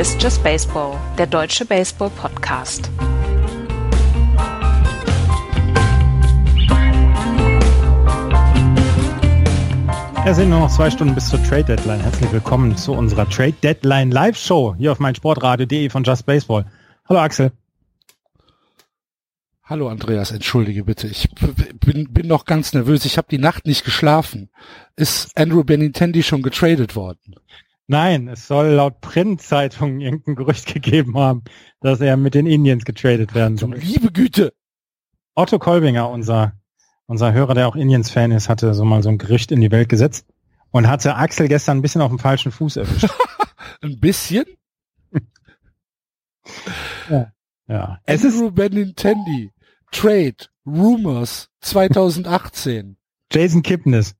Ist Just Baseball, der deutsche Baseball-Podcast. Es sind nur noch zwei Stunden bis zur Trade Deadline. Herzlich willkommen zu unserer Trade Deadline Live Show hier auf meinsportradio.de von Just Baseball. Hallo Axel. Hallo Andreas, entschuldige bitte. Ich bin, bin noch ganz nervös. Ich habe die Nacht nicht geschlafen. Ist Andrew Benintendi schon getradet worden? Nein, es soll laut Printzeitungen irgendein Gerücht gegeben haben, dass er mit den Indians getradet werden soll. Liebe Güte! Otto Kolbinger, unser, unser Hörer, der auch Indians-Fan ist, hatte so mal so ein Gerücht in die Welt gesetzt und hatte Axel gestern ein bisschen auf dem falschen Fuß erwischt. ein bisschen? ja. ja. Es Andrew ist Benintendi, Trade, Rumors 2018. Jason Kipnis.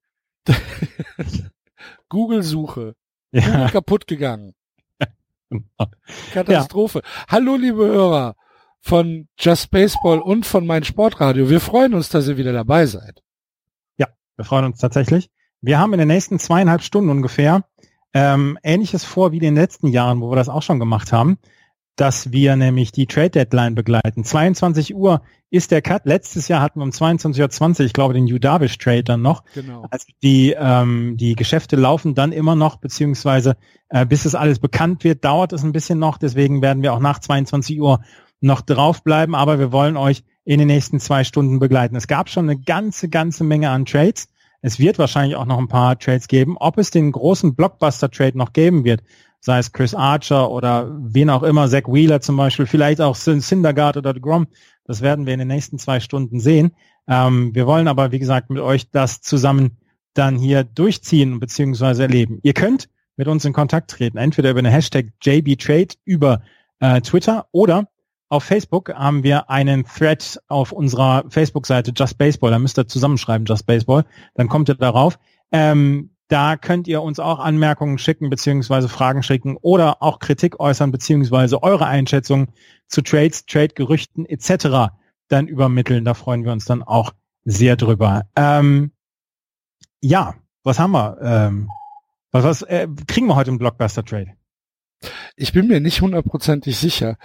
Google-Suche. Ja. kaputt gegangen. Katastrophe. Ja. Hallo, liebe Hörer von Just Baseball und von mein Sportradio. Wir freuen uns, dass ihr wieder dabei seid. Ja, wir freuen uns tatsächlich. Wir haben in den nächsten zweieinhalb Stunden ungefähr ähm, Ähnliches vor wie in den letzten Jahren, wo wir das auch schon gemacht haben dass wir nämlich die Trade Deadline begleiten. 22 Uhr ist der Cut. Letztes Jahr hatten wir um 22.20 Uhr, ich glaube, den Udavish Trade dann noch. Genau. Also die, ähm, die Geschäfte laufen dann immer noch, beziehungsweise äh, bis es alles bekannt wird, dauert es ein bisschen noch. Deswegen werden wir auch nach 22 Uhr noch draufbleiben, aber wir wollen euch in den nächsten zwei Stunden begleiten. Es gab schon eine ganze, ganze Menge an Trades. Es wird wahrscheinlich auch noch ein paar Trades geben. Ob es den großen Blockbuster-Trade noch geben wird, sei es Chris Archer oder wen auch immer, Zach Wheeler zum Beispiel, vielleicht auch Syndergaard oder Grom. Das werden wir in den nächsten zwei Stunden sehen. Ähm, wir wollen aber, wie gesagt, mit euch das zusammen dann hier durchziehen bzw. erleben. Ihr könnt mit uns in Kontakt treten, entweder über eine Hashtag JBTrade über äh, Twitter oder auf Facebook haben wir einen Thread auf unserer Facebook-Seite Just Baseball. Da müsst ihr zusammenschreiben Just Baseball. Dann kommt ihr darauf. Ähm, da könnt ihr uns auch Anmerkungen schicken beziehungsweise Fragen schicken oder auch Kritik äußern beziehungsweise eure Einschätzung zu Trades, Trade-Gerüchten etc. dann übermitteln. Da freuen wir uns dann auch sehr drüber. Ähm, ja, was haben wir? Ähm, was was äh, kriegen wir heute im Blockbuster-Trade? Ich bin mir nicht hundertprozentig sicher.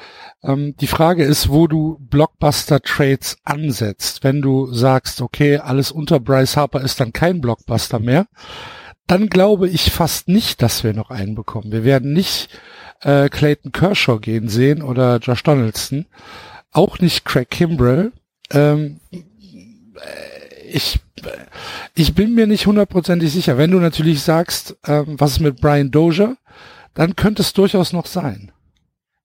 Ähm, die Frage ist, wo du Blockbuster-Trades ansetzt. Wenn du sagst, okay, alles unter Bryce Harper ist dann kein Blockbuster mehr, dann glaube ich fast nicht, dass wir noch einen bekommen. Wir werden nicht äh, Clayton Kershaw gehen sehen oder Josh Donaldson, auch nicht Craig Kimbrell. Ähm, ich, ich bin mir nicht hundertprozentig sicher. Wenn du natürlich sagst, ähm, was ist mit Brian Dozier, dann könnte es durchaus noch sein.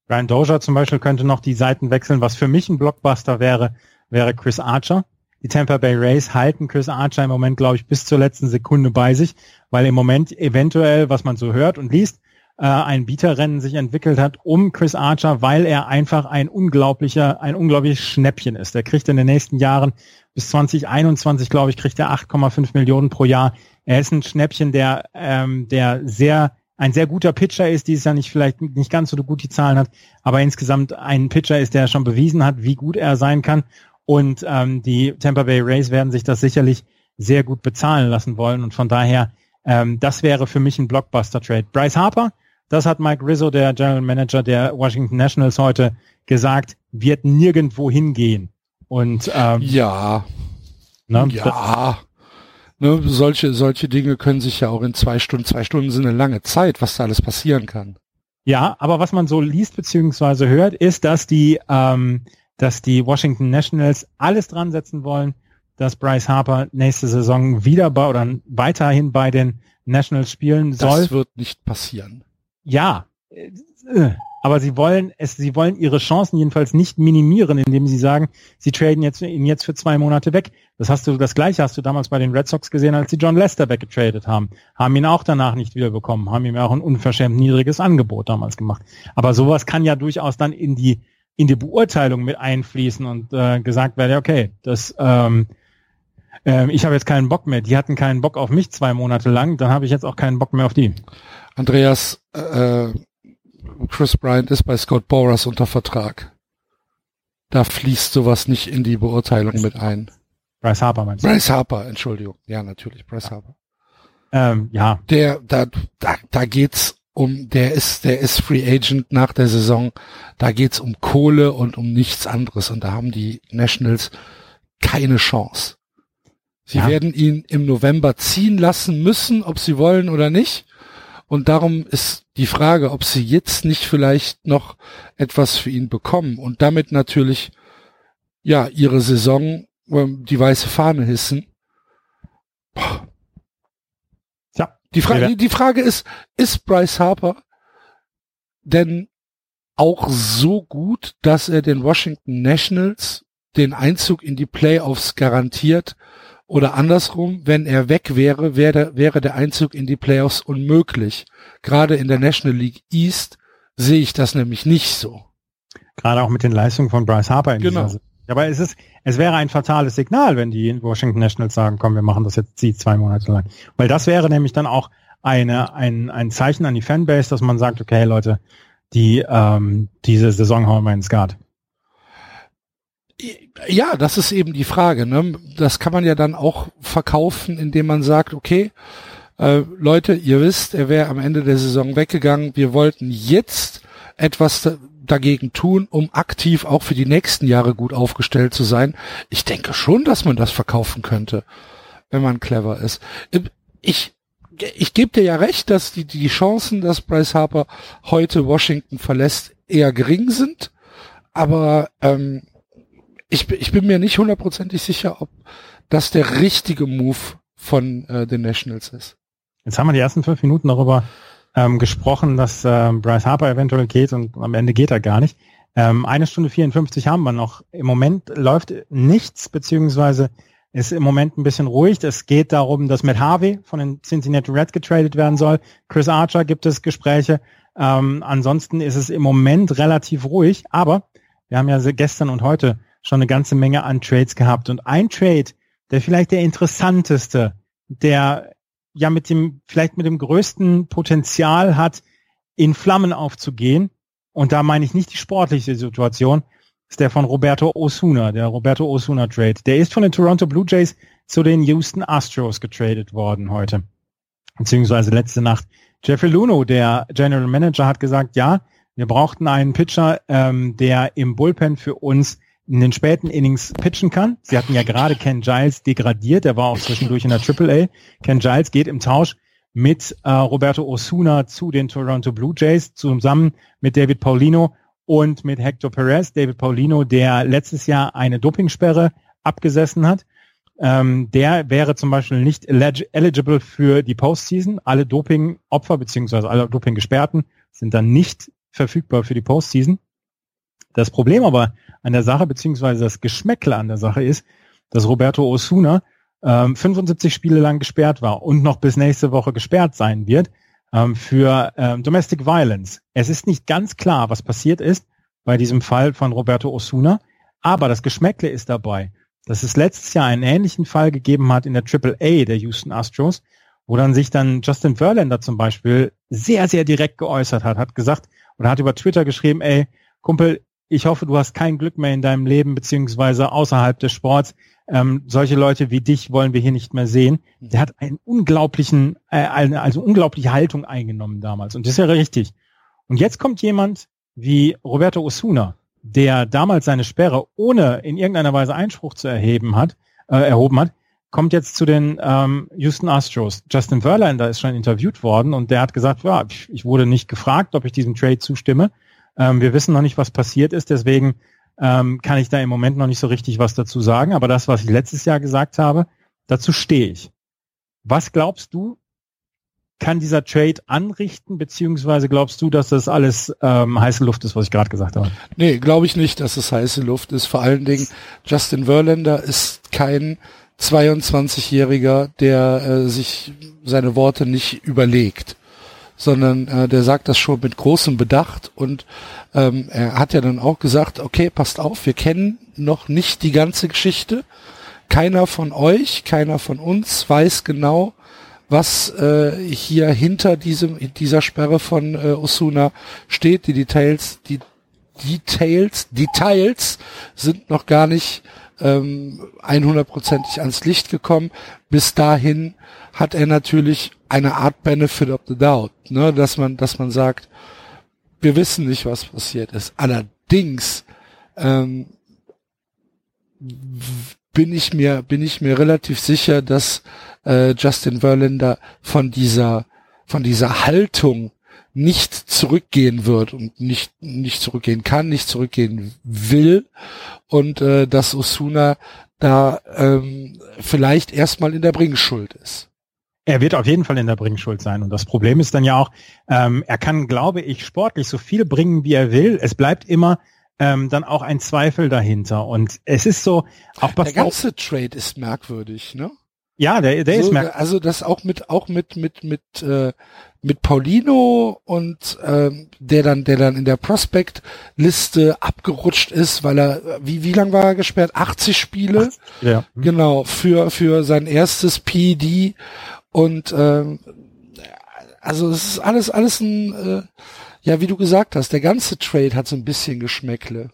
Brian Dozier zum Beispiel könnte noch die Seiten wechseln. Was für mich ein Blockbuster wäre, wäre Chris Archer. Die Tampa Bay Rays halten Chris Archer im Moment, glaube ich, bis zur letzten Sekunde bei sich, weil im Moment eventuell, was man so hört und liest, äh, ein Bieterrennen sich entwickelt hat um Chris Archer, weil er einfach ein unglaublicher, ein unglaubliches Schnäppchen ist. Er kriegt in den nächsten Jahren bis 2021, glaube ich, kriegt er 8,5 Millionen pro Jahr. Er ist ein Schnäppchen, der, ähm, der sehr ein sehr guter Pitcher ist, dieses Jahr nicht vielleicht nicht ganz so gut die Zahlen hat, aber insgesamt ein Pitcher ist, der schon bewiesen hat, wie gut er sein kann. Und ähm, die Tampa Bay Rays werden sich das sicherlich sehr gut bezahlen lassen wollen. Und von daher, ähm, das wäre für mich ein Blockbuster-Trade. Bryce Harper, das hat Mike Rizzo, der General Manager der Washington Nationals, heute gesagt, wird nirgendwo hingehen. Und ähm, ja, ne, ja. Ne, solche, solche Dinge können sich ja auch in zwei Stunden, zwei Stunden sind eine lange Zeit, was da alles passieren kann. Ja, aber was man so liest beziehungsweise hört, ist, dass die ähm, dass die Washington Nationals alles dran setzen wollen, dass Bryce Harper nächste Saison wieder bei oder weiterhin bei den Nationals spielen soll. Das wird nicht passieren. Ja, äh, aber sie wollen es, sie wollen ihre Chancen jedenfalls nicht minimieren, indem sie sagen, sie traden jetzt ihn jetzt für zwei Monate weg. Das hast du, das gleiche hast du damals bei den Red Sox gesehen, als sie John Lester weggetradet haben, haben ihn auch danach nicht wiederbekommen, haben ihm auch ein unverschämt niedriges Angebot damals gemacht. Aber sowas kann ja durchaus dann in die in die Beurteilung mit einfließen und äh, gesagt werde, okay, das ähm, äh, ich habe jetzt keinen Bock mehr. Die hatten keinen Bock auf mich zwei Monate lang, dann habe ich jetzt auch keinen Bock mehr auf die. Andreas, äh, Chris Bryant ist bei Scott Boras unter Vertrag. Da fließt sowas nicht in die Beurteilung mit ein. Bryce Harper meinst du? Bryce Harper, Entschuldigung. Ja, natürlich, Bryce ja. Harper. Ähm, ja. Der, da, da, da geht's um, der ist, der ist Free Agent nach der Saison. Da geht's um Kohle und um nichts anderes. Und da haben die Nationals keine Chance. Sie ja. werden ihn im November ziehen lassen müssen, ob sie wollen oder nicht. Und darum ist die Frage, ob sie jetzt nicht vielleicht noch etwas für ihn bekommen und damit natürlich, ja, ihre Saison ähm, die weiße Fahne hissen. Boah. Die Frage, die, die Frage ist, ist Bryce Harper denn auch so gut, dass er den Washington Nationals den Einzug in die Playoffs garantiert oder andersrum, wenn er weg wäre, wäre, wäre der Einzug in die Playoffs unmöglich. Gerade in der National League East sehe ich das nämlich nicht so. Gerade auch mit den Leistungen von Bryce Harper in genau. dieser aber es ist, es wäre ein fatales Signal, wenn die Washington Nationals sagen, komm, wir machen das jetzt sie zwei Monate lang. Weil das wäre nämlich dann auch eine, ein, ein Zeichen an die Fanbase, dass man sagt, okay, Leute, die, ähm, diese Saison hauen wir ins Guard. Ja, das ist eben die Frage. Ne? Das kann man ja dann auch verkaufen, indem man sagt, okay, äh, Leute, ihr wisst, er wäre am Ende der Saison weggegangen. Wir wollten jetzt etwas dagegen tun, um aktiv auch für die nächsten Jahre gut aufgestellt zu sein. Ich denke schon, dass man das verkaufen könnte, wenn man clever ist. Ich ich gebe dir ja recht, dass die, die Chancen, dass Bryce Harper heute Washington verlässt, eher gering sind. Aber ähm, ich, ich bin mir nicht hundertprozentig sicher, ob das der richtige Move von äh, den Nationals ist. Jetzt haben wir die ersten fünf Minuten darüber ähm, gesprochen, dass äh, Bryce Harper eventuell geht und am Ende geht er gar nicht. Ähm, eine Stunde 54 haben wir noch. Im Moment läuft nichts, beziehungsweise ist im Moment ein bisschen ruhig. Es geht darum, dass Matt Harvey von den Cincinnati Reds getradet werden soll. Chris Archer gibt es Gespräche. Ähm, ansonsten ist es im Moment relativ ruhig, aber wir haben ja gestern und heute schon eine ganze Menge an Trades gehabt. Und ein Trade, der vielleicht der interessanteste, der ja mit dem, vielleicht mit dem größten Potenzial hat, in Flammen aufzugehen. Und da meine ich nicht die sportliche Situation, ist der von Roberto Osuna, der Roberto Osuna Trade. Der ist von den Toronto Blue Jays zu den Houston Astros getradet worden heute. Beziehungsweise letzte Nacht. Jeffrey Luno, der General Manager, hat gesagt, ja, wir brauchten einen Pitcher, ähm, der im Bullpen für uns in den späten Innings pitchen kann. Sie hatten ja gerade Ken Giles degradiert, der war auch zwischendurch in der AAA. Ken Giles geht im Tausch mit äh, Roberto Osuna zu den Toronto Blue Jays zusammen mit David Paulino und mit Hector Perez. David Paulino, der letztes Jahr eine Dopingsperre abgesessen hat. Ähm, der wäre zum Beispiel nicht eligible für die Postseason. Alle Dopingopfer beziehungsweise alle Dopinggesperrten sind dann nicht verfügbar für die Postseason. Das Problem aber an der Sache, beziehungsweise das Geschmäckle an der Sache ist, dass Roberto Osuna ähm, 75 Spiele lang gesperrt war und noch bis nächste Woche gesperrt sein wird ähm, für ähm, Domestic Violence. Es ist nicht ganz klar, was passiert ist bei diesem Fall von Roberto Osuna, aber das Geschmäckle ist dabei, dass es letztes Jahr einen ähnlichen Fall gegeben hat in der Triple A der Houston Astros, wo dann sich dann Justin Verlander zum Beispiel sehr, sehr direkt geäußert hat, hat gesagt oder hat über Twitter geschrieben, ey, Kumpel, ich hoffe, du hast kein Glück mehr in deinem Leben, beziehungsweise außerhalb des Sports. Ähm, solche Leute wie dich wollen wir hier nicht mehr sehen. Der hat einen unglaublichen, äh, eine, also unglaubliche Haltung eingenommen damals. Und das ist ja richtig. Und jetzt kommt jemand wie Roberto Osuna, der damals seine Sperre ohne in irgendeiner Weise Einspruch zu erheben hat, äh, erhoben hat, kommt jetzt zu den ähm, Houston Astros. Justin Verlander ist schon interviewt worden und der hat gesagt, ja, ich wurde nicht gefragt, ob ich diesem Trade zustimme. Ähm, wir wissen noch nicht, was passiert ist, deswegen ähm, kann ich da im Moment noch nicht so richtig was dazu sagen. Aber das, was ich letztes Jahr gesagt habe, dazu stehe ich. Was glaubst du, kann dieser Trade anrichten, beziehungsweise glaubst du, dass das alles ähm, heiße Luft ist, was ich gerade gesagt habe? Nee, glaube ich nicht, dass es heiße Luft ist. Vor allen Dingen, Justin Verlander ist kein 22-Jähriger, der äh, sich seine Worte nicht überlegt sondern äh, der sagt das schon mit großem Bedacht und ähm, er hat ja dann auch gesagt, okay, passt auf, wir kennen noch nicht die ganze Geschichte. Keiner von euch, keiner von uns weiß genau, was äh, hier hinter diesem dieser Sperre von äh, Osuna steht. Die Details, die Details, Details sind noch gar nicht ähm, 100%ig ans Licht gekommen. Bis dahin hat er natürlich eine Art Benefit of the Doubt, ne? dass man, dass man sagt, wir wissen nicht, was passiert ist. Allerdings ähm, bin ich mir bin ich mir relativ sicher, dass äh, Justin Verlander von dieser von dieser Haltung nicht zurückgehen wird und nicht nicht zurückgehen kann, nicht zurückgehen will und äh, dass Osuna da ähm, vielleicht erstmal in der Bringschuld ist. Er wird auf jeden Fall in der Bringschuld sein. Und das Problem ist dann ja auch, ähm, er kann, glaube ich, sportlich so viel bringen, wie er will. Es bleibt immer ähm, dann auch ein Zweifel dahinter. Und es ist so, auch was der ganze Trade ist merkwürdig, ne? Ja, der, der so, ist merkwürdig. Also das auch mit auch mit mit mit äh, mit Paulino und ähm, der dann der dann in der Prospect Liste abgerutscht ist, weil er wie wie lang war er gesperrt? 80 Spiele. 80, ja. Genau für für sein erstes PD und ähm, also es ist alles alles ein äh, ja, wie du gesagt hast, der ganze Trade hat so ein bisschen Geschmäckle.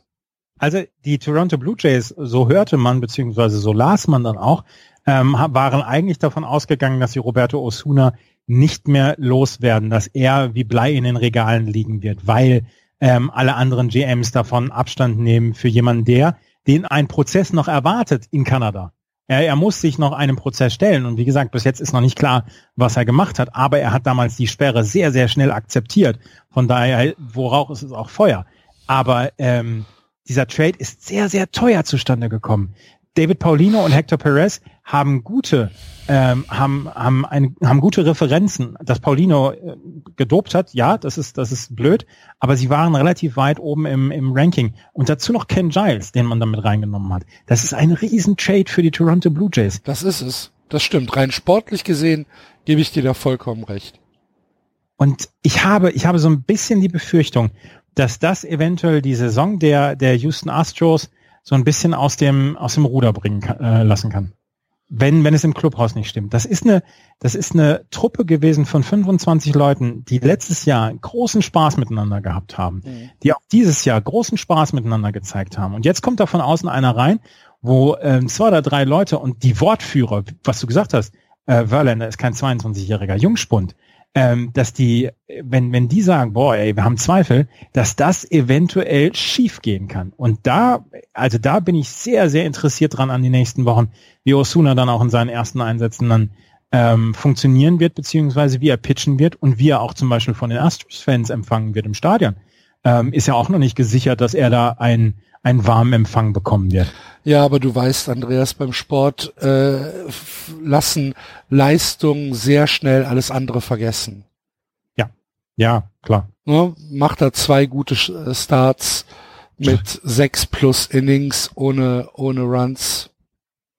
Also die Toronto Blue Jays, so hörte man, beziehungsweise so las man dann auch, ähm, waren eigentlich davon ausgegangen, dass sie Roberto Osuna nicht mehr loswerden, dass er wie Blei in den Regalen liegen wird, weil ähm, alle anderen GMs davon Abstand nehmen für jemanden, der den ein Prozess noch erwartet in Kanada. Er, er muss sich noch einem Prozess stellen und wie gesagt, bis jetzt ist noch nicht klar, was er gemacht hat, aber er hat damals die Sperre sehr, sehr schnell akzeptiert. Von daher, wo Rauch ist, ist auch Feuer. Aber ähm, dieser Trade ist sehr, sehr teuer zustande gekommen. David Paulino und Hector Perez haben gute, ähm, haben, haben, ein, haben gute Referenzen. Dass Paulino äh, gedopt hat, ja, das ist, das ist blöd, aber sie waren relativ weit oben im, im Ranking. Und dazu noch Ken Giles, den man damit reingenommen hat. Das ist ein riesen Trade für die Toronto Blue Jays. Das ist es. Das stimmt. Rein sportlich gesehen gebe ich dir da vollkommen recht. Und ich habe, ich habe so ein bisschen die Befürchtung, dass das eventuell die Saison der, der Houston Astros so ein bisschen aus dem, aus dem Ruder bringen kann, äh, lassen kann. Wenn, wenn es im Clubhaus nicht stimmt. Das ist eine, das ist eine Truppe gewesen von 25 Leuten, die letztes Jahr großen Spaß miteinander gehabt haben, mhm. die auch dieses Jahr großen Spaß miteinander gezeigt haben. Und jetzt kommt da von außen einer rein, wo ähm, zwei oder drei Leute und die Wortführer, was du gesagt hast, äh, Verlander ist kein 22-jähriger Jungspund, ähm, dass die, wenn, wenn die sagen, boah, ey, wir haben Zweifel, dass das eventuell schief gehen kann. Und da, also da bin ich sehr, sehr interessiert dran an die nächsten Wochen, wie Osuna dann auch in seinen ersten Einsätzen dann ähm, funktionieren wird, beziehungsweise wie er pitchen wird und wie er auch zum Beispiel von den Astros-Fans empfangen wird im Stadion. Ähm, ist ja auch noch nicht gesichert, dass er da ein einen warmen Empfang bekommen wird. Ja, aber du weißt, Andreas, beim Sport äh, lassen Leistungen sehr schnell alles andere vergessen. Ja, ja, klar. Ja, macht er zwei gute äh, Starts mit sechs plus Innings ohne ohne Runs.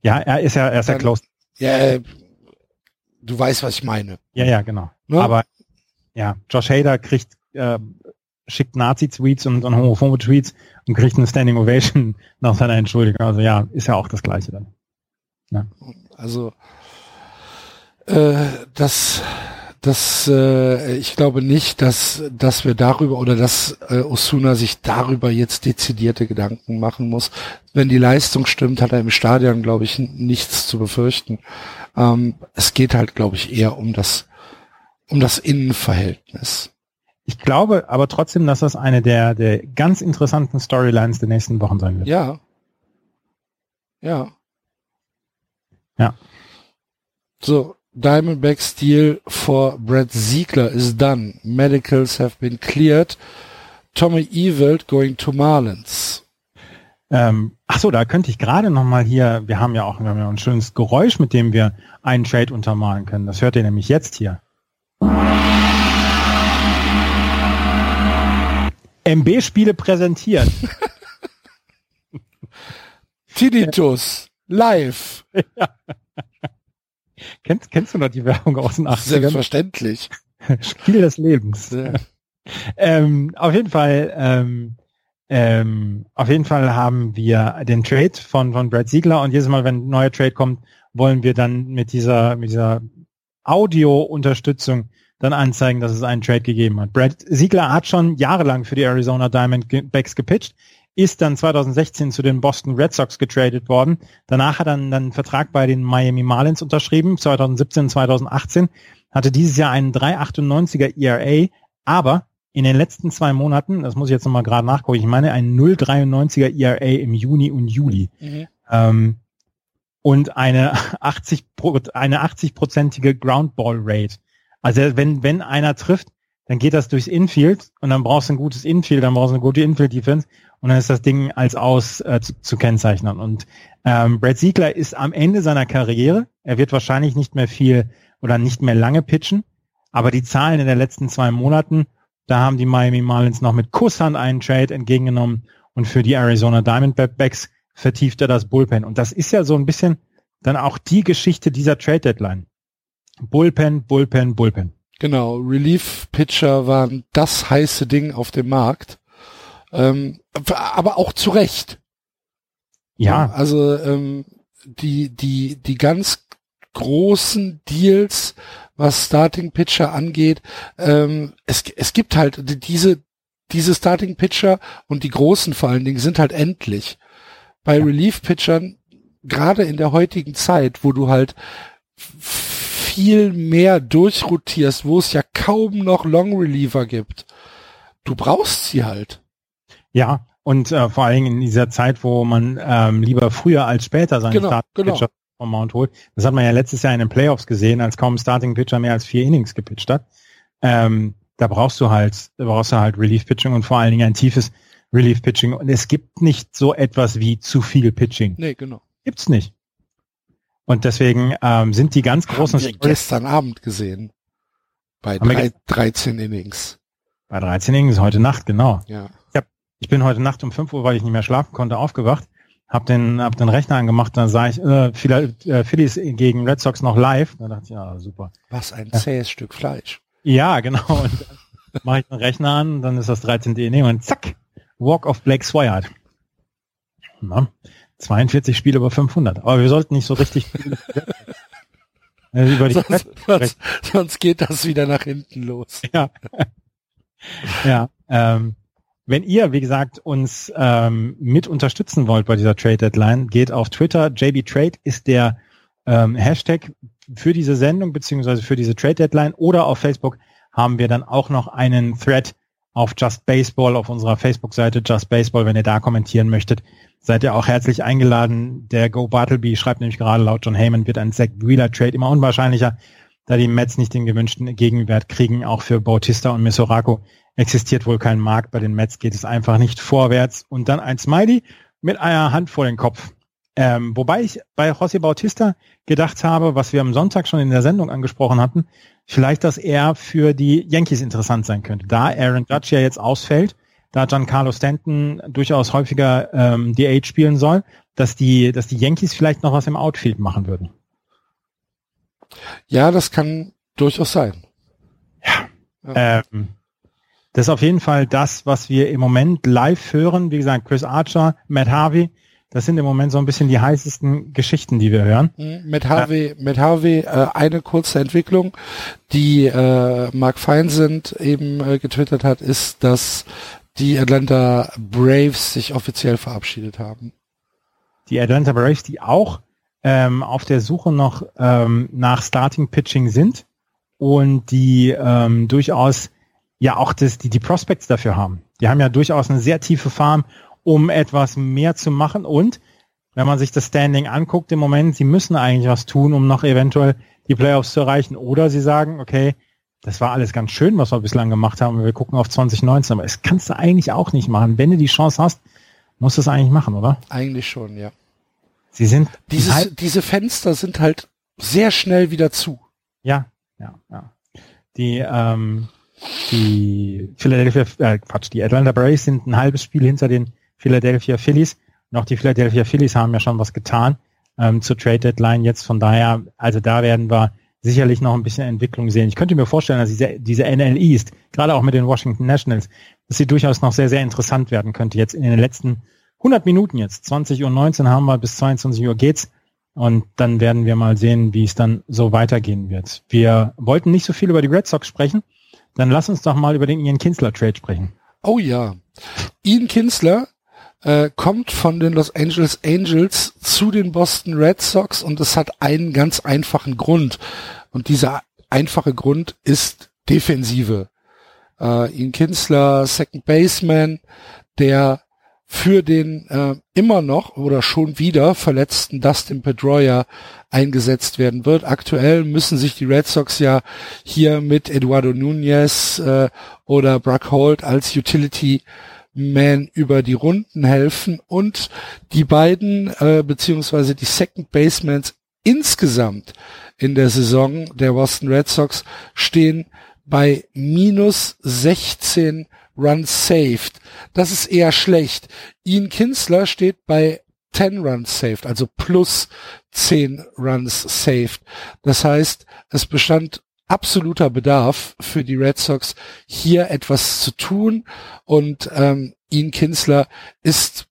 Ja, er ist ja er ist ja close. Ja, du weißt, was ich meine. Ja, ja, genau. Ja? Aber ja, Josh Hader kriegt äh, schickt Nazi-Tweets und, und homophobe Tweets und kriegt eine Standing Ovation nach seiner Entschuldigung. Also ja, ist ja auch das Gleiche dann. Ja. Also äh, das das äh, ich glaube nicht, dass dass wir darüber oder dass äh, Osuna sich darüber jetzt dezidierte Gedanken machen muss. Wenn die Leistung stimmt, hat er im Stadion, glaube ich, nichts zu befürchten. Ähm, es geht halt, glaube ich, eher um das um das Innenverhältnis. Ich glaube aber trotzdem, dass das eine der, der ganz interessanten Storylines der nächsten Wochen sein wird. Ja. Ja. Ja. So, Diamondback's deal for Brad Ziegler is done. Medicals have been cleared. Tommy Evelt going to Marlins. Ähm, ach so, da könnte ich gerade noch mal hier, wir haben ja auch wir haben ja ein schönes Geräusch, mit dem wir einen Trade untermalen können. Das hört ihr nämlich jetzt hier. MB-Spiele präsentieren. Tinnitus, live. Ja. Kennst, kennst du noch die Werbung aus den 80ern? Selbstverständlich. Spiel des Lebens. Ja. Ähm, auf jeden Fall, ähm, ähm, auf jeden Fall haben wir den Trade von, von Brad Siegler und jedes Mal, wenn ein neuer Trade kommt, wollen wir dann mit dieser, mit dieser Audio-Unterstützung dann anzeigen, dass es einen Trade gegeben hat. Brad Siegler hat schon jahrelang für die Arizona Diamondbacks gepitcht, ist dann 2016 zu den Boston Red Sox getradet worden. Danach hat er dann einen Vertrag bei den Miami Marlins unterschrieben, 2017, 2018, hatte dieses Jahr einen 3,98er ERA, aber in den letzten zwei Monaten, das muss ich jetzt nochmal gerade nachgucken, ich meine einen 0,93er ERA im Juni und Juli. Mhm. Ähm, und eine 80 eine 80-prozentige Groundball Rate. Also wenn wenn einer trifft, dann geht das durchs Infield und dann brauchst du ein gutes Infield, dann brauchst du eine gute Infield Defense und dann ist das Ding als aus äh, zu, zu kennzeichnen. Und ähm, Brad Siegler ist am Ende seiner Karriere. Er wird wahrscheinlich nicht mehr viel oder nicht mehr lange pitchen, aber die Zahlen in den letzten zwei Monaten, da haben die Miami Marlins noch mit Kusshand einen Trade entgegengenommen und für die Arizona Diamondbacks vertieft er das Bullpen. Und das ist ja so ein bisschen dann auch die Geschichte dieser Trade Deadline. Bullpen, Bullpen, Bullpen. Genau, Relief-Pitcher waren das heiße Ding auf dem Markt. Ähm, aber auch zu Recht. Ja. Also ähm, die, die, die ganz großen Deals, was Starting Pitcher angeht, ähm, es, es gibt halt diese, diese Starting Pitcher und die großen vor allen Dingen sind halt endlich. Bei ja. Relief Pitchern, gerade in der heutigen Zeit, wo du halt viel mehr durchrotierst, wo es ja kaum noch Long Reliever gibt. Du brauchst sie halt. Ja, und äh, vor allen Dingen in dieser Zeit, wo man ähm, lieber früher als später seine genau, Starting Pitcher genau. vom Mount holt. Das hat man ja letztes Jahr in den Playoffs gesehen, als kaum Starting Pitcher mehr als vier Innings gepitcht hat. Ähm, da brauchst du halt, da brauchst du halt Relief Pitching und vor allen Dingen ein tiefes Relief Pitching. Und es gibt nicht so etwas wie zu viel Pitching. Nee, genau. Gibt's nicht. Und deswegen ähm, sind die ganz großen. Haben wir gestern Abend gesehen. Bei drei, 13 Innings. Bei 13 Innings, heute Nacht, genau. Ja. Ich, hab, ich bin heute Nacht um 5 Uhr, weil ich nicht mehr schlafen konnte, aufgewacht, hab den, hab den Rechner angemacht, dann sah ich äh, äh, Phillies gegen Red Sox noch live. Da dachte ich, ja, super. Was ein zähes ja. Stück Fleisch. Ja, genau. Und dann mache ich den Rechner an, dann ist das 13. Inning und zack, Walk of Blake Swihart. Na? 42 Spiele über 500. Aber wir sollten nicht so richtig also über die sonst, sonst, sonst, geht das wieder nach hinten los. Ja. ja. Ähm, wenn ihr, wie gesagt, uns ähm, mit unterstützen wollt bei dieser Trade Deadline, geht auf Twitter. JB Trade ist der ähm, Hashtag für diese Sendung beziehungsweise für diese Trade Deadline oder auf Facebook haben wir dann auch noch einen Thread auf Just Baseball auf unserer Facebook-Seite Just Baseball, wenn ihr da kommentieren möchtet seid ihr auch herzlich eingeladen. Der Go Bartleby schreibt nämlich gerade laut John Heyman wird ein Zach Wheeler Trade immer unwahrscheinlicher, da die Mets nicht den gewünschten Gegenwert kriegen. Auch für Bautista und Mesorako existiert wohl kein Markt. Bei den Mets geht es einfach nicht vorwärts. Und dann ein Smiley mit einer Hand vor den Kopf. Ähm, wobei ich bei José Bautista gedacht habe, was wir am Sonntag schon in der Sendung angesprochen hatten, vielleicht, dass er für die Yankees interessant sein könnte. Da Aaron Judge ja jetzt ausfällt, da Giancarlo Stanton durchaus häufiger ähm, DH spielen soll, dass die, dass die Yankees vielleicht noch was im Outfield machen würden. Ja, das kann durchaus sein. Ja. ja. Ähm, das ist auf jeden Fall das, was wir im Moment live hören. Wie gesagt, Chris Archer, Matt Harvey, das sind im Moment so ein bisschen die heißesten Geschichten, die wir hören. Mhm, Matt Harvey, äh, Matt Harvey, äh, eine kurze Entwicklung, die äh, Mark Feinsend eben äh, getwittert hat, ist, dass die Atlanta Braves sich offiziell verabschiedet haben. Die Atlanta Braves, die auch ähm, auf der Suche noch ähm, nach Starting Pitching sind und die ähm, durchaus ja auch das, die, die Prospects dafür haben. Die haben ja durchaus eine sehr tiefe Farm, um etwas mehr zu machen und wenn man sich das Standing anguckt im Moment, sie müssen eigentlich was tun, um noch eventuell die Playoffs zu erreichen. Oder sie sagen, okay, das war alles ganz schön, was wir bislang gemacht haben. Wir gucken auf 2019, aber es kannst du eigentlich auch nicht machen. Wenn du die Chance hast, musst du es eigentlich machen, oder? Eigentlich schon, ja. Sie sind Dieses, halt, diese Fenster sind halt sehr schnell wieder zu. Ja, ja, ja. Die ähm, die Philadelphia, äh, Quatsch, die Atlanta Braves sind ein halbes Spiel hinter den Philadelphia Phillies. Und auch die Philadelphia Phillies haben ja schon was getan ähm, zur Trade Deadline jetzt. Von daher, also da werden wir sicherlich noch ein bisschen Entwicklung sehen. Ich könnte mir vorstellen, dass diese, diese NL East, gerade auch mit den Washington Nationals, dass sie durchaus noch sehr, sehr interessant werden könnte. Jetzt in den letzten 100 Minuten jetzt, 20 Uhr 19 haben wir, bis 22 Uhr geht's. Und dann werden wir mal sehen, wie es dann so weitergehen wird. Wir wollten nicht so viel über die Red Sox sprechen. Dann lass uns doch mal über den Ian Kinsler Trade sprechen. Oh ja. Ian Kinsler äh, kommt von den Los Angeles Angels zu den Boston Red Sox und es hat einen ganz einfachen Grund. Und dieser einfache Grund ist Defensive. Äh, Ian Kinsler, Second Baseman, der für den äh, immer noch oder schon wieder verletzten Dustin Pedroia eingesetzt werden wird. Aktuell müssen sich die Red Sox ja hier mit Eduardo Nunez äh, oder Brock Holt als Utility Man über die Runden helfen und die beiden äh, beziehungsweise die Second Basemans insgesamt in der Saison der Boston Red Sox stehen bei minus 16 Runs saved. Das ist eher schlecht. Ian Kinsler steht bei 10 Runs saved, also plus 10 Runs saved. Das heißt, es bestand absoluter Bedarf für die Red Sox, hier etwas zu tun. Und ähm, Ian Kinsler ist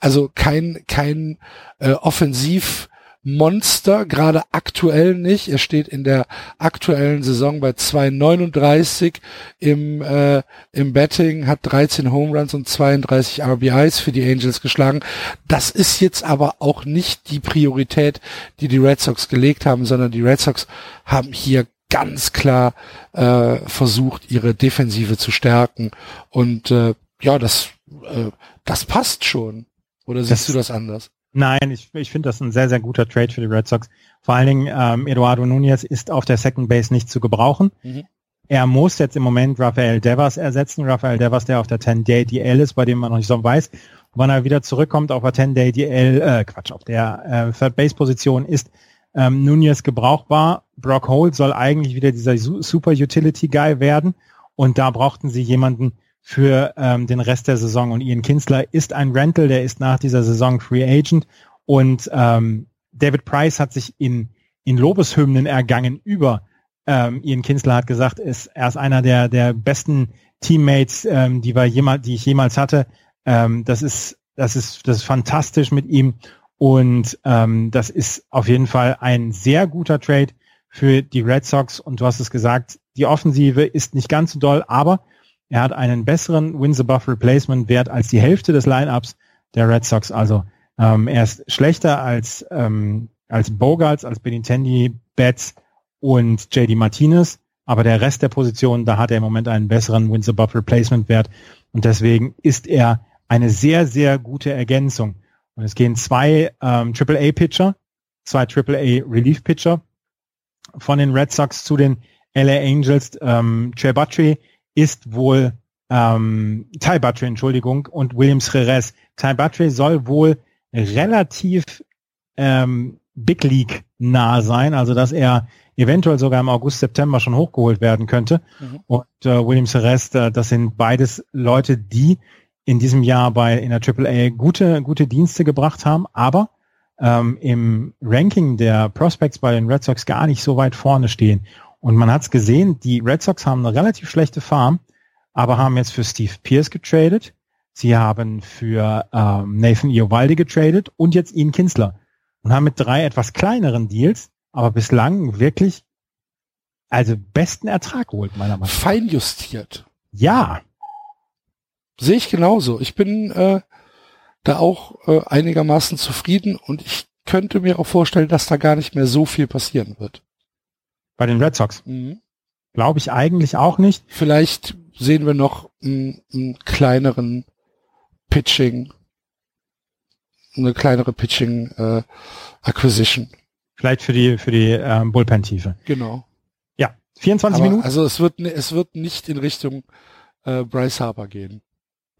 also kein kein äh, Offensiv Monster, gerade aktuell nicht. Er steht in der aktuellen Saison bei 2,39 im, äh, im Betting, hat 13 Home Runs und 32 RBIs für die Angels geschlagen. Das ist jetzt aber auch nicht die Priorität, die die Red Sox gelegt haben, sondern die Red Sox haben hier ganz klar äh, versucht, ihre Defensive zu stärken. Und äh, ja, das, äh, das passt schon. Oder siehst das, du das anders? Nein, ich, ich finde das ein sehr, sehr guter Trade für die Red Sox. Vor allen Dingen, ähm, Eduardo Nunez ist auf der Second Base nicht zu gebrauchen. Mhm. Er muss jetzt im Moment Rafael Devers ersetzen. Rafael Devers, der auf der 10-Day DL ist, bei dem man noch nicht so weiß, wann er wieder zurückkommt auf der 10-Day DL, äh, Quatsch, auf der äh, Third Base Position ist ähm, Nunez gebrauchbar. Brock Holt soll eigentlich wieder dieser Super Utility Guy werden. Und da brauchten sie jemanden, für ähm, den Rest der Saison. Und Ian Kinsler ist ein Rental, der ist nach dieser Saison Free Agent. Und ähm, David Price hat sich in, in Lobeshymnen ergangen über ähm, Ian Kinsler hat gesagt, ist, er ist einer der, der besten Teammates, ähm, die, wir jemals, die ich jemals hatte. Ähm, das ist, das ist, das ist fantastisch mit ihm. Und ähm, das ist auf jeden Fall ein sehr guter Trade für die Red Sox. Und du hast es gesagt, die Offensive ist nicht ganz so doll, aber er hat einen besseren Wins-Above Replacement Wert als die Hälfte des Lineups der Red Sox. Also ähm, er ist schlechter als ähm, als Bogarts, als Benintendi, Betts und JD Martinez. Aber der Rest der Positionen, da hat er im Moment einen besseren Wins Above Replacement Wert. Und deswegen ist er eine sehr, sehr gute Ergänzung. Und es gehen zwei ähm, AAA-Pitcher, zwei AAA Relief-Pitcher von den Red Sox zu den LA Angels. Ähm, Trey Buttrey ist wohl ähm, Ty Buttrey, Entschuldigung, und Williams Jerez. Ty Buttrey soll wohl relativ ähm, Big League nah sein, also dass er eventuell sogar im August, September schon hochgeholt werden könnte. Mhm. Und äh, Williams Jerez, äh, das sind beides Leute, die in diesem Jahr bei in der AAA gute, gute Dienste gebracht haben, aber ähm, im Ranking der Prospects bei den Red Sox gar nicht so weit vorne stehen. Und man hat es gesehen, die Red Sox haben eine relativ schlechte Farm, aber haben jetzt für Steve Pierce getradet. Sie haben für ähm, Nathan Iovaldi getradet und jetzt Ian Kinsler. Und haben mit drei etwas kleineren Deals, aber bislang wirklich also besten Ertrag geholt, meiner Meinung nach. Fein justiert. Ja. Sehe ich genauso. Ich bin äh, da auch äh, einigermaßen zufrieden und ich könnte mir auch vorstellen, dass da gar nicht mehr so viel passieren wird. Bei den Red Sox? Mhm. Glaube ich eigentlich auch nicht. Vielleicht sehen wir noch einen, einen kleineren Pitching, eine kleinere Pitching äh, Acquisition. Vielleicht für die für die ähm, Bullpen-Tiefe. Genau. Ja, 24 Aber, Minuten. Also es wird es wird nicht in Richtung äh, Bryce Harper gehen.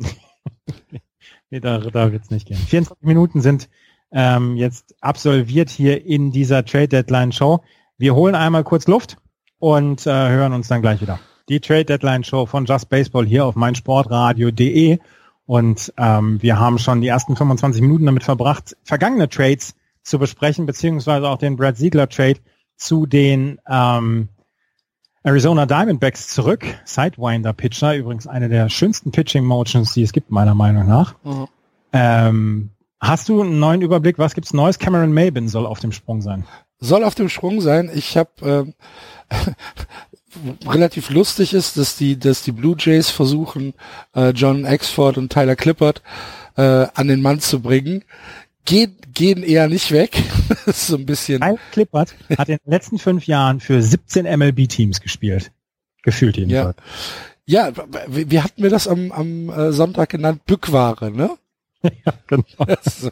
nee, da, da wird es nicht gehen. 24 Minuten sind ähm, jetzt absolviert hier in dieser Trade Deadline Show. Wir holen einmal kurz Luft und äh, hören uns dann gleich wieder. Die Trade Deadline Show von Just Baseball hier auf meinsportradio.de und ähm, wir haben schon die ersten 25 Minuten damit verbracht, vergangene Trades zu besprechen, beziehungsweise auch den Brad Siegler Trade zu den ähm, Arizona Diamondbacks zurück. Sidewinder Pitcher, übrigens eine der schönsten Pitching Motions, die es gibt, meiner Meinung nach. Mhm. Ähm, Hast du einen neuen Überblick? Was gibt's Neues? Cameron Mabin soll auf dem Sprung sein. Soll auf dem Sprung sein. Ich habe ähm, relativ lustig ist, dass die, dass die Blue Jays versuchen, äh, John Exford und Tyler Clippert äh, an den Mann zu bringen. Gehen, gehen eher nicht weg. so ein bisschen. Tyler Clippert hat in den letzten fünf Jahren für 17 MLB-Teams gespielt. Gefühlt jedenfalls. Ja, ja wie, wie hatten wir das am, am äh, Sonntag genannt? Bückware, ne? ja, genau. so.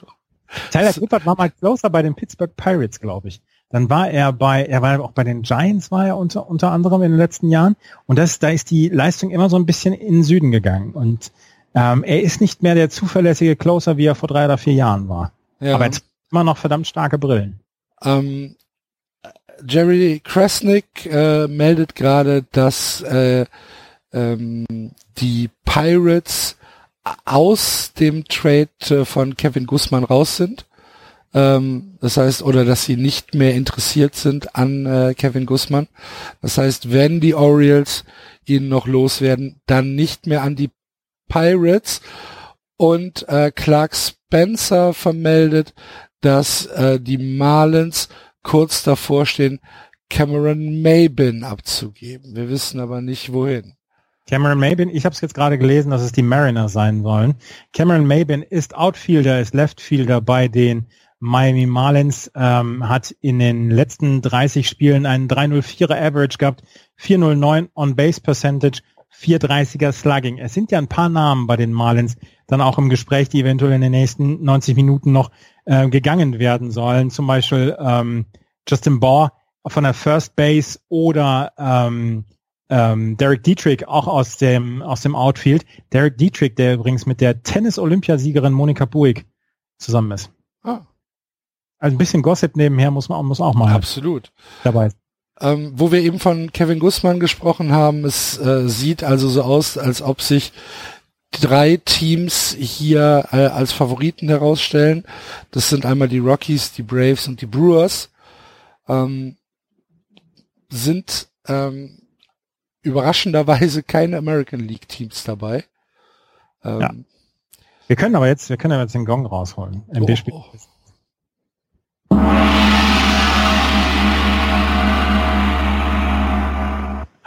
Tyler Clippert war mal closer bei den Pittsburgh Pirates, glaube ich. Dann war er bei, er war auch bei den Giants, war er unter, unter anderem in den letzten Jahren. Und das, da ist die Leistung immer so ein bisschen in den Süden gegangen. Und ähm, er ist nicht mehr der zuverlässige Closer, wie er vor drei oder vier Jahren war. Ja. Aber jetzt immer noch verdammt starke Brillen. Ähm, Jerry Krasnick äh, meldet gerade, dass äh, ähm, die Pirates aus dem Trade äh, von Kevin Gussmann raus sind. Ähm, das heißt, oder dass sie nicht mehr interessiert sind an äh, Kevin Gussmann. Das heißt, wenn die Orioles ihn noch loswerden, dann nicht mehr an die Pirates. Und äh, Clark Spencer vermeldet, dass äh, die Marlins kurz davor stehen, Cameron Mabin abzugeben. Wir wissen aber nicht wohin. Cameron Mabin, ich habe es jetzt gerade gelesen, dass es die Mariners sein sollen. Cameron Mabin ist Outfielder, ist Leftfielder bei den Miami Marlins, ähm, hat in den letzten 30 Spielen einen 304er Average gehabt, 409 On-Base Percentage, 430er Slugging. Es sind ja ein paar Namen bei den Marlins dann auch im Gespräch, die eventuell in den nächsten 90 Minuten noch äh, gegangen werden sollen. Zum Beispiel ähm, Justin Baugh von der First Base oder ähm, ähm, Derek Dietrich auch aus dem aus dem Outfield. Derek Dietrich, der übrigens mit der Tennis-Olympiasiegerin Monika Buick zusammen ist. Ah. Also ein bisschen Gossip nebenher muss man muss auch mal absolut dabei. Ähm, wo wir eben von Kevin Gussmann gesprochen haben, es äh, sieht also so aus, als ob sich drei Teams hier äh, als Favoriten herausstellen. Das sind einmal die Rockies, die Braves und die Brewers. Ähm, sind ähm, überraschenderweise keine American League Teams dabei. Ähm, ja. Wir können aber jetzt, wir können aber jetzt den Gong rausholen. MB oh, oh.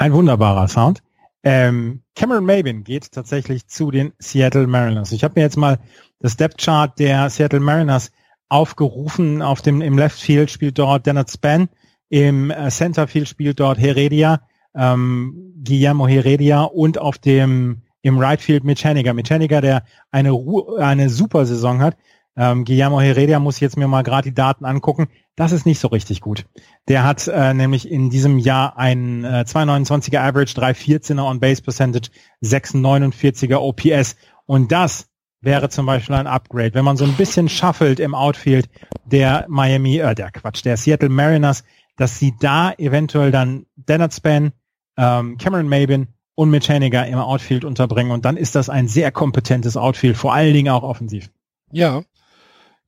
Ein wunderbarer Sound. Ähm, Cameron Mabin geht tatsächlich zu den Seattle Mariners. Ich habe mir jetzt mal das Depth Chart der Seattle Mariners aufgerufen. Auf dem im Left Field spielt dort Dennett Span, im äh, Center Field spielt dort Heredia, ähm, Guillermo Heredia und auf dem im Right Field Mitch Henniger. Mitch Henniger, der eine eine super Saison hat. Ähm, Guillermo Heredia muss jetzt mir mal gerade die Daten angucken. Das ist nicht so richtig gut. Der hat äh, nämlich in diesem Jahr ein äh, 229er Average, 314er On-Base Percentage, 649er OPS. Und das wäre zum Beispiel ein Upgrade. Wenn man so ein bisschen shuffelt im Outfield der Miami, äh, der Quatsch, der Seattle Mariners, dass sie da eventuell dann Dennett Span, ähm, Cameron Mabin und Mitch Haniger im Outfield unterbringen. Und dann ist das ein sehr kompetentes Outfield, vor allen Dingen auch offensiv. Ja,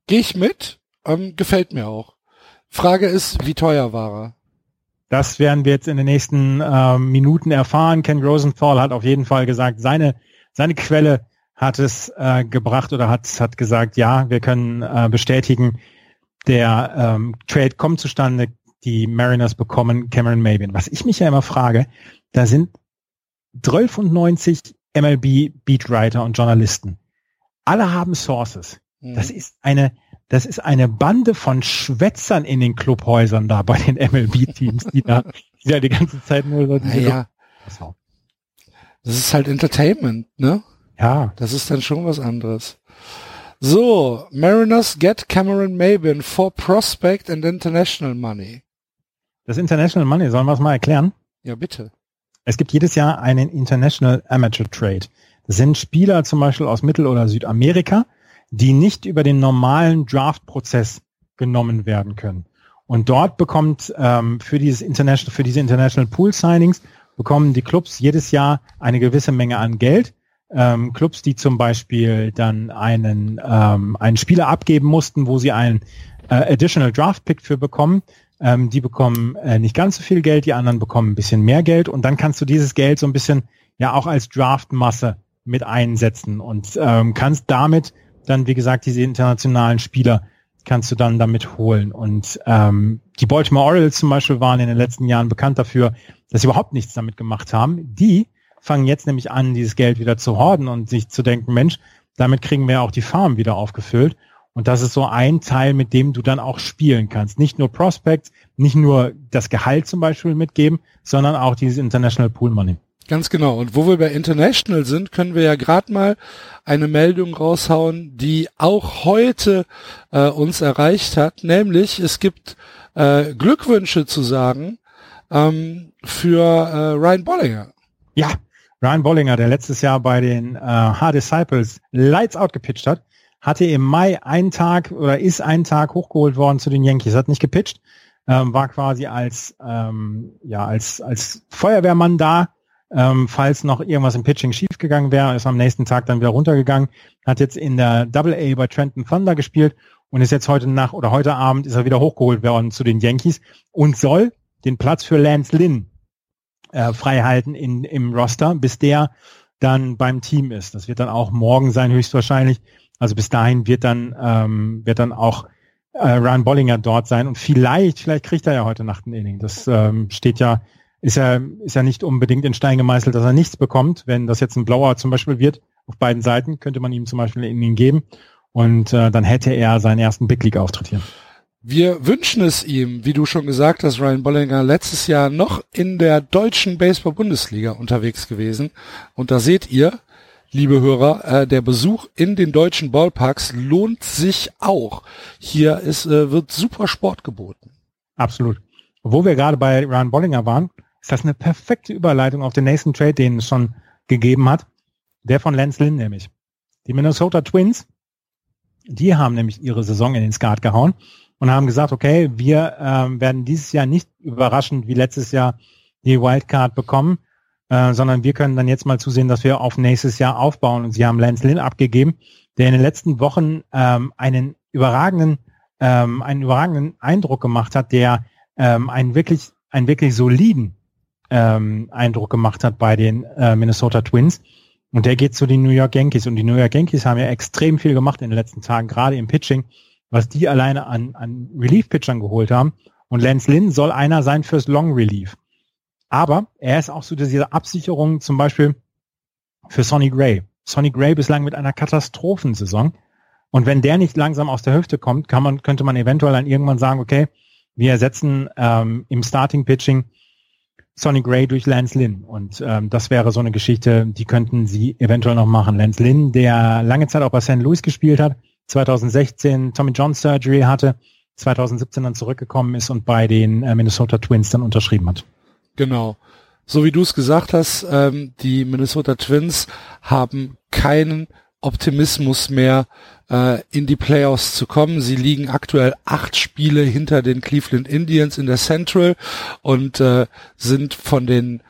gehe ich mit. Ähm, gefällt mir auch. Frage ist, wie teuer war er? Das werden wir jetzt in den nächsten äh, Minuten erfahren. Ken Rosenthal hat auf jeden Fall gesagt, seine, seine Quelle hat es äh, gebracht oder hat, hat gesagt, ja, wir können äh, bestätigen, der ähm, Trade kommt zustande, die Mariners bekommen Cameron Mabin. Was ich mich ja immer frage, da sind 1290 MLB Beatwriter und Journalisten. Alle haben Sources. Das mhm. ist eine, das ist eine Bande von Schwätzern in den Clubhäusern da bei den MLB-Teams, die da, die da die ganze Zeit nur so diese ja, Das ist halt Entertainment, ne? Ja. Das ist dann schon was anderes. So, Mariners get Cameron Mabin for Prospect and International Money. Das International Money, sollen wir es mal erklären? Ja, bitte. Es gibt jedes Jahr einen International Amateur Trade. Das sind Spieler zum Beispiel aus Mittel- oder Südamerika, die nicht über den normalen Draft-Prozess genommen werden können. Und dort bekommt ähm, für dieses International, für diese International Pool Signings bekommen die Clubs jedes Jahr eine gewisse Menge an Geld. Ähm, Clubs, die zum Beispiel dann einen ähm, einen Spieler abgeben mussten, wo sie einen äh, Additional Draft Pick für bekommen, ähm, die bekommen äh, nicht ganz so viel Geld, die anderen bekommen ein bisschen mehr Geld und dann kannst du dieses Geld so ein bisschen ja auch als Draftmasse mit einsetzen und ähm, kannst damit dann wie gesagt diese internationalen Spieler kannst du dann damit holen. Und ähm, die Baltimore Orioles zum Beispiel waren in den letzten Jahren bekannt dafür, dass sie überhaupt nichts damit gemacht haben. Die fangen jetzt nämlich an, dieses Geld wieder zu horden und sich zu denken, Mensch, damit kriegen wir auch die Farm wieder aufgefüllt. Und das ist so ein Teil, mit dem du dann auch spielen kannst. Nicht nur Prospects, nicht nur das Gehalt zum Beispiel mitgeben, sondern auch dieses International Pool Money. Ganz genau. Und wo wir bei International sind, können wir ja gerade mal eine Meldung raushauen, die auch heute äh, uns erreicht hat, nämlich es gibt äh, Glückwünsche zu sagen ähm, für äh, Ryan Bollinger. Ja, Ryan Bollinger, der letztes Jahr bei den äh, Hard Disciples Lights Out gepitcht hat, hatte im Mai einen Tag oder ist einen Tag hochgeholt worden zu den Yankees, hat nicht gepitcht, ähm, war quasi als ähm, ja als als Feuerwehrmann da ähm, falls noch irgendwas im Pitching schiefgegangen wäre, ist am nächsten Tag dann wieder runtergegangen, hat jetzt in der Double A bei Trenton Thunder gespielt und ist jetzt heute Nacht oder heute Abend ist er wieder hochgeholt worden zu den Yankees und soll den Platz für Lance Lynn äh, freihalten in, im Roster, bis der dann beim Team ist. Das wird dann auch morgen sein, höchstwahrscheinlich. Also bis dahin wird dann, ähm, wird dann auch äh, Ryan Bollinger dort sein und vielleicht, vielleicht kriegt er ja heute Nacht ein Inning. Das ähm, steht ja ist ja, ist ja nicht unbedingt in Stein gemeißelt, dass er nichts bekommt. Wenn das jetzt ein Blauer zum Beispiel wird, auf beiden Seiten, könnte man ihm zum Beispiel in ihn geben. Und äh, dann hätte er seinen ersten Big League-Auftritt hier. Wir wünschen es ihm, wie du schon gesagt hast, Ryan Bollinger letztes Jahr noch in der deutschen Baseball-Bundesliga unterwegs gewesen. Und da seht ihr, liebe Hörer, äh, der Besuch in den deutschen Ballparks lohnt sich auch. Hier ist, äh, wird super Sport geboten. Absolut. Wo wir gerade bei Ryan Bollinger waren, ist das eine perfekte Überleitung auf den nächsten Trade, den es schon gegeben hat. Der von Lance Lynn nämlich. Die Minnesota Twins, die haben nämlich ihre Saison in den Skat gehauen und haben gesagt, okay, wir ähm, werden dieses Jahr nicht überraschend wie letztes Jahr die Wildcard bekommen, äh, sondern wir können dann jetzt mal zusehen, dass wir auf nächstes Jahr aufbauen. Und sie haben Lance Lynn abgegeben, der in den letzten Wochen ähm, einen überragenden, ähm, einen überragenden Eindruck gemacht hat, der ähm, einen wirklich, einen wirklich soliden ähm, Eindruck gemacht hat bei den äh, Minnesota Twins. Und der geht zu den New York Yankees. Und die New York Yankees haben ja extrem viel gemacht in den letzten Tagen, gerade im Pitching, was die alleine an, an Relief-Pitchern geholt haben. Und Lance Lynn soll einer sein fürs Long Relief. Aber er ist auch so diese Absicherung zum Beispiel für Sonny Gray. Sonny Gray bislang mit einer Katastrophensaison. Und wenn der nicht langsam aus der Hüfte kommt, kann man, könnte man eventuell dann irgendwann sagen, okay, wir ersetzen ähm, im Starting Pitching Sonny Gray durch Lance Lynn. Und ähm, das wäre so eine Geschichte, die könnten sie eventuell noch machen. Lance Lynn, der lange Zeit auch bei St. Louis gespielt hat, 2016 Tommy John Surgery hatte, 2017 dann zurückgekommen ist und bei den äh, Minnesota Twins dann unterschrieben hat. Genau. So wie du es gesagt hast, ähm, die Minnesota Twins haben keinen Optimismus mehr, äh, in die Playoffs zu kommen. Sie liegen aktuell acht Spiele hinter den Cleveland Indians in der Central und äh, sind von den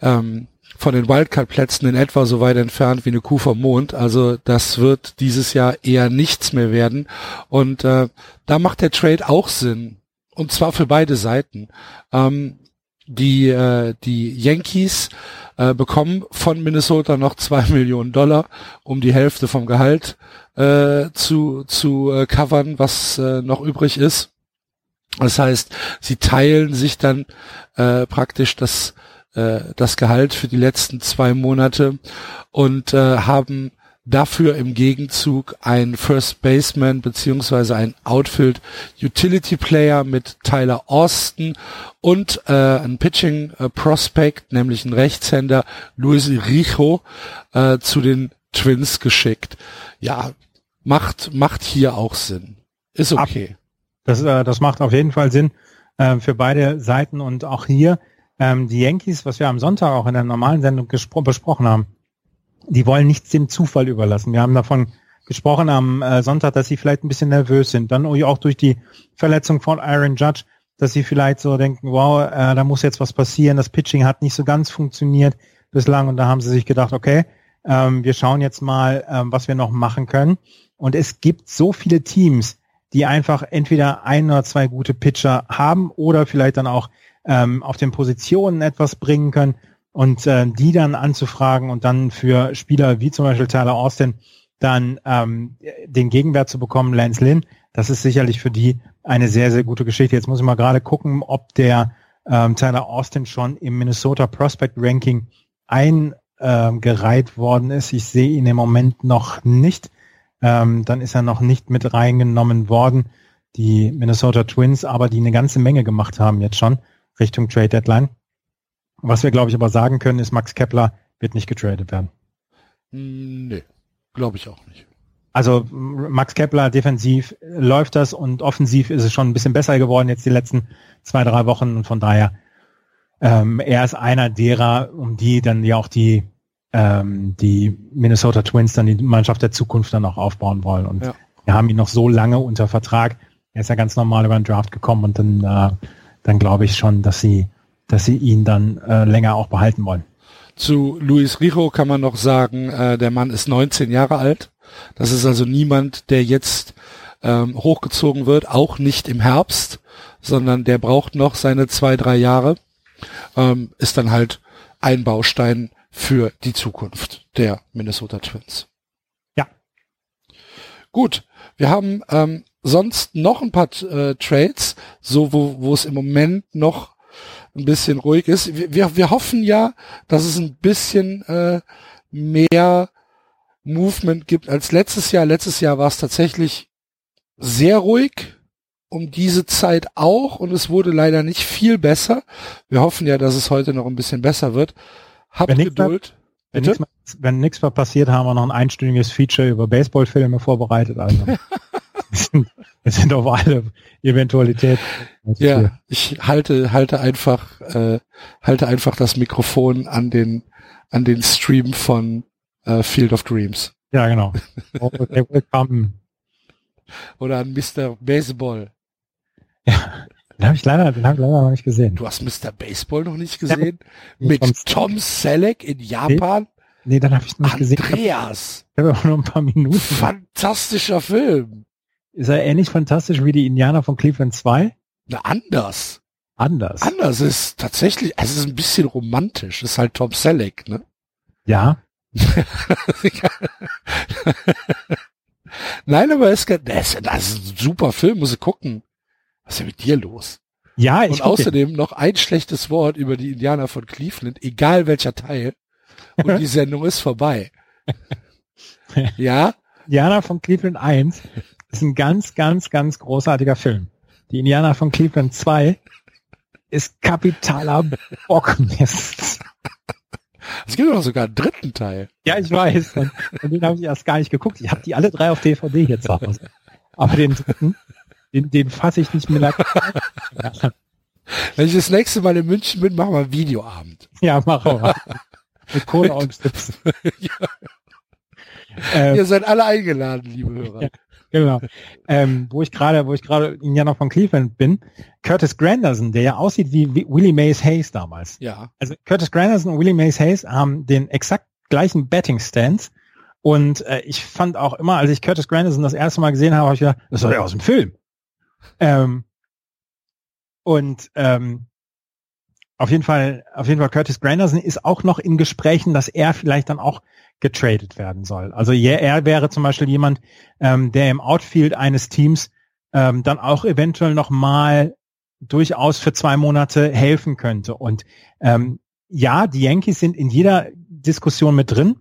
ähm, von den Wildcard-Plätzen in etwa so weit entfernt wie eine Kuh vom Mond. Also das wird dieses Jahr eher nichts mehr werden. Und äh, da macht der Trade auch Sinn. Und zwar für beide Seiten. Ähm, die, äh, die Yankees äh, bekommen von Minnesota noch zwei Millionen Dollar, um die Hälfte vom Gehalt äh, zu, zu äh, covern, was äh, noch übrig ist. Das heißt, sie teilen sich dann äh, praktisch das, äh, das Gehalt für die letzten zwei Monate und äh, haben dafür im Gegenzug ein First Baseman beziehungsweise ein Outfield Utility Player mit Tyler Austin und äh, ein Pitching äh, Prospect, nämlich ein Rechtshänder Luis Rijo äh, zu den Twins geschickt. Ja, macht macht hier auch Sinn. Ist okay. Das, äh, das macht auf jeden Fall Sinn äh, für beide Seiten und auch hier ähm, die Yankees, was wir am Sonntag auch in der normalen Sendung besprochen haben die wollen nichts dem Zufall überlassen. Wir haben davon gesprochen am äh, Sonntag, dass sie vielleicht ein bisschen nervös sind. Dann auch durch die Verletzung von Aaron Judge, dass sie vielleicht so denken, wow, äh, da muss jetzt was passieren. Das Pitching hat nicht so ganz funktioniert bislang und da haben sie sich gedacht, okay, ähm, wir schauen jetzt mal, ähm, was wir noch machen können. Und es gibt so viele Teams, die einfach entweder ein oder zwei gute Pitcher haben oder vielleicht dann auch ähm, auf den Positionen etwas bringen können und äh, die dann anzufragen und dann für Spieler wie zum Beispiel Tyler Austin dann ähm, den Gegenwert zu bekommen, Lance Lynn, das ist sicherlich für die eine sehr, sehr gute Geschichte. Jetzt muss ich mal gerade gucken, ob der ähm, Tyler Austin schon im Minnesota Prospect Ranking eingereiht äh, worden ist. Ich sehe ihn im Moment noch nicht. Ähm, dann ist er noch nicht mit reingenommen worden. Die Minnesota Twins, aber die eine ganze Menge gemacht haben jetzt schon Richtung Trade Deadline. Was wir, glaube ich, aber sagen können, ist, Max Kepler wird nicht getradet werden. Nee, glaube ich auch nicht. Also Max Kepler defensiv läuft das und offensiv ist es schon ein bisschen besser geworden jetzt die letzten zwei, drei Wochen und von daher ähm, er ist einer derer, um die dann ja auch die ähm, die Minnesota Twins dann die Mannschaft der Zukunft dann auch aufbauen wollen und ja. wir haben ihn noch so lange unter Vertrag. Er ist ja ganz normal über den Draft gekommen und dann äh, dann glaube ich schon, dass sie dass sie ihn dann äh, länger auch behalten wollen. Zu Luis Rijo kann man noch sagen, äh, der Mann ist 19 Jahre alt. Das ist also niemand, der jetzt ähm, hochgezogen wird, auch nicht im Herbst, sondern der braucht noch seine zwei, drei Jahre. Ähm, ist dann halt ein Baustein für die Zukunft der Minnesota Twins. Ja. Gut, wir haben ähm, sonst noch ein paar äh, Trades, so wo, wo es im Moment noch ein bisschen ruhig ist. Wir, wir, wir hoffen ja, dass es ein bisschen äh, mehr Movement gibt als letztes Jahr. Letztes Jahr war es tatsächlich sehr ruhig um diese Zeit auch und es wurde leider nicht viel besser. Wir hoffen ja, dass es heute noch ein bisschen besser wird. Habt wenn Geduld. Nichts mehr, wenn nichts mehr passiert, haben wir noch ein einstündiges Feature über Baseballfilme vorbereitet. Also sind, sind auf alle Eventualitäten. Ja, ich halte halte einfach äh, halte einfach das Mikrofon an den an den Stream von äh, Field of Dreams. Ja, genau. Oder an Mr. Baseball. Ja, den habe ich leider, den habe ich leider noch nicht gesehen. Du hast Mr. Baseball noch nicht gesehen? Ja, Mit Tom Selleck in Japan? Nee, nee dann habe ich noch nicht gesehen. Andreas. Ich habe hab auch nur ein paar Minuten. Fantastischer Film. Ist er ähnlich fantastisch wie die Indianer von Cleveland 2? Na, anders. Anders. Anders ist tatsächlich, also es ist ein bisschen romantisch. ist halt Tom Selleck, ne? Ja. Nein, aber es ist, das ist ein super Film, muss ich gucken. Was ist denn mit dir los? Ja, ich Und außerdem noch ein schlechtes Wort über die Indianer von Cleveland, egal welcher Teil. Und die Sendung ist vorbei. ja? Indianer von Cleveland 1 ist ein ganz, ganz, ganz großartiger Film. Die Indianer von Cleveland 2 ist kapitaler Bockmist. Es gibt doch sogar einen dritten Teil. Ja, ich weiß. Und, und den habe ich erst gar nicht geguckt. Ich habe die alle drei auf DVD hier zu Hause. Aber den dritten, den, den fasse ich nicht mehr. Wenn ich das nächste Mal in München bin, machen wir einen Videoabend. Ja, machen wir. Mit Cola und Chips. ja. Ähm, Ihr seid alle eingeladen, liebe Hörer. Ja, genau. Ähm, wo ich gerade, wo ich gerade in ja noch von Cleveland bin, Curtis Granderson, der ja aussieht wie, wie Willie Mays Hayes damals. Ja. Also Curtis Granderson und Willie Mays Hayes haben den exakt gleichen Betting Stance. Und äh, ich fand auch immer, als ich Curtis Granderson das erste Mal gesehen habe, habe ich gedacht, das war ja aus dem Film. Ähm, und ähm, auf jeden Fall, auf jeden Fall Curtis Granderson ist auch noch in Gesprächen, dass er vielleicht dann auch getradet werden soll. Also er, wäre zum Beispiel jemand, ähm, der im Outfield eines Teams ähm, dann auch eventuell noch mal durchaus für zwei Monate helfen könnte. Und ähm, ja, die Yankees sind in jeder Diskussion mit drin.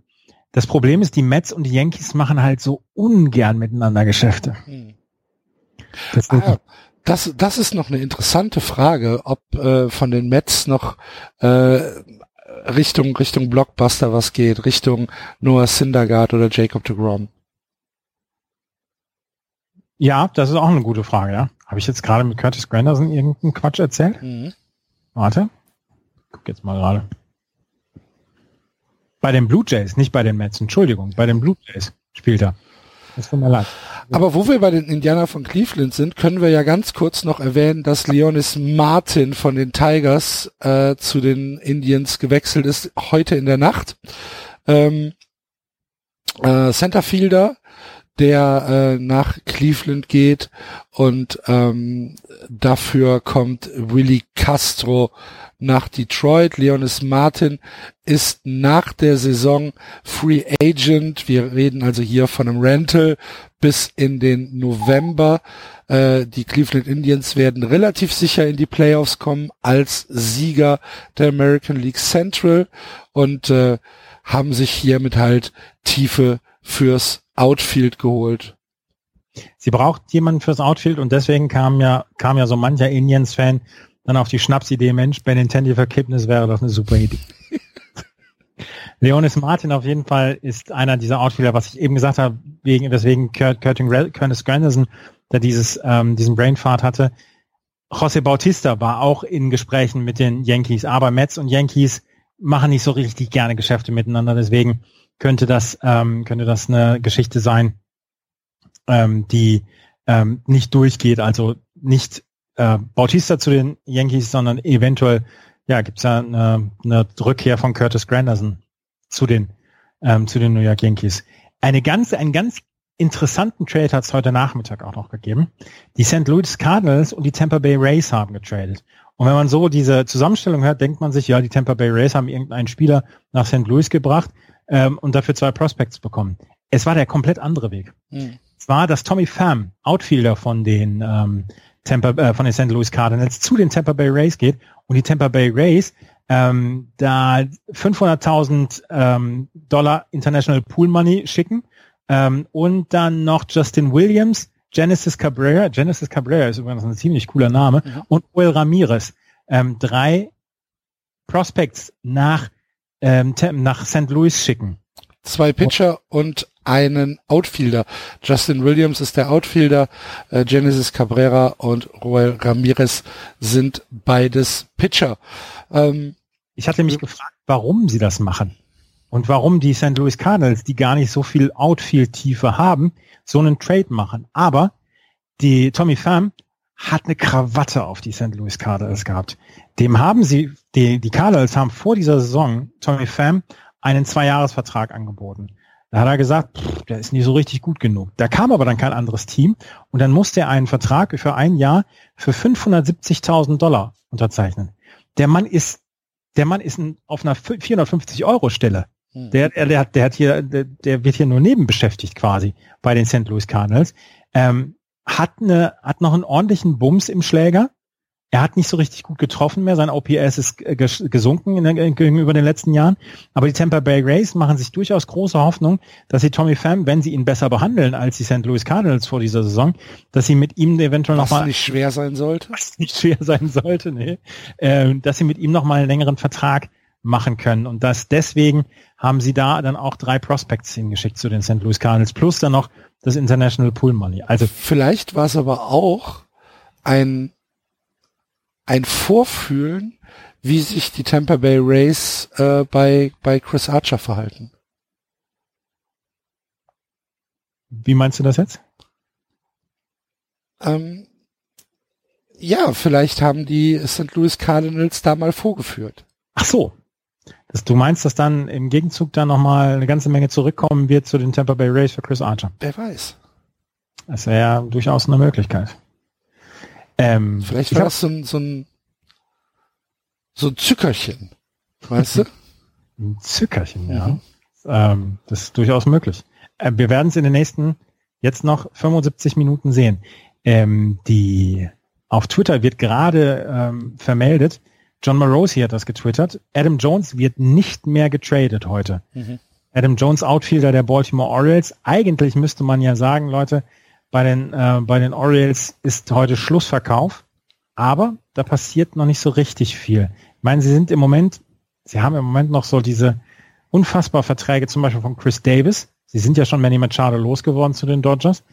Das Problem ist, die Mets und die Yankees machen halt so ungern miteinander Geschäfte. Hm. Das, ah, das, das ist noch eine interessante Frage, ob äh, von den Mets noch äh, Richtung Richtung Blockbuster was geht, Richtung Noah Syndergaard oder Jacob de Grom. Ja, das ist auch eine gute Frage, ja. Habe ich jetzt gerade mit Curtis Granderson irgendeinen Quatsch erzählt? Mhm. Warte. Guck jetzt mal gerade. Bei den Blue Jays, nicht bei den Mets, Entschuldigung, bei den Blue Jays spielt er. Das tut mir leid. Aber wo wir bei den Indianer von Cleveland sind, können wir ja ganz kurz noch erwähnen, dass Leonis Martin von den Tigers äh, zu den Indians gewechselt ist, heute in der Nacht. Ähm, äh, Centerfielder, der äh, nach Cleveland geht und ähm, dafür kommt Willie Castro nach Detroit. Leonis Martin ist nach der Saison Free Agent. Wir reden also hier von einem Rental bis in den November. Äh, die Cleveland Indians werden relativ sicher in die Playoffs kommen als Sieger der American League Central und äh, haben sich hiermit halt Tiefe fürs Outfield geholt. Sie braucht jemanden fürs Outfield und deswegen kam ja, kam ja so mancher Indians-Fan dann auf die Schnapsidee, Mensch, Benintendi für Kipnis wäre doch eine super Idee. Leonis Martin auf jeden Fall ist einer dieser Outfielder, was ich eben gesagt habe, wegen, weswegen Kurt, Curtin Curtis Granderson der dieses, ähm, diesen Brainfart hatte. José Bautista war auch in Gesprächen mit den Yankees, aber Mets und Yankees machen nicht so richtig gerne Geschäfte miteinander, deswegen könnte das, ähm, könnte das eine Geschichte sein, ähm, die ähm, nicht durchgeht, also nicht äh, Bautista zu den Yankees, sondern eventuell, ja, gibt's ja eine, eine Rückkehr von Curtis Granderson zu den, ähm, zu den New York Yankees. Eine ganz, ein ganz interessanten Trade hat es heute Nachmittag auch noch gegeben. Die St. Louis Cardinals und die Tampa Bay Rays haben getradet. Und wenn man so diese Zusammenstellung hört, denkt man sich, ja, die Tampa Bay Rays haben irgendeinen Spieler nach St. Louis gebracht ähm, und dafür zwei Prospects bekommen. Es war der komplett andere Weg. Mhm. Es war, dass Tommy Pham, Outfielder von den ähm, Tampa, äh, von den St. Louis Cardinals, zu den Tampa Bay Rays geht und die Tampa Bay Rays ähm, da 500.000 ähm, Dollar International Pool Money schicken ähm, und dann noch Justin Williams, Genesis Cabrera, Genesis Cabrera ist übrigens ein ziemlich cooler Name, mhm. und Will Ramirez. Ähm, drei Prospects nach, ähm, nach St. Louis schicken. Zwei Pitcher und einen Outfielder. Justin Williams ist der Outfielder, äh, Genesis Cabrera und Roel Ramirez sind beides Pitcher. Ähm, ich hatte mich gefragt, warum sie das machen. Und warum die St. Louis Cardinals, die gar nicht so viel Outfield-Tiefe haben, so einen Trade machen. Aber die Tommy Pham hat eine Krawatte auf die St. Louis Cardinals gehabt. Dem haben sie, die, die Cardinals haben vor dieser Saison Tommy Pham einen Zweijahresvertrag angeboten. Da hat er gesagt, pff, der ist nie so richtig gut genug. Da kam aber dann kein anderes Team und dann musste er einen Vertrag für ein Jahr für 570.000 Dollar unterzeichnen. Der Mann ist, der Mann ist auf einer 450 Euro Stelle. Der, der, der, hat, der hat hier, der, der wird hier nur nebenbeschäftigt quasi bei den St. Louis Cardinals. Ähm, hat eine, hat noch einen ordentlichen Bums im Schläger. Er hat nicht so richtig gut getroffen mehr. Sein OPS ist gesunken der, gegenüber den letzten Jahren. Aber die Tampa Bay Rays machen sich durchaus große Hoffnung, dass sie Tommy Pham, wenn sie ihn besser behandeln als die St. Louis Cardinals vor dieser Saison, dass sie mit ihm eventuell nochmal... Was nicht schwer sein sollte? Was nicht schwer sein sollte, nee. Äh, dass sie mit ihm nochmal einen längeren Vertrag machen können. Und das deswegen haben sie da dann auch drei Prospects hingeschickt zu den St. Louis Cardinals, plus dann noch das International Pool Money. Also vielleicht war es aber auch ein, ein Vorfühlen, wie sich die Tampa Bay Rays äh, bei, bei Chris Archer verhalten. Wie meinst du das jetzt? Ähm, ja, vielleicht haben die St. Louis Cardinals da mal vorgeführt. Ach so, dass du meinst, dass dann im Gegenzug dann nochmal eine ganze Menge zurückkommen wird zu den Tampa Bay Rays für Chris Archer? Wer weiß. Das wäre ja durchaus eine Möglichkeit. Ähm, Vielleicht war das so ein, so ein, so ein Zückerchen. Weißt du? ein Zückerchen, ja. Mhm. Ähm, das ist durchaus möglich. Äh, wir werden es in den nächsten jetzt noch 75 Minuten sehen. Ähm, die auf Twitter wird gerade ähm, vermeldet, John Morosi hat das getwittert. Adam Jones wird nicht mehr getradet heute. Mhm. Adam Jones, Outfielder der Baltimore Orioles. Eigentlich müsste man ja sagen, Leute, bei den, äh, bei den Orioles ist heute Schlussverkauf. Aber da passiert noch nicht so richtig viel. Ich meine, sie sind im Moment, sie haben im Moment noch so diese unfassbar Verträge zum Beispiel von Chris Davis. Sie sind ja schon Manny Machado losgeworden zu den Dodgers.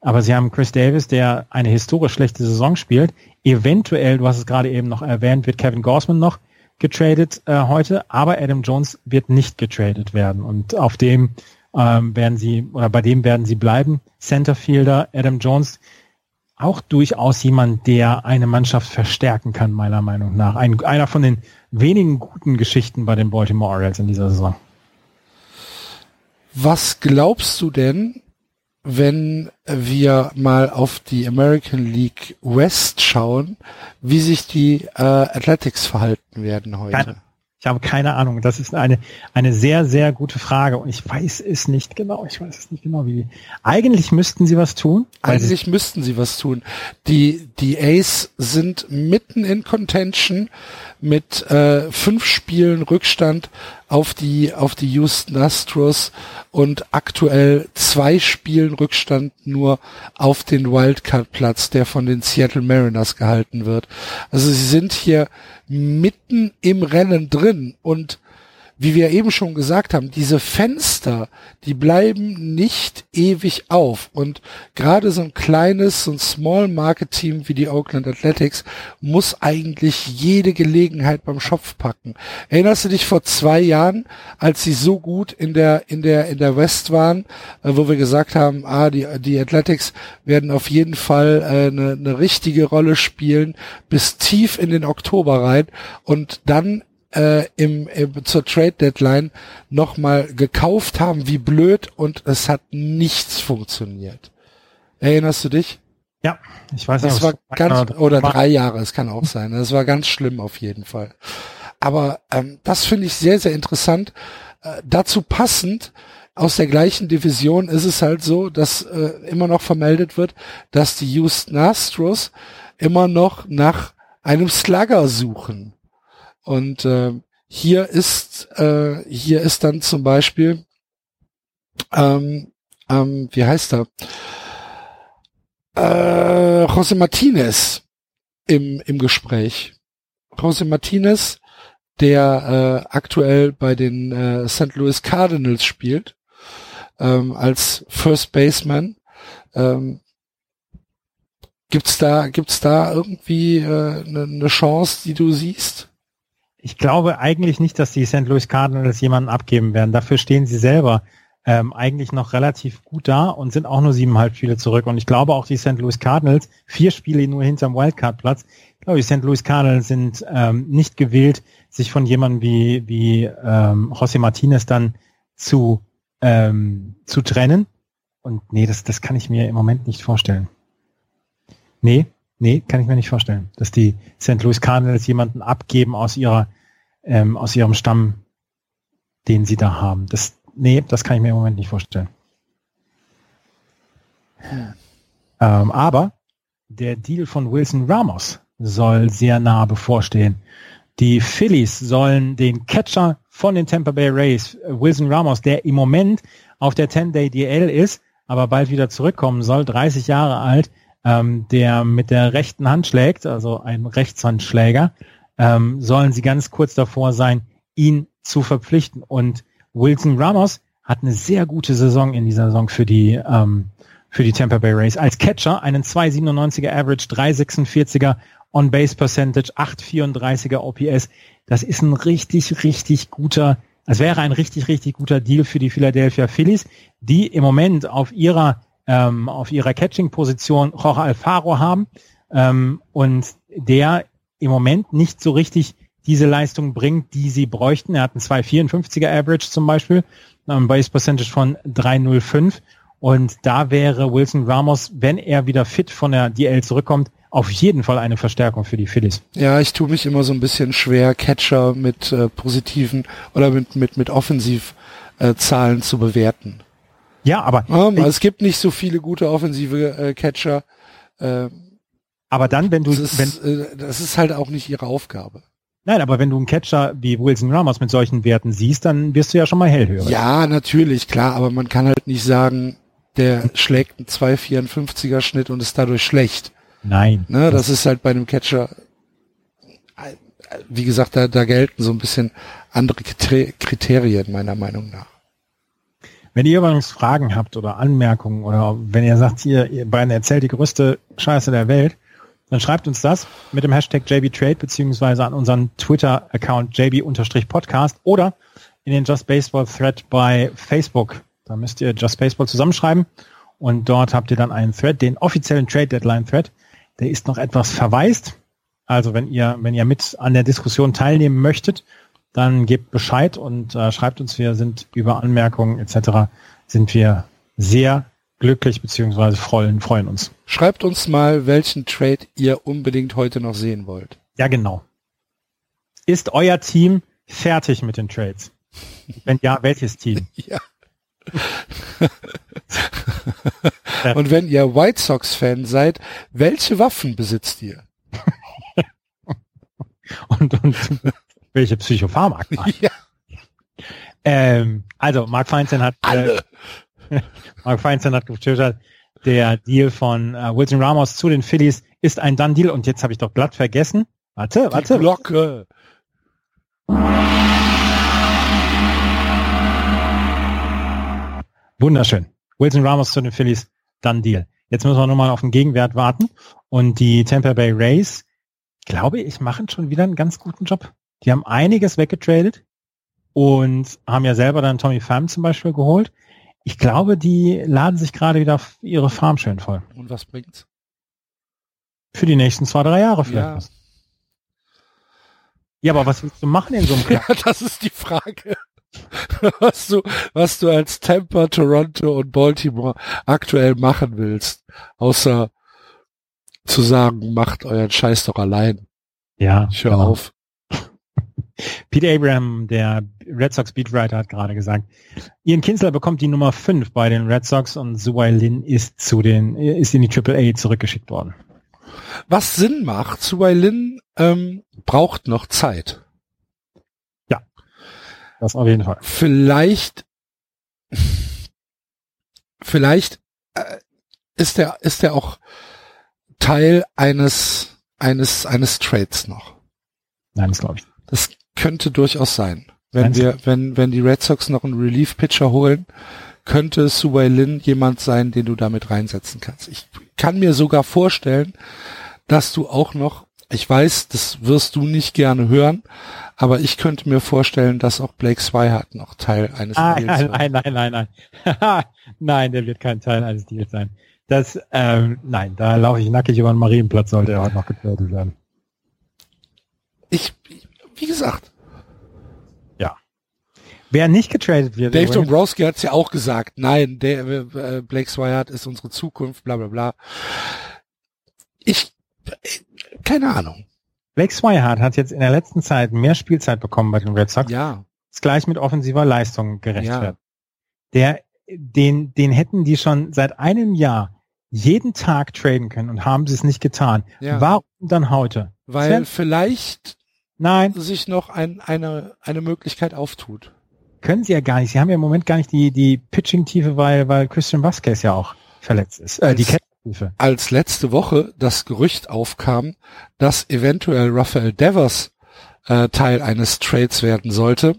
Aber sie haben Chris Davis, der eine historisch schlechte Saison spielt. Eventuell, du hast es gerade eben noch erwähnt, wird Kevin Gorsman noch getradet äh, heute, aber Adam Jones wird nicht getradet werden. Und auf dem ähm, werden sie, oder bei dem werden sie bleiben. Centerfielder Adam Jones, auch durchaus jemand, der eine Mannschaft verstärken kann, meiner Meinung nach. Ein, einer von den wenigen guten Geschichten bei den Baltimore Orioles in dieser Saison. Was glaubst du denn, wenn wir mal auf die American League West schauen, wie sich die äh, Athletics verhalten werden heute. Keine, ich habe keine Ahnung. Das ist eine, eine sehr, sehr gute Frage und ich weiß es nicht genau. Ich weiß es nicht genau, wie. Eigentlich müssten sie was tun. Eigentlich müssten sie was tun. Die, die Ace sind mitten in Contention mit äh, fünf Spielen Rückstand auf die, auf die Houston Astros und aktuell zwei Spielen Rückstand nur auf den Wildcard-Platz, der von den Seattle Mariners gehalten wird. Also sie sind hier mitten im Rennen drin und wie wir eben schon gesagt haben, diese Fenster, die bleiben nicht ewig auf. Und gerade so ein kleines, so ein Small Market Team wie die Oakland Athletics muss eigentlich jede Gelegenheit beim Schopf packen. Erinnerst du dich vor zwei Jahren, als sie so gut in der, in der, in der West waren, äh, wo wir gesagt haben, ah, die, die Athletics werden auf jeden Fall äh, eine, eine richtige Rolle spielen bis tief in den Oktober rein und dann äh, im, im, zur Trade Deadline nochmal gekauft haben, wie blöd und es hat nichts funktioniert. Erinnerst du dich? Ja, ich weiß nicht. Das war ganz, oder drei Jahre, es kann auch sein. Das war ganz schlimm auf jeden Fall. Aber ähm, das finde ich sehr, sehr interessant. Äh, dazu passend, aus der gleichen Division ist es halt so, dass äh, immer noch vermeldet wird, dass die Houston Astros immer noch nach einem Slugger suchen. Und äh, hier ist äh, hier ist dann zum Beispiel ähm, ähm, wie heißt er? Äh, José Martinez im im Gespräch. José Martinez, der äh, aktuell bei den äh, St. Louis Cardinals spielt ähm, als First Baseman. Ähm, gibt's da gibt's da irgendwie eine äh, ne, ne Chance, die du siehst? Ich glaube eigentlich nicht, dass die St. Louis Cardinals jemanden abgeben werden. Dafür stehen sie selber ähm, eigentlich noch relativ gut da und sind auch nur siebeneinhalb Spiele zurück. Und ich glaube auch die St. Louis Cardinals, vier Spiele nur hinterm Wildcard-Platz, ich glaube, die St. Louis Cardinals sind ähm, nicht gewillt, sich von jemandem wie, wie ähm, José Martinez dann zu, ähm, zu trennen. Und nee, das, das kann ich mir im Moment nicht vorstellen. Nee, Nee, kann ich mir nicht vorstellen, dass die St. Louis Cardinals jemanden abgeben aus ihrer, ähm, aus ihrem Stamm, den sie da haben. Das, nee, das kann ich mir im Moment nicht vorstellen. Hm. Ähm, aber der Deal von Wilson Ramos soll sehr nah bevorstehen. Die Phillies sollen den Catcher von den Tampa Bay Rays, Wilson Ramos, der im Moment auf der 10-Day DL ist, aber bald wieder zurückkommen soll, 30 Jahre alt, ähm, der mit der rechten Hand schlägt, also ein Rechtshandschläger, ähm, sollen sie ganz kurz davor sein, ihn zu verpflichten. Und Wilson Ramos hat eine sehr gute Saison in dieser Saison für die ähm, für die Tampa Bay Rays. Als Catcher einen 2,97er Average, 3,46er On-Base Percentage, 8,34er OPS. Das ist ein richtig, richtig guter, es wäre ein richtig, richtig guter Deal für die Philadelphia Phillies, die im Moment auf ihrer ähm, auf ihrer Catching-Position Jorge Alfaro haben ähm, und der im Moment nicht so richtig diese Leistung bringt, die sie bräuchten. Er hat einen 2,54er Average zum Beispiel, ein Base Percentage von 3,05 und da wäre Wilson Ramos, wenn er wieder fit von der DL zurückkommt, auf jeden Fall eine Verstärkung für die Phillies. Ja, ich tue mich immer so ein bisschen schwer, Catcher mit äh, positiven oder mit mit mit Offensivzahlen äh, zu bewerten. Ja, aber ja, es gibt nicht so viele gute offensive äh, Catcher. Äh, aber dann, wenn du, das ist, wenn, äh, das ist halt auch nicht ihre Aufgabe. Nein, aber wenn du einen Catcher wie Wilson Ramos mit solchen Werten siehst, dann wirst du ja schon mal hellhörig. Ja, natürlich, klar, aber man kann halt nicht sagen, der schlägt einen 2,54er Schnitt und ist dadurch schlecht. Nein. Ne, das, das ist halt bei einem Catcher, wie gesagt, da, da gelten so ein bisschen andere Kriterien meiner Meinung nach. Wenn ihr übrigens Fragen habt oder Anmerkungen oder wenn ihr sagt, ihr, ihr beiden erzählt die größte Scheiße der Welt, dann schreibt uns das mit dem Hashtag JBTrade beziehungsweise an unseren Twitter-Account JB-Podcast oder in den Just Baseball Thread bei Facebook. Da müsst ihr Just Baseball zusammenschreiben und dort habt ihr dann einen Thread, den offiziellen Trade Deadline Thread. Der ist noch etwas verwaist. Also wenn ihr, wenn ihr mit an der Diskussion teilnehmen möchtet, dann gebt Bescheid und äh, schreibt uns. Wir sind über Anmerkungen etc. sind wir sehr glücklich beziehungsweise freuen, freuen uns. Schreibt uns mal, welchen Trade ihr unbedingt heute noch sehen wollt. Ja, genau. Ist euer Team fertig mit den Trades? Wenn ja, welches Team? Ja. Und wenn ihr White Sox-Fan seid, welche Waffen besitzt ihr? und, und welche Psychopharmaka? Ja. Ähm, also, Mark Feinstein hat, äh, Mark Feinstein hat getwittert, der Deal von äh, Wilson Ramos zu den Phillies ist ein Done-Deal und jetzt habe ich doch glatt vergessen. Warte, warte. Die Glocke. Wunderschön. Wilson Ramos zu den Phillies, Done Deal. Jetzt müssen wir nochmal auf den Gegenwert warten und die Tampa Bay Rays, glaube ich, machen schon wieder einen ganz guten Job. Die haben einiges weggetradet und haben ja selber dann Tommy Pham zum Beispiel geholt. Ich glaube, die laden sich gerade wieder ihre Farm schön voll. Und was bringt's? Für die nächsten zwei, drei Jahre vielleicht. Ja. Ja, aber was willst du machen in so einem Club? Ja, das ist die Frage. Was du, was du als Tampa, Toronto und Baltimore aktuell machen willst, außer zu sagen, macht euren Scheiß doch allein. Ja. Ich hör genau. auf. Pete Abraham, der Red Sox Beatwriter, hat gerade gesagt, Ian Kinsler bekommt die Nummer 5 bei den Red Sox und Suai Lin ist zu den, ist in die Triple A zurückgeschickt worden. Was Sinn macht, Suai Lin ähm, braucht noch Zeit. Ja, das auf jeden Fall. Vielleicht, vielleicht äh, ist er ist er auch Teil eines eines eines Trades noch. Nein, das glaube ich. Das könnte durchaus sein. Wenn wir, wenn, wenn die Red Sox noch einen Relief-Pitcher holen, könnte Suwei Lin jemand sein, den du damit reinsetzen kannst. Ich kann mir sogar vorstellen, dass du auch noch ich weiß, das wirst du nicht gerne hören, aber ich könnte mir vorstellen, dass auch Blake Swihart noch Teil eines ah, Deals wird. Nein, nein, nein, nein. nein, der wird kein Teil eines Deals sein. Das, ähm, nein, da laufe ich nackig über den Marienplatz, sollte er heute noch getötet werden. Ich, wie gesagt. Ja. Wer nicht getradet wird. Dave Dombrowski hat es ja auch gesagt. Nein, der, äh, Blake Swihart ist unsere Zukunft, bla, bla, bla. Ich, keine Ahnung. Blake Swihart hat jetzt in der letzten Zeit mehr Spielzeit bekommen bei den Red Sox. Ja. Ist gleich mit offensiver Leistung gerechtfertigt. Ja. Der, den, den hätten die schon seit einem Jahr jeden Tag traden können und haben sie es nicht getan. Ja. Warum dann heute? Weil Sven? vielleicht Nein. sich noch ein, eine, eine Möglichkeit auftut. Können sie ja gar nicht. Sie haben ja im Moment gar nicht die, die Pitching-Tiefe, weil, weil Christian Vasquez ja auch verletzt ist. Äh, die als letzte Woche das Gerücht aufkam, dass eventuell Raphael Devers äh, Teil eines Trades werden sollte,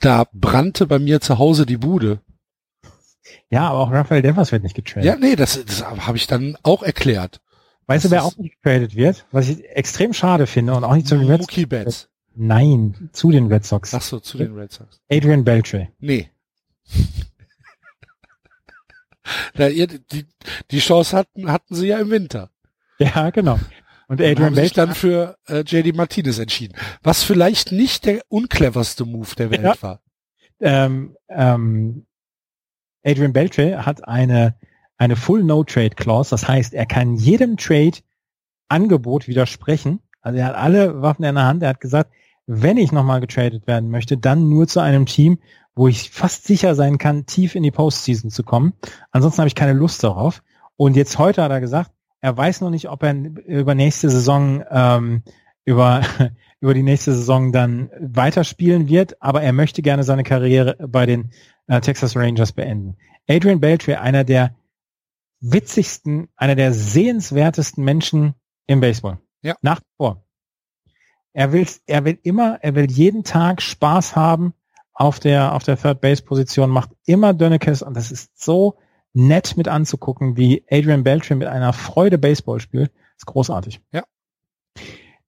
da brannte bei mir zu Hause die Bude. Ja, aber auch Raphael Devers wird nicht getradet. Ja, nee, das, das habe ich dann auch erklärt. Weißt du, wer auch nicht getradet wird? Was ich extrem schade finde und auch nicht zu den Red Sox. Betts. Nein, zu den Red Sox. Ach so, zu den Red Sox. Adrian Beltre. Nee. Da ihr, die, die Chance hatten, hatten sie ja im Winter. Ja, genau. Und Adrian und haben sich dann für äh, JD Martinez entschieden. Was vielleicht nicht der uncleverste Move der Welt ja. war. Ähm, ähm, Adrian Beltre hat eine, eine Full No Trade Clause. Das heißt, er kann jedem Trade Angebot widersprechen. Also er hat alle Waffen in der Hand. Er hat gesagt, wenn ich nochmal getradet werden möchte, dann nur zu einem Team, wo ich fast sicher sein kann, tief in die Postseason zu kommen. Ansonsten habe ich keine Lust darauf. Und jetzt heute hat er gesagt, er weiß noch nicht, ob er über nächste Saison ähm, über über die nächste Saison dann weiterspielen wird, aber er möchte gerne seine Karriere bei den äh, Texas Rangers beenden. Adrian Beltre, einer der witzigsten, einer der sehenswertesten Menschen im Baseball. Ja. Nach vor. Er will, er will immer, er will jeden Tag Spaß haben auf der, auf der Third Base Position, macht immer Dönekes und das ist so nett mit anzugucken, wie Adrian Beltran mit einer Freude Baseball spielt. Das ist großartig. Ja.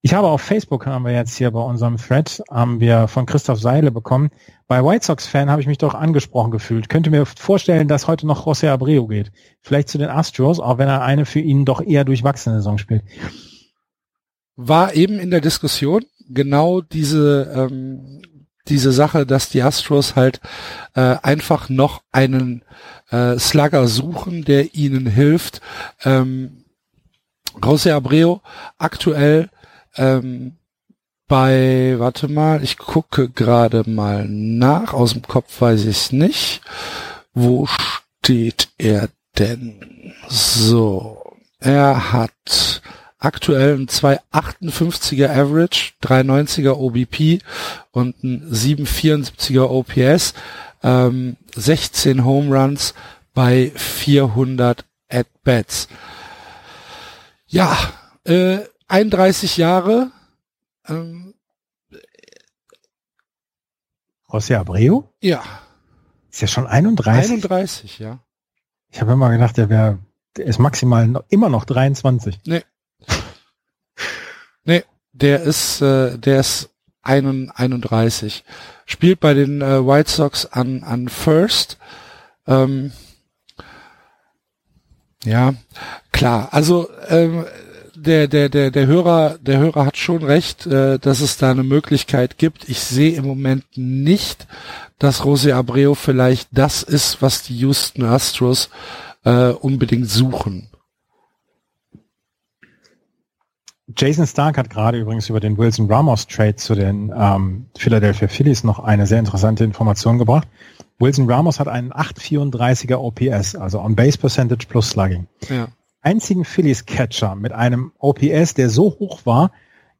Ich habe auf Facebook, haben wir jetzt hier bei unserem Thread, haben wir von Christoph Seile bekommen. Bei White Sox-Fan habe ich mich doch angesprochen gefühlt. Könnte mir vorstellen, dass heute noch José Abreu geht. Vielleicht zu den Astros, auch wenn er eine für ihn doch eher durchwachsene Saison spielt. War eben in der Diskussion genau diese ähm, diese Sache, dass die Astros halt äh, einfach noch einen äh, Slugger suchen, der ihnen hilft. Ähm, José Abreu aktuell ähm, bei, warte mal, ich gucke gerade mal nach, aus dem Kopf weiß ich es nicht. Wo steht er denn? So, er hat aktuell ein 258er Average, 390er OBP und ein 774er OPS, ähm, 16 Home Runs bei 400 At-Bats. Ja, äh, 31 Jahre. Ähm, José Abreu? ja, Ist ja schon 31. 31, ja. Ich habe immer gedacht, der wäre, der ist maximal noch, immer noch 23. Nee, der ist, äh, der ist 31. Spielt bei den äh, White Sox an, an First. Ähm, ja, klar. Also ähm, der, der, der, der Hörer, der Hörer hat schon recht, äh, dass es da eine Möglichkeit gibt. Ich sehe im Moment nicht, dass Jose Abreu vielleicht das ist, was die Houston Astros äh, unbedingt suchen. Jason Stark hat gerade übrigens über den Wilson Ramos Trade zu den ähm, Philadelphia Phillies noch eine sehr interessante Information gebracht. Wilson Ramos hat einen 834er OPS, also On Base Percentage plus Slugging. Ja. Einzigen Phillies Catcher mit einem OPS, der so hoch war,